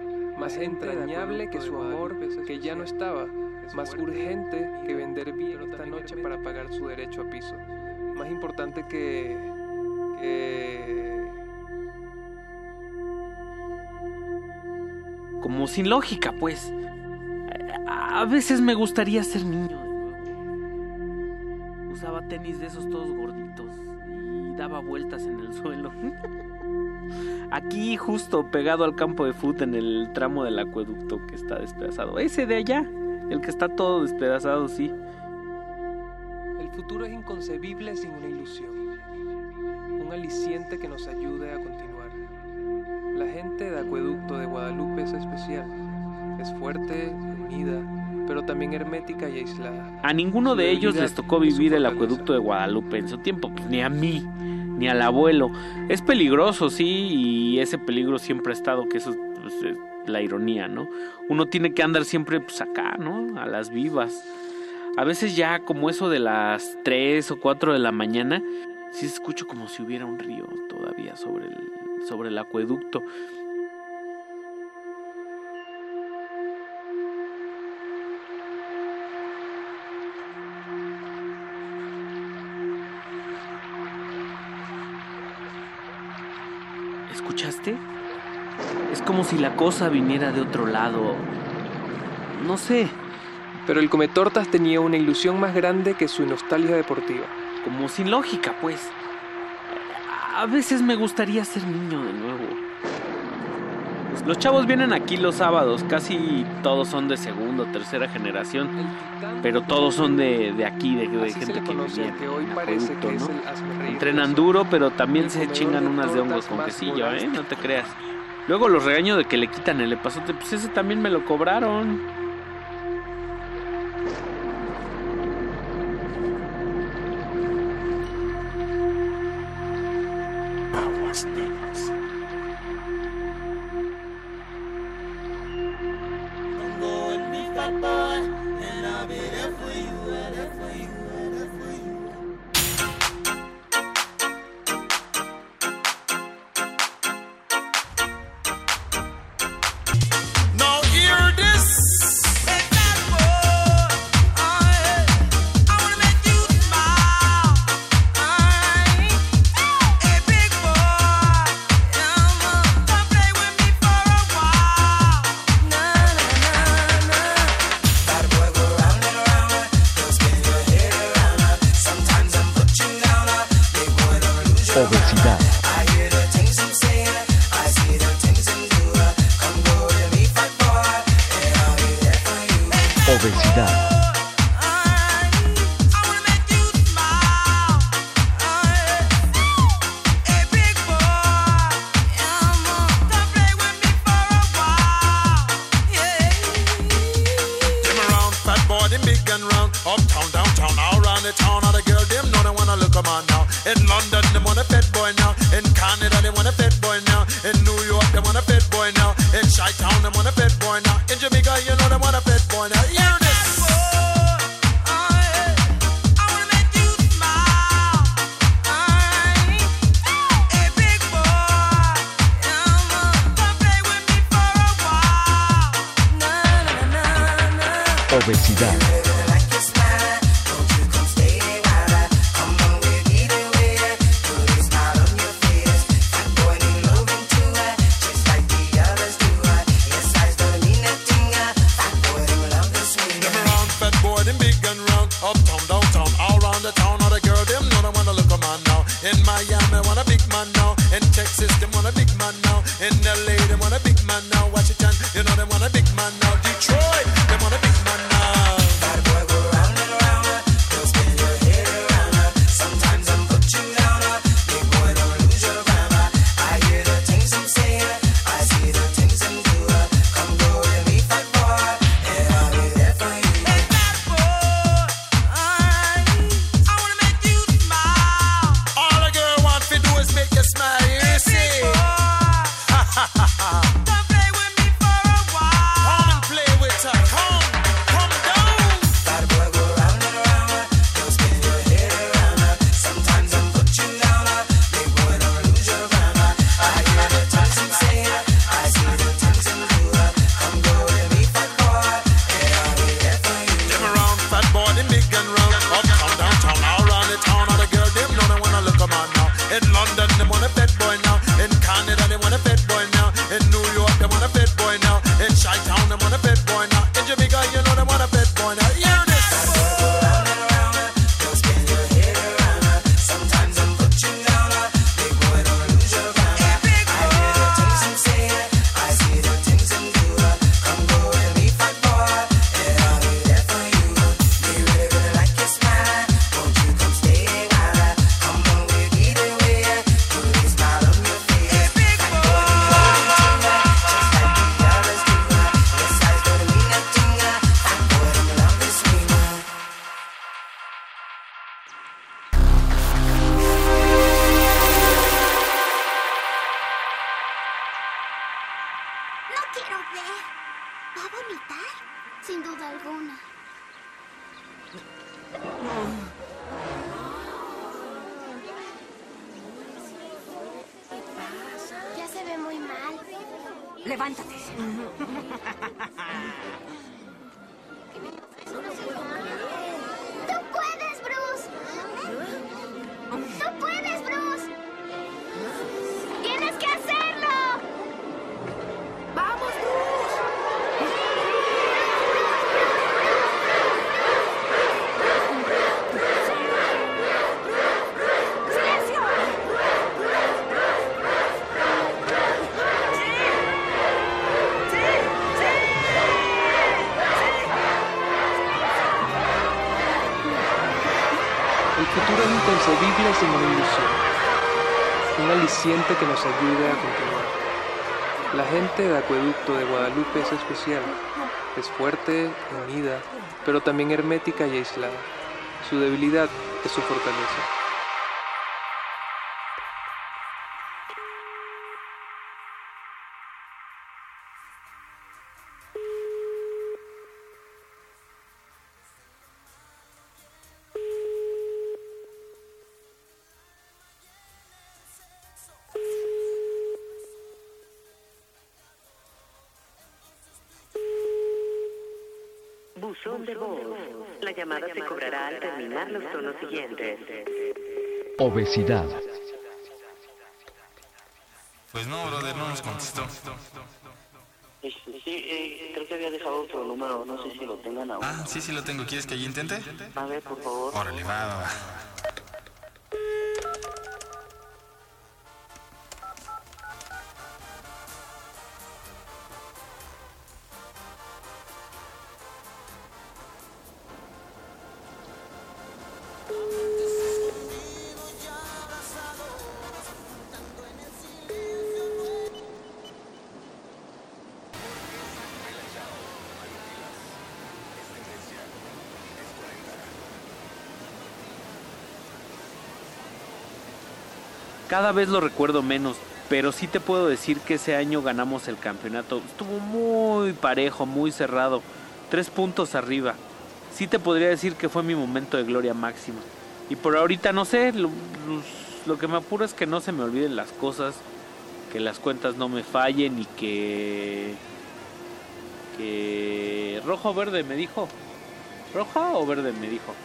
Más entrañable que su amor que ya no estaba. Más urgente que vender bien esta noche para pagar su derecho a piso. Más importante que... que... Como sin lógica, pues. A veces me gustaría ser niño de nuevo. Usaba tenis de esos todos gorditos y daba vueltas en el suelo. Aquí justo pegado al campo de fútbol en el tramo del acueducto que está despedazado. Ese de allá, el que está todo despedazado, sí. El futuro es inconcebible sin una ilusión, un aliciente que nos ayude a continuar. La gente de Acueducto de Guadalupe es especial, es fuerte, unida, pero también hermética y aislada. A ninguno de ellos les tocó vivir el acueducto de Guadalupe en su tiempo, pues, ni a mí, ni al abuelo. Es peligroso, sí, y ese peligro siempre ha estado, que eso pues, es la ironía, ¿no? Uno tiene que andar siempre pues, acá, ¿no? A las vivas. A veces ya como eso de las 3 o 4 de la mañana, sí escucho como si hubiera un río todavía sobre el, sobre el acueducto. si la cosa viniera de otro lado. No sé. Pero el cometortas tenía una ilusión más grande que su nostalgia deportiva. Como sin lógica, pues. A veces me gustaría ser niño de nuevo. Los chavos vienen aquí los sábados, casi todos son de segunda o tercera generación, pero todos son de, de aquí, de, gente que vivía que hoy. Entrenan duro, pero también se chingan unas de hongos con quesillo, ¿eh? No te creas. Luego los regaño de que le quitan el epazote, pues ese también me lo cobraron. Levántate. gente de Acueducto de Guadalupe es especial, es fuerte, unida, pero también hermética y aislada. Su debilidad es su fortaleza. Obesidad. Pues no, brother, no nos contestó. Sí, eh, creo que había dejado otro número, no sé si lo tengan aún. Ah, sí, sí lo tengo. ¿Quieres que allí intente? A ver, por favor. Órale, va, va, Cada vez lo recuerdo menos, pero sí te puedo decir que ese año ganamos el campeonato. Estuvo muy parejo, muy cerrado. Tres puntos arriba. Sí te podría decir que fue mi momento de gloria máxima. Y por ahorita no sé, lo, lo que me apura es que no se me olviden las cosas, que las cuentas no me fallen y que... que... Rojo o verde me dijo. ¿Roja o verde me dijo?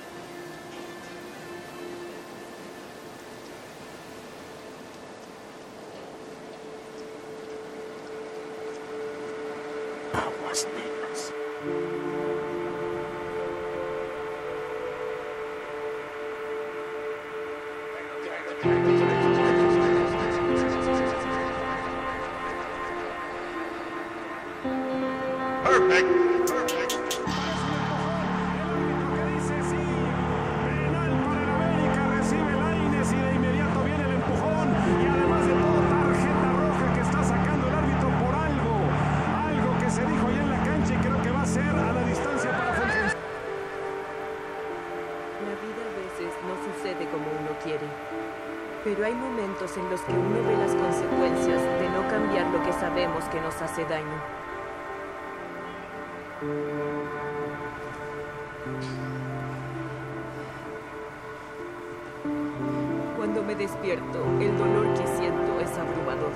Despierto, el dolor que siento es abrumador.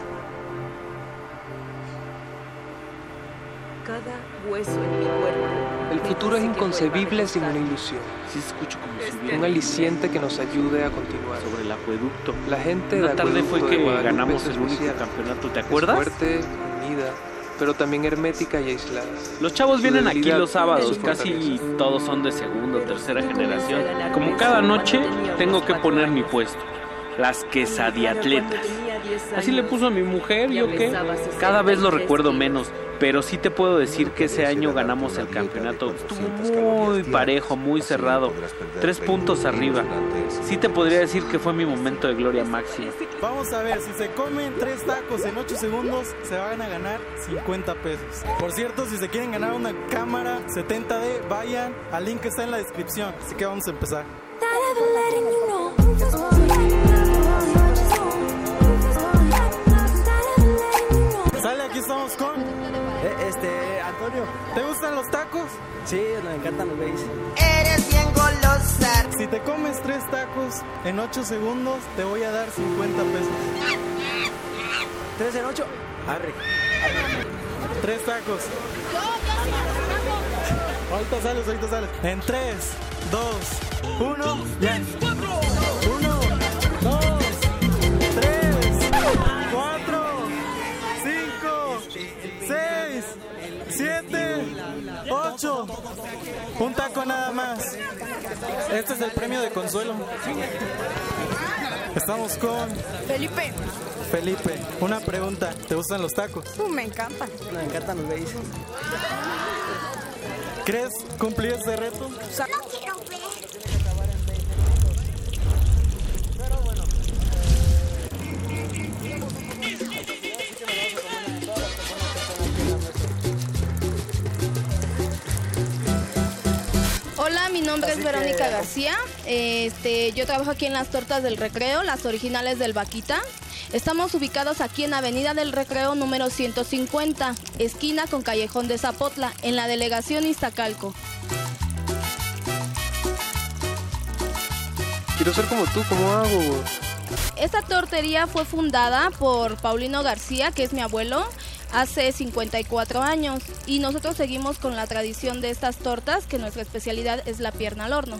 Cada hueso en mi cuerpo El futuro es inconcebible sin una ilusión. Sí, escucho como Un aliciente que nos ayude a continuar. Sobre el acueducto. La gente Una de tarde fue que ganamos el único especial. campeonato, ¿te Es acuerdas? fuerte, unida, pero también hermética y aislada. Los chavos Su vienen aquí los sábados, casi todos son de segunda o tercera generación. Como cada noche tengo que poner mi puesto. Las quesadiatletas. Así le puso a mi mujer, yo qué. Cada vez lo recuerdo menos, pero sí te puedo decir que ese año ganamos el campeonato. Estuvo muy parejo, muy cerrado. Tres puntos arriba. Sí te podría decir que fue mi momento de gloria máxima. Vamos a ver, si se comen tres tacos en 8 segundos, se van a ganar 50 pesos. Por cierto, si se quieren ganar una cámara 70D, vayan al link que está en la descripción. Así que vamos a empezar. ¿Te gustan los tacos? Sí, me encantan los veis. Eres bien golosa. Si te comes tres tacos en 8 segundos, te voy a dar 50 pesos. ¿Tres en 8? Arre. Tres tacos. Ahorita sales, ahorita sales. En 3, 2, 1, ya. 1, Un taco nada más. Este es el premio de consuelo. Estamos con Felipe, Felipe. Una pregunta. ¿Te gustan los tacos? uh, me encanta. Me encantan los veis. ¿Crees cumplir este reto? Nombre así es Verónica que- García. Este, yo trabajo aquí en las tortas del Recreo, las originales del Vaquita. Estamos ubicados aquí en Avenida del Recreo número 150, esquina con Callejón de Zapotla, en la delegación Iztacalco. Quiero ser como tú, ¿cómo hago? Esta tortería fue fundada por Paulino García, que es mi abuelo, hace 54 años y nosotros seguimos con la tradición de estas tortas, que nuestra especialidad es la pierna al horno.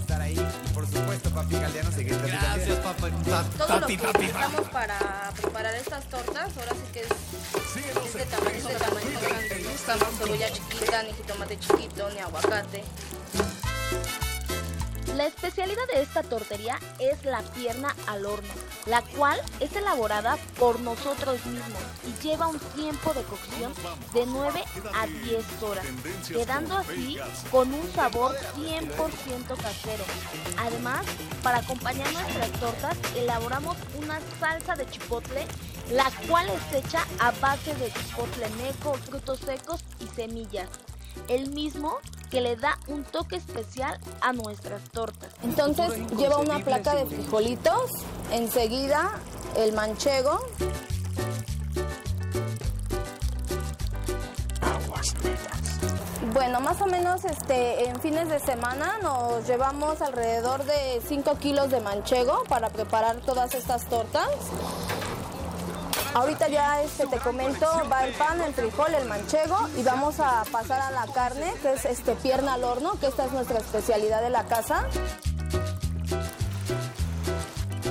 Estar ahí por supuesto, papi seguir Gracias, papi. Todo lo que necesitamos para preparar estas tortas, ahora sí que es, es de tamaño, es de tamaño grande. No usamos cebolla chiquita, ni jitomate chiquito, ni aguacate. La especialidad de esta tortería es la pierna al horno, la cual es elaborada por nosotros mismos y lleva un tiempo de cocción de 9 a 10 horas, quedando así con un sabor 100% casero. Además, para acompañar nuestras tortas, elaboramos una salsa de chipotle, la cual es hecha a base de chipotle meco, frutos secos y semillas. El mismo que le da un toque especial a nuestras tortas. Entonces lleva una placa de frijolitos, enseguida el manchego, Bueno, más o menos este, en fines de semana nos llevamos alrededor de 5 kilos de manchego para preparar todas estas tortas. Ahorita ya este, te comento, va el pan, el frijol, el manchego y vamos a pasar a la carne, que es este, pierna al horno, que esta es nuestra especialidad de la casa.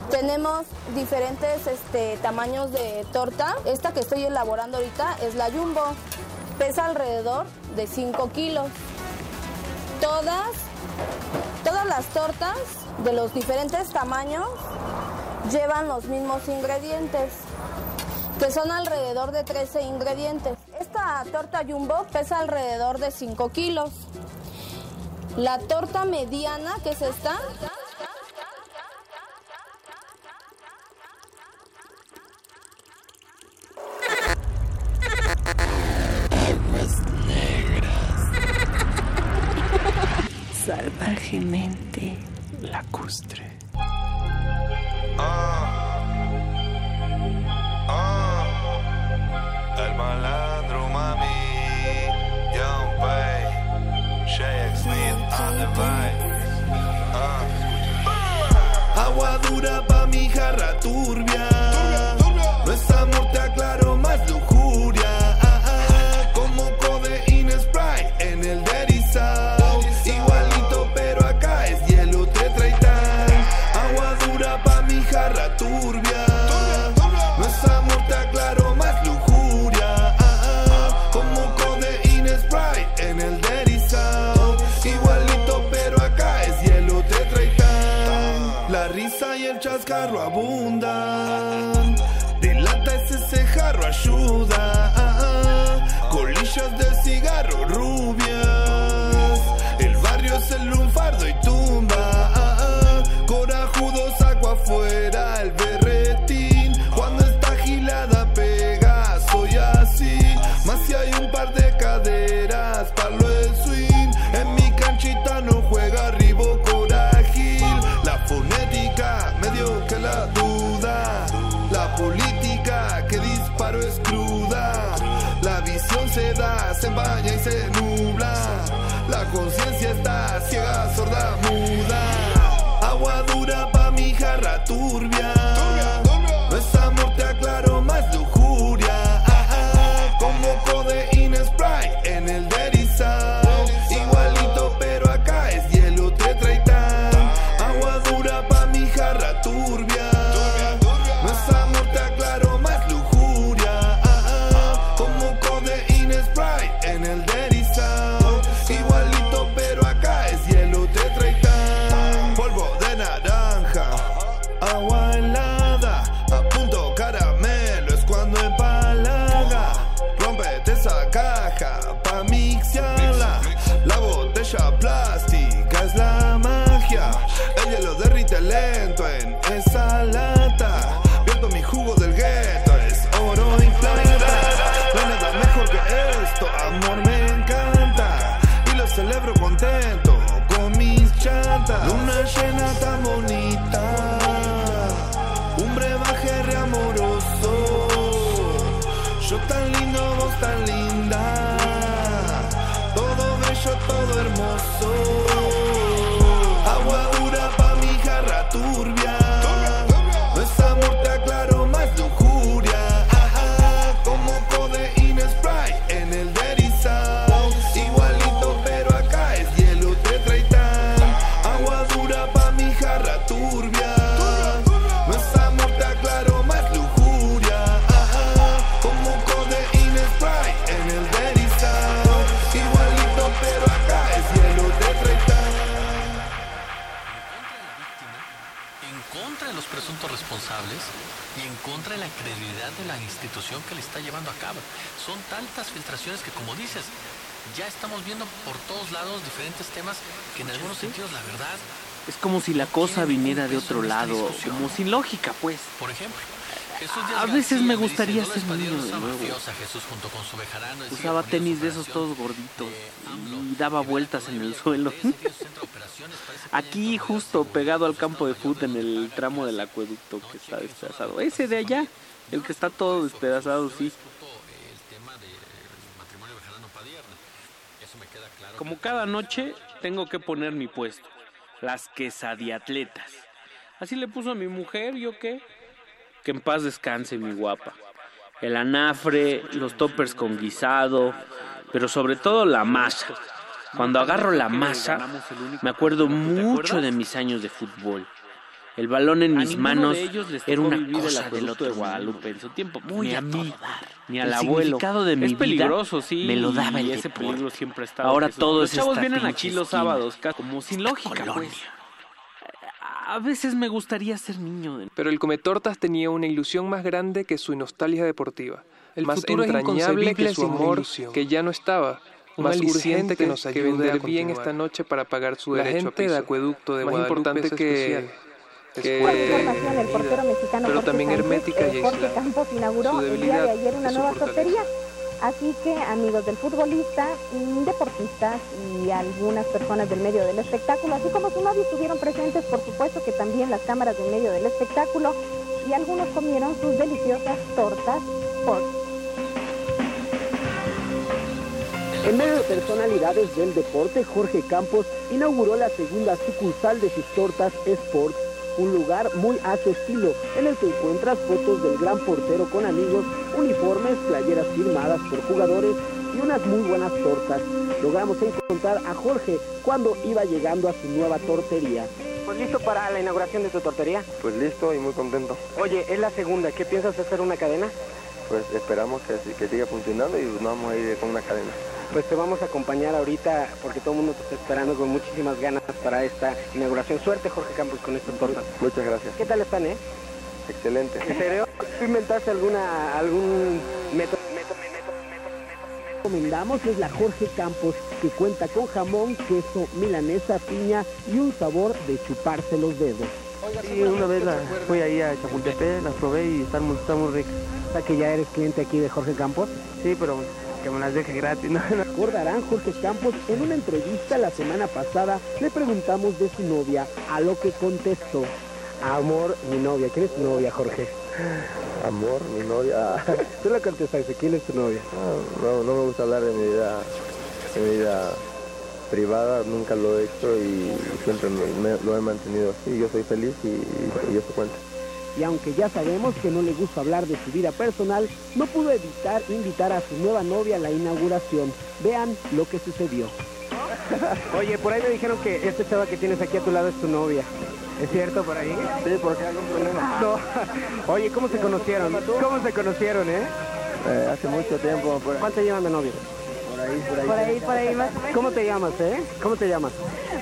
Tenemos diferentes este, tamaños de torta. Esta que estoy elaborando ahorita es la jumbo. Pesa alrededor de 5 kilos. Todas, todas las tortas de los diferentes tamaños llevan los mismos ingredientes, que son alrededor de 13 ingredientes. Esta torta jumbo pesa alrededor de 5 kilos. La torta mediana, que es esta, Salvajemente lacustre. El Agua dura pa' ese se da, se empaña y se nubla. La conciencia está ciega, sorda, muda. Agua dura pa' mi jarra turbia. Yo tan lindo, vos tan linda. Todo bello, todo hermoso. En la credibilidad de la institución que le está llevando a cabo. Son tantas filtraciones que, como dices, ya estamos viendo por todos lados diferentes temas que en algunos sentidos, la verdad, Es como si la cosa viniera de otro lado, como sin lógica, pues. por ejemplo, A veces me gustaría "No ser niño de nuevo. Usaba tenis de esos todos gorditos y daba vueltas en el suelo. Aquí justo pegado al campo de fútbol en el tramo del acueducto que está despedazado. Ese de allá, el que está todo despedazado, sí. Como cada noche tengo que poner mi puesto, las quesadiatletas. Así le puso a mi mujer, ¿yo qué? Que en paz descanse mi guapa. El anafre, los toppers con guisado, pero sobre todo la masa. Cuando agarro la masa, me acuerdo mucho de mis años de fútbol. El balón en mis manos era una cosa del otro de. Guadalupe En su tiempo, muy Ni a mí, ni el al abuelo. de mi es vida peligroso, sí. me lo daba el y ese deporte. peligro siempre ha estado. Ahora todo Los es chavos esta vienen aquí los sábados, como sin lógica, pues. A veces me gustaría ser niño de Pero el Cometortas tenía una ilusión más grande que su nostalgia deportiva. El más futuro es entrañable que su una amor, que ya no estaba. Un más urgente que nos ayude vender a bien esta noche para pagar su La derecho a gente de piso. Acueducto de Más Guadalupe importante es que- especial. que- información, el portero mexicano pero Jorge también hermética y aislada. Campos inauguró Su el día de debilidad ayer una es nueva. Así que amigos del futbolista, deportistas y algunas personas del medio del espectáculo, así como su novio estuvieron presentes, por supuesto que también las cámaras del medio del espectáculo y algunos comieron sus deliciosas tortas por En medio de personalidades del deporte, Jorge Campos inauguró la segunda sucursal de sus tortas Sports, un lugar muy a su estilo, en el que encuentras fotos del gran portero con amigos, uniformes, playeras firmadas por jugadores y unas muy buenas tortas. Logramos encontrar a Jorge cuando iba llegando a su nueva tortería. Pues listo para la inauguración de tu tortería. Pues listo y muy contento. Oye, es la segunda. ¿Qué piensas hacer una cadena? Pues esperamos que, que siga funcionando y nos vamos a ir con una cadena. Pues te vamos a acompañar ahorita porque todo el mundo te está esperando con muchísimas ganas para esta inauguración. Suerte, Jorge Campos, con estas tortas. Muchas gracias. ¿Qué tal están, eh? Excelente. ¿En serio? ¿Tú inventaste alguna, algún método? recomendamos es la Jorge Campos, que cuenta con jamón, queso, milanesa, piña y un sabor de chuparse los dedos. Sí, una vez la, fui ahí a Chapultepec, las probé y están muy, están muy ricas. Que ya eres cliente aquí de Jorge Campos. Sí, pero que me las deje gratis. ¿no? Recordarán Jorge Campos en una entrevista la semana pasada le preguntamos de su novia, a lo que contestó. Amor, mi novia. ¿Quién es tu novia, Jorge? Amor, mi novia. Tú le contestaste, ¿quién es tu novia? No, no me gusta hablar de mi vida, de mi vida privada, nunca lo he hecho y siempre me- me- lo he mantenido así. Yo soy feliz y, y, y eso cuenta. Y aunque ya sabemos que no le gusta hablar de su vida personal, no pudo evitar invitar a su nueva novia a la inauguración. Vean lo que sucedió. Oye, por ahí me dijeron que esta chava que tienes aquí a tu lado es tu novia. ¿Es cierto por ahí? Sí, porque hay algún problema. No. Oye, ¿cómo se conocieron? ¿Cómo se conocieron, eh? Eh, hace mucho tiempo. ¿Cuánto llevan de novio? por ahí, por ahí. por ahí, por ahí más. ¿Cómo te llamas, eh? ¿Cómo te llamas?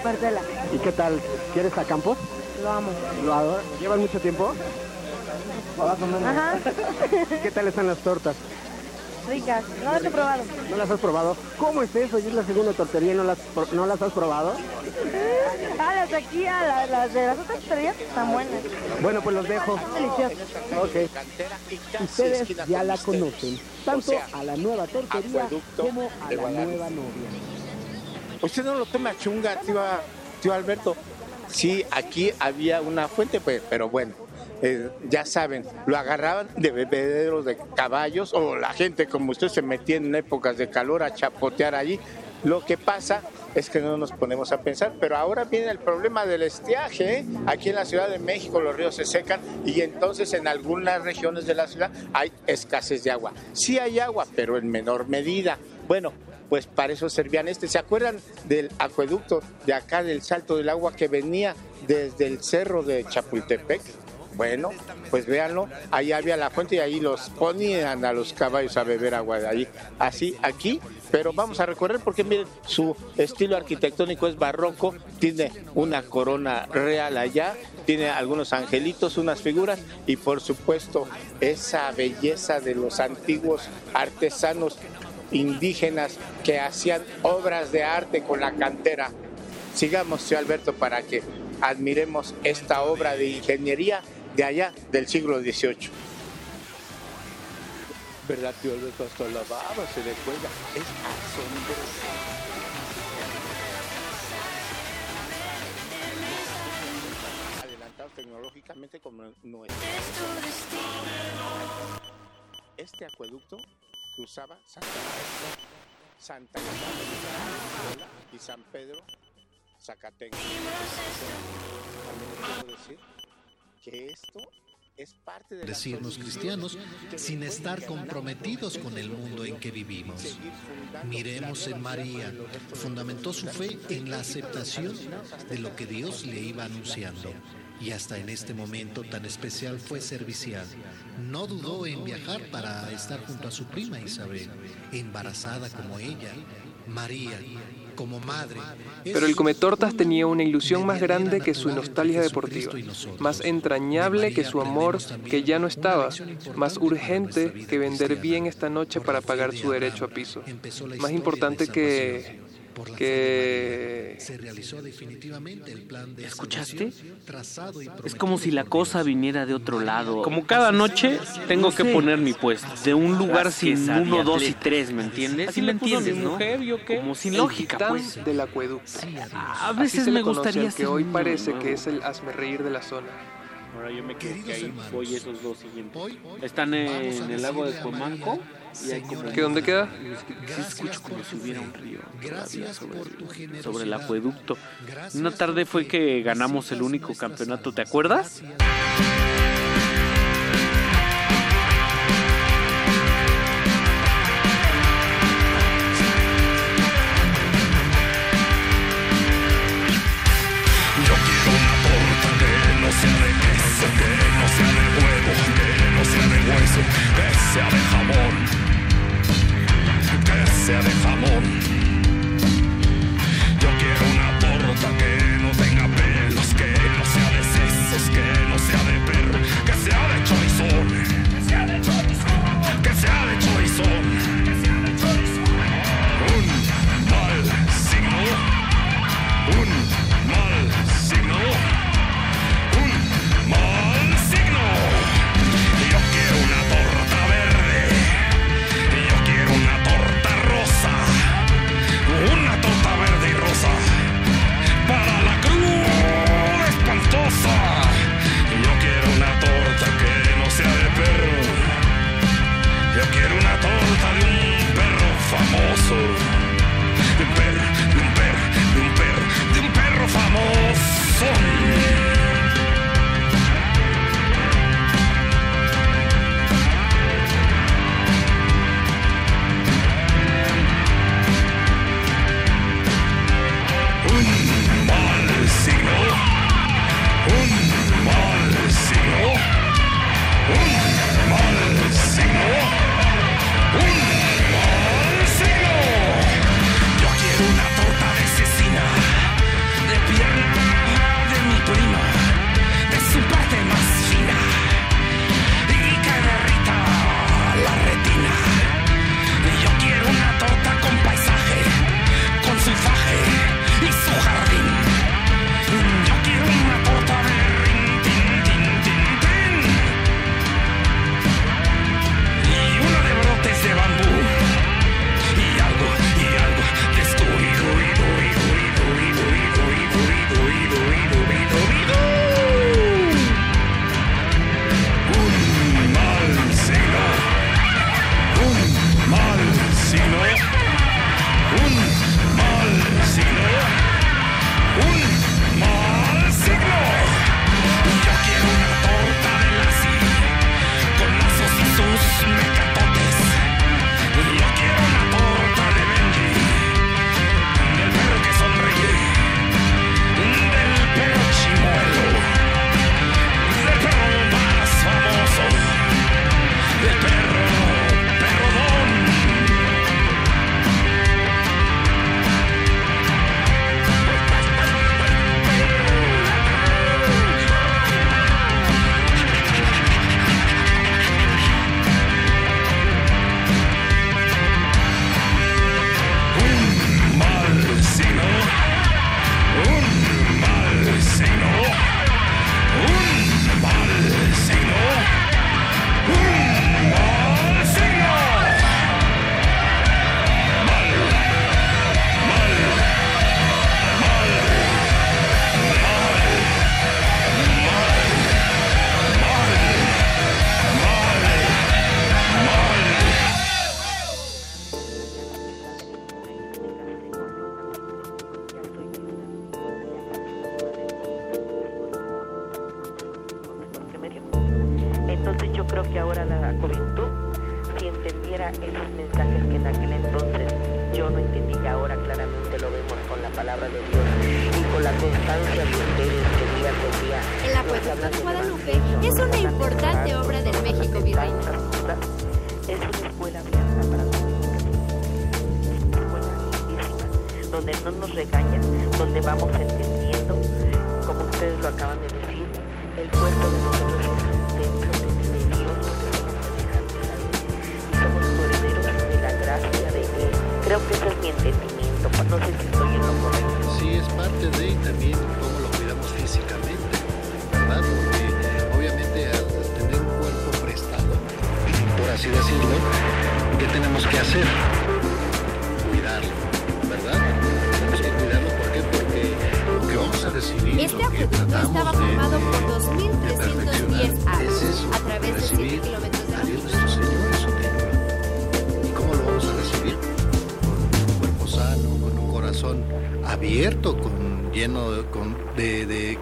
Marcela, ¿Y qué tal? ¿Quieres a Campos? Lo amo. ¿Lo adoras? ¿Llevan mucho tiempo? Ajá. ¿Qué tal están las tortas? Ricas. No las he probado. ¿No las has probado? ¿Cómo es eso? Ya es la segunda tortería y no las, pro- no las has probado. Ah, las de aquí, ah, las, las de las otras tortillas están buenas. Bueno, pues los dejo. Deliciosas. Ok. Ustedes ya la conocen, tanto a la nueva tortería como a la nueva novia. Usted no lo toma chunga, tío, tío Alberto. Sí, aquí había una fuente, pues, pero bueno, eh, ya saben, lo agarraban de bebederos de caballos o la gente como usted se metía en épocas de calor a chapotear allí. Lo que pasa es que no nos ponemos a pensar, pero ahora viene el problema del estiaje. ¿eh? Aquí en la Ciudad de México los ríos se secan y entonces en algunas regiones de la ciudad hay escasez de agua. Sí hay agua, pero en menor medida. Bueno, pues para eso servían este. ¿Se acuerdan del acueducto de acá del Salto del Agua que venía desde el cerro de Chapultepec? Bueno, pues véanlo, ahí había la fuente y ahí los ponían a los caballos a beber agua de ahí. Así, aquí Pero vamos a recorrer porque miren, su estilo arquitectónico es barroco, tiene una corona real allá, tiene algunos angelitos, unas figuras y por supuesto esa belleza de los antiguos artesanos indígenas que hacían obras de arte con la cantera. Sigamos, señor Alberto, para que admiremos esta obra de ingeniería de allá del siglo XVIII. ¿Verdad, tío Alberto? Hasta la baba se le cuelga. Es asombroso. Tecnológicamente como nuestro. Este acueducto cruzaba Santa Marta, Santa Catarina y San Pedro Zacatecas. También les puedo decir que esto es parte de la decirnos cristianos sin estar comprometidos con el mundo en que vivimos. Miremos en María, fundamentó su fe en la aceptación de lo que Dios le iba anunciando y hasta en este momento tan especial fue servicial. No dudó en viajar para estar junto a su prima Isabel, embarazada como ella. María, como madre. Pero el Cometortas tenía una ilusión más grande que su nostalgia deportiva, más entrañable que su amor que ya no estaba, más urgente que vender bien esta noche para pagar su derecho a piso, más importante que que se realizó definitivamente el plan de ¿Escuchaste? trazado y Es como si la cosa viniera de otro lado. Como cada noche tengo que poner mi puesto. De un lugar sin uno, dos y tres, ¿me entiendes? Así ¿Sí me entiendes, no? mujer, ¿yo qué? Como sin El lógica, pues. del acueducto. A Así veces se me gustaría que hoy parece nuevo. que es el hazme de la zona. Ahora yo me quedé Queridos ahí, hermanos, voy esos dos siguientes. hoy Están vamos en a el lago de a Cuemanco María, y hay como... ¿Que dónde queda? Gracias escucho como si hubiera un río todavía sobre, el- sobre el acueducto. Una tarde fue que ganamos el único campeonato, ¿te acuerdas?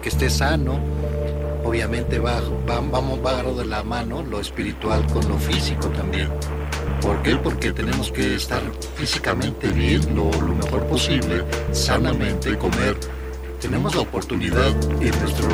Que esté sano. Obviamente va, va, vamos, va de la mano lo espiritual con lo físico también. ¿Por qué? Porque tenemos que estar físicamente bien, lo, mejor posible, sanamente, comer. Tenemos la oportunidad en nuestro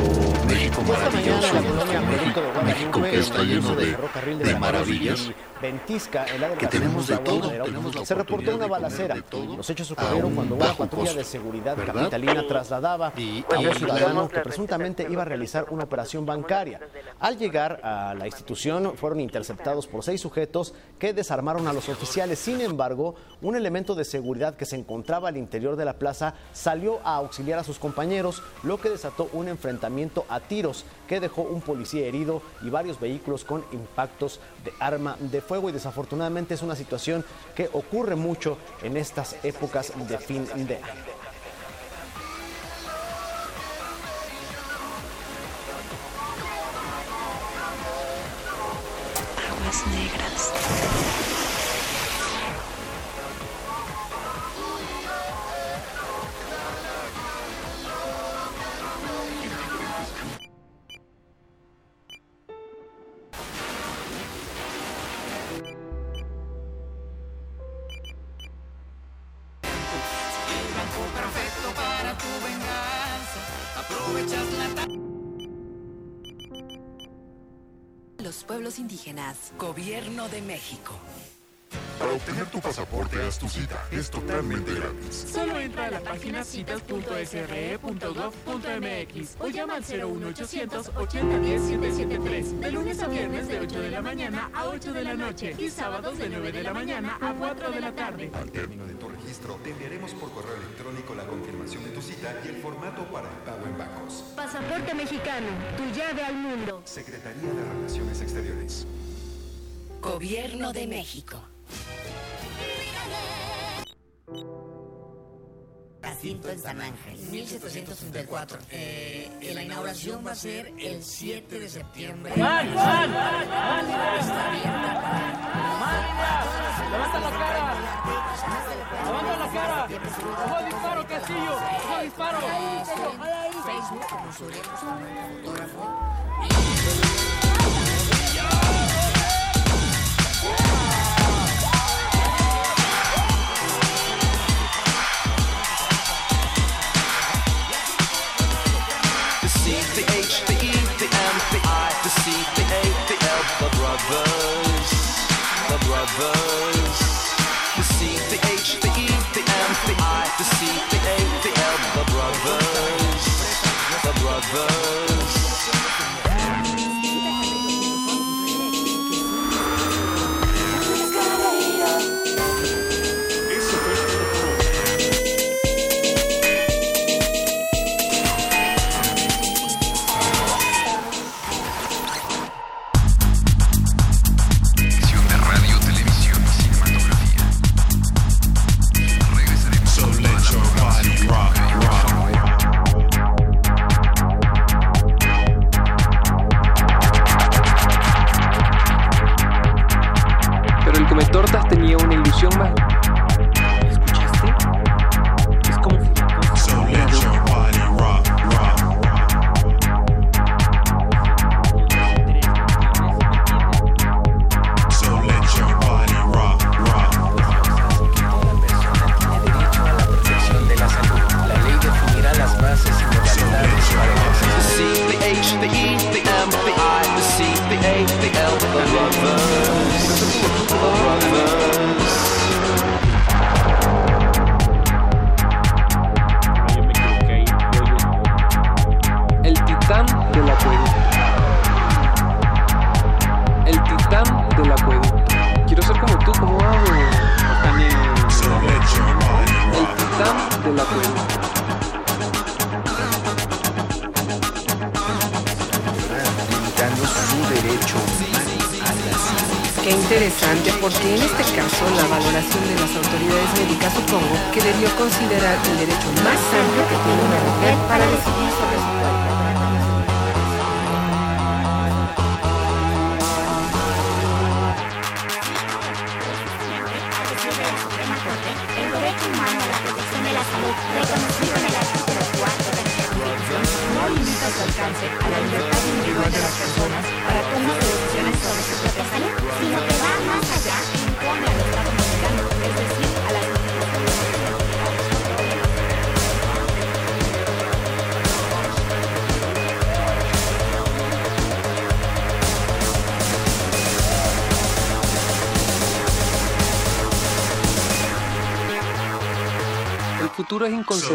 México maravilloso, nuestro México, México que está lleno de, de maravillas, Ventisca, el área de que tenemos de todo, tenemos la se reportó una balacera. Los hechos ocurrieron cuando una patrulla costo, de seguridad ¿verdad? capitalina trasladaba a un ciudadano la- que presuntamente iba a realizar una operación bancaria. Al llegar a la institución fueron interceptados por seis sujetos que desarmaron a los oficiales. Sin embargo, un elemento de seguridad que se encontraba al interior de la plaza salió a auxiliar a sus compañeros, lo que desató un enfrentamiento a tiros que dejó un policía herido y varios vehículos con impactos de arma de fuego y desafortunadamente es una situación que ocurre mucho en estas épocas de fin de año. Negras. Indígenas. Gobierno de México. Para obtener tu pasaporte, haz tu cita. Es totalmente gratis. Solo entra a la página citas.sre.gov.mx o llama al 01800 8010 773 de lunes a viernes de 8 de la mañana a 8 de la noche y sábados de 9 de la mañana a 4 de la tarde. Al término de tu registro, te enviaremos por correo electrónico la confirmación de tu cita y el formato para el pago en bancos. Pasaporte mexicano, tu llave al mundo. Secretaría de Relaciones Exteriores. Gobierno de México. Jacinto en San Ángel, 1734. Eh, la inauguración va a ser el 7 de septiembre. ¡Man, man, man, man! Está abierta para... ¡Levanta la cara! ¡Levanta la cara! ¡Ojo disparo, Castillo! ¡Ojo disparo! Facebook, como fotógrafo.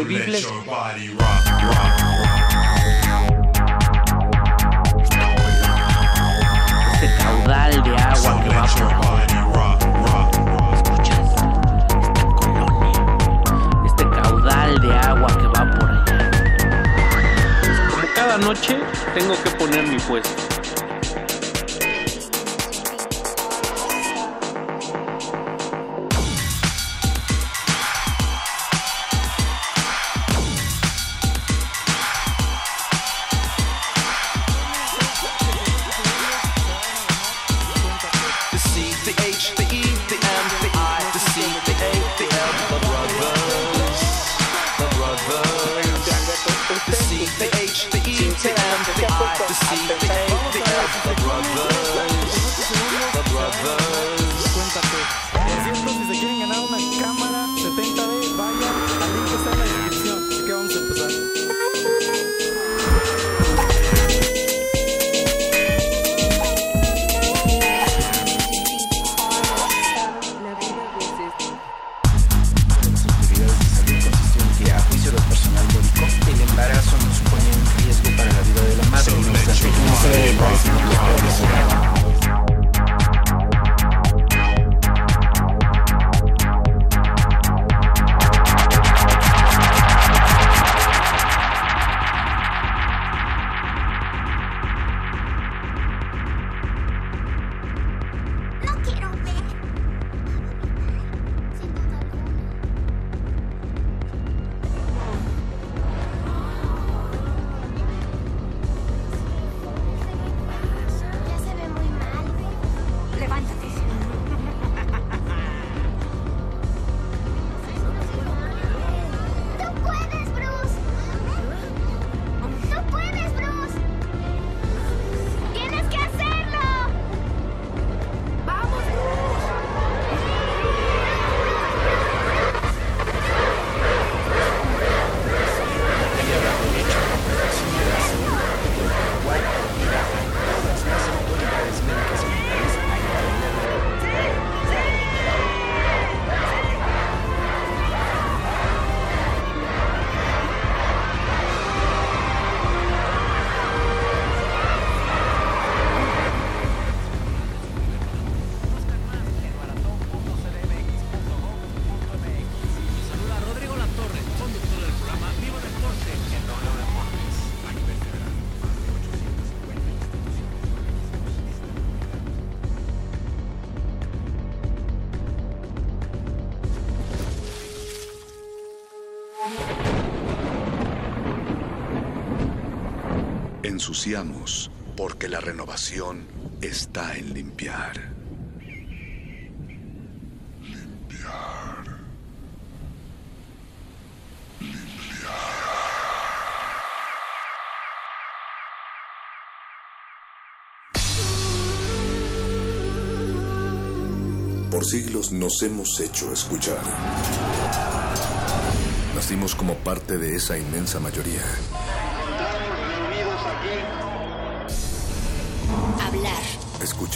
inconcebibles porque la renovación está en limpiar. Limpiar. Limpiar. Por siglos nos hemos hecho escuchar. Nacimos como parte de esa inmensa mayoría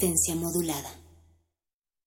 Resistencia modulada.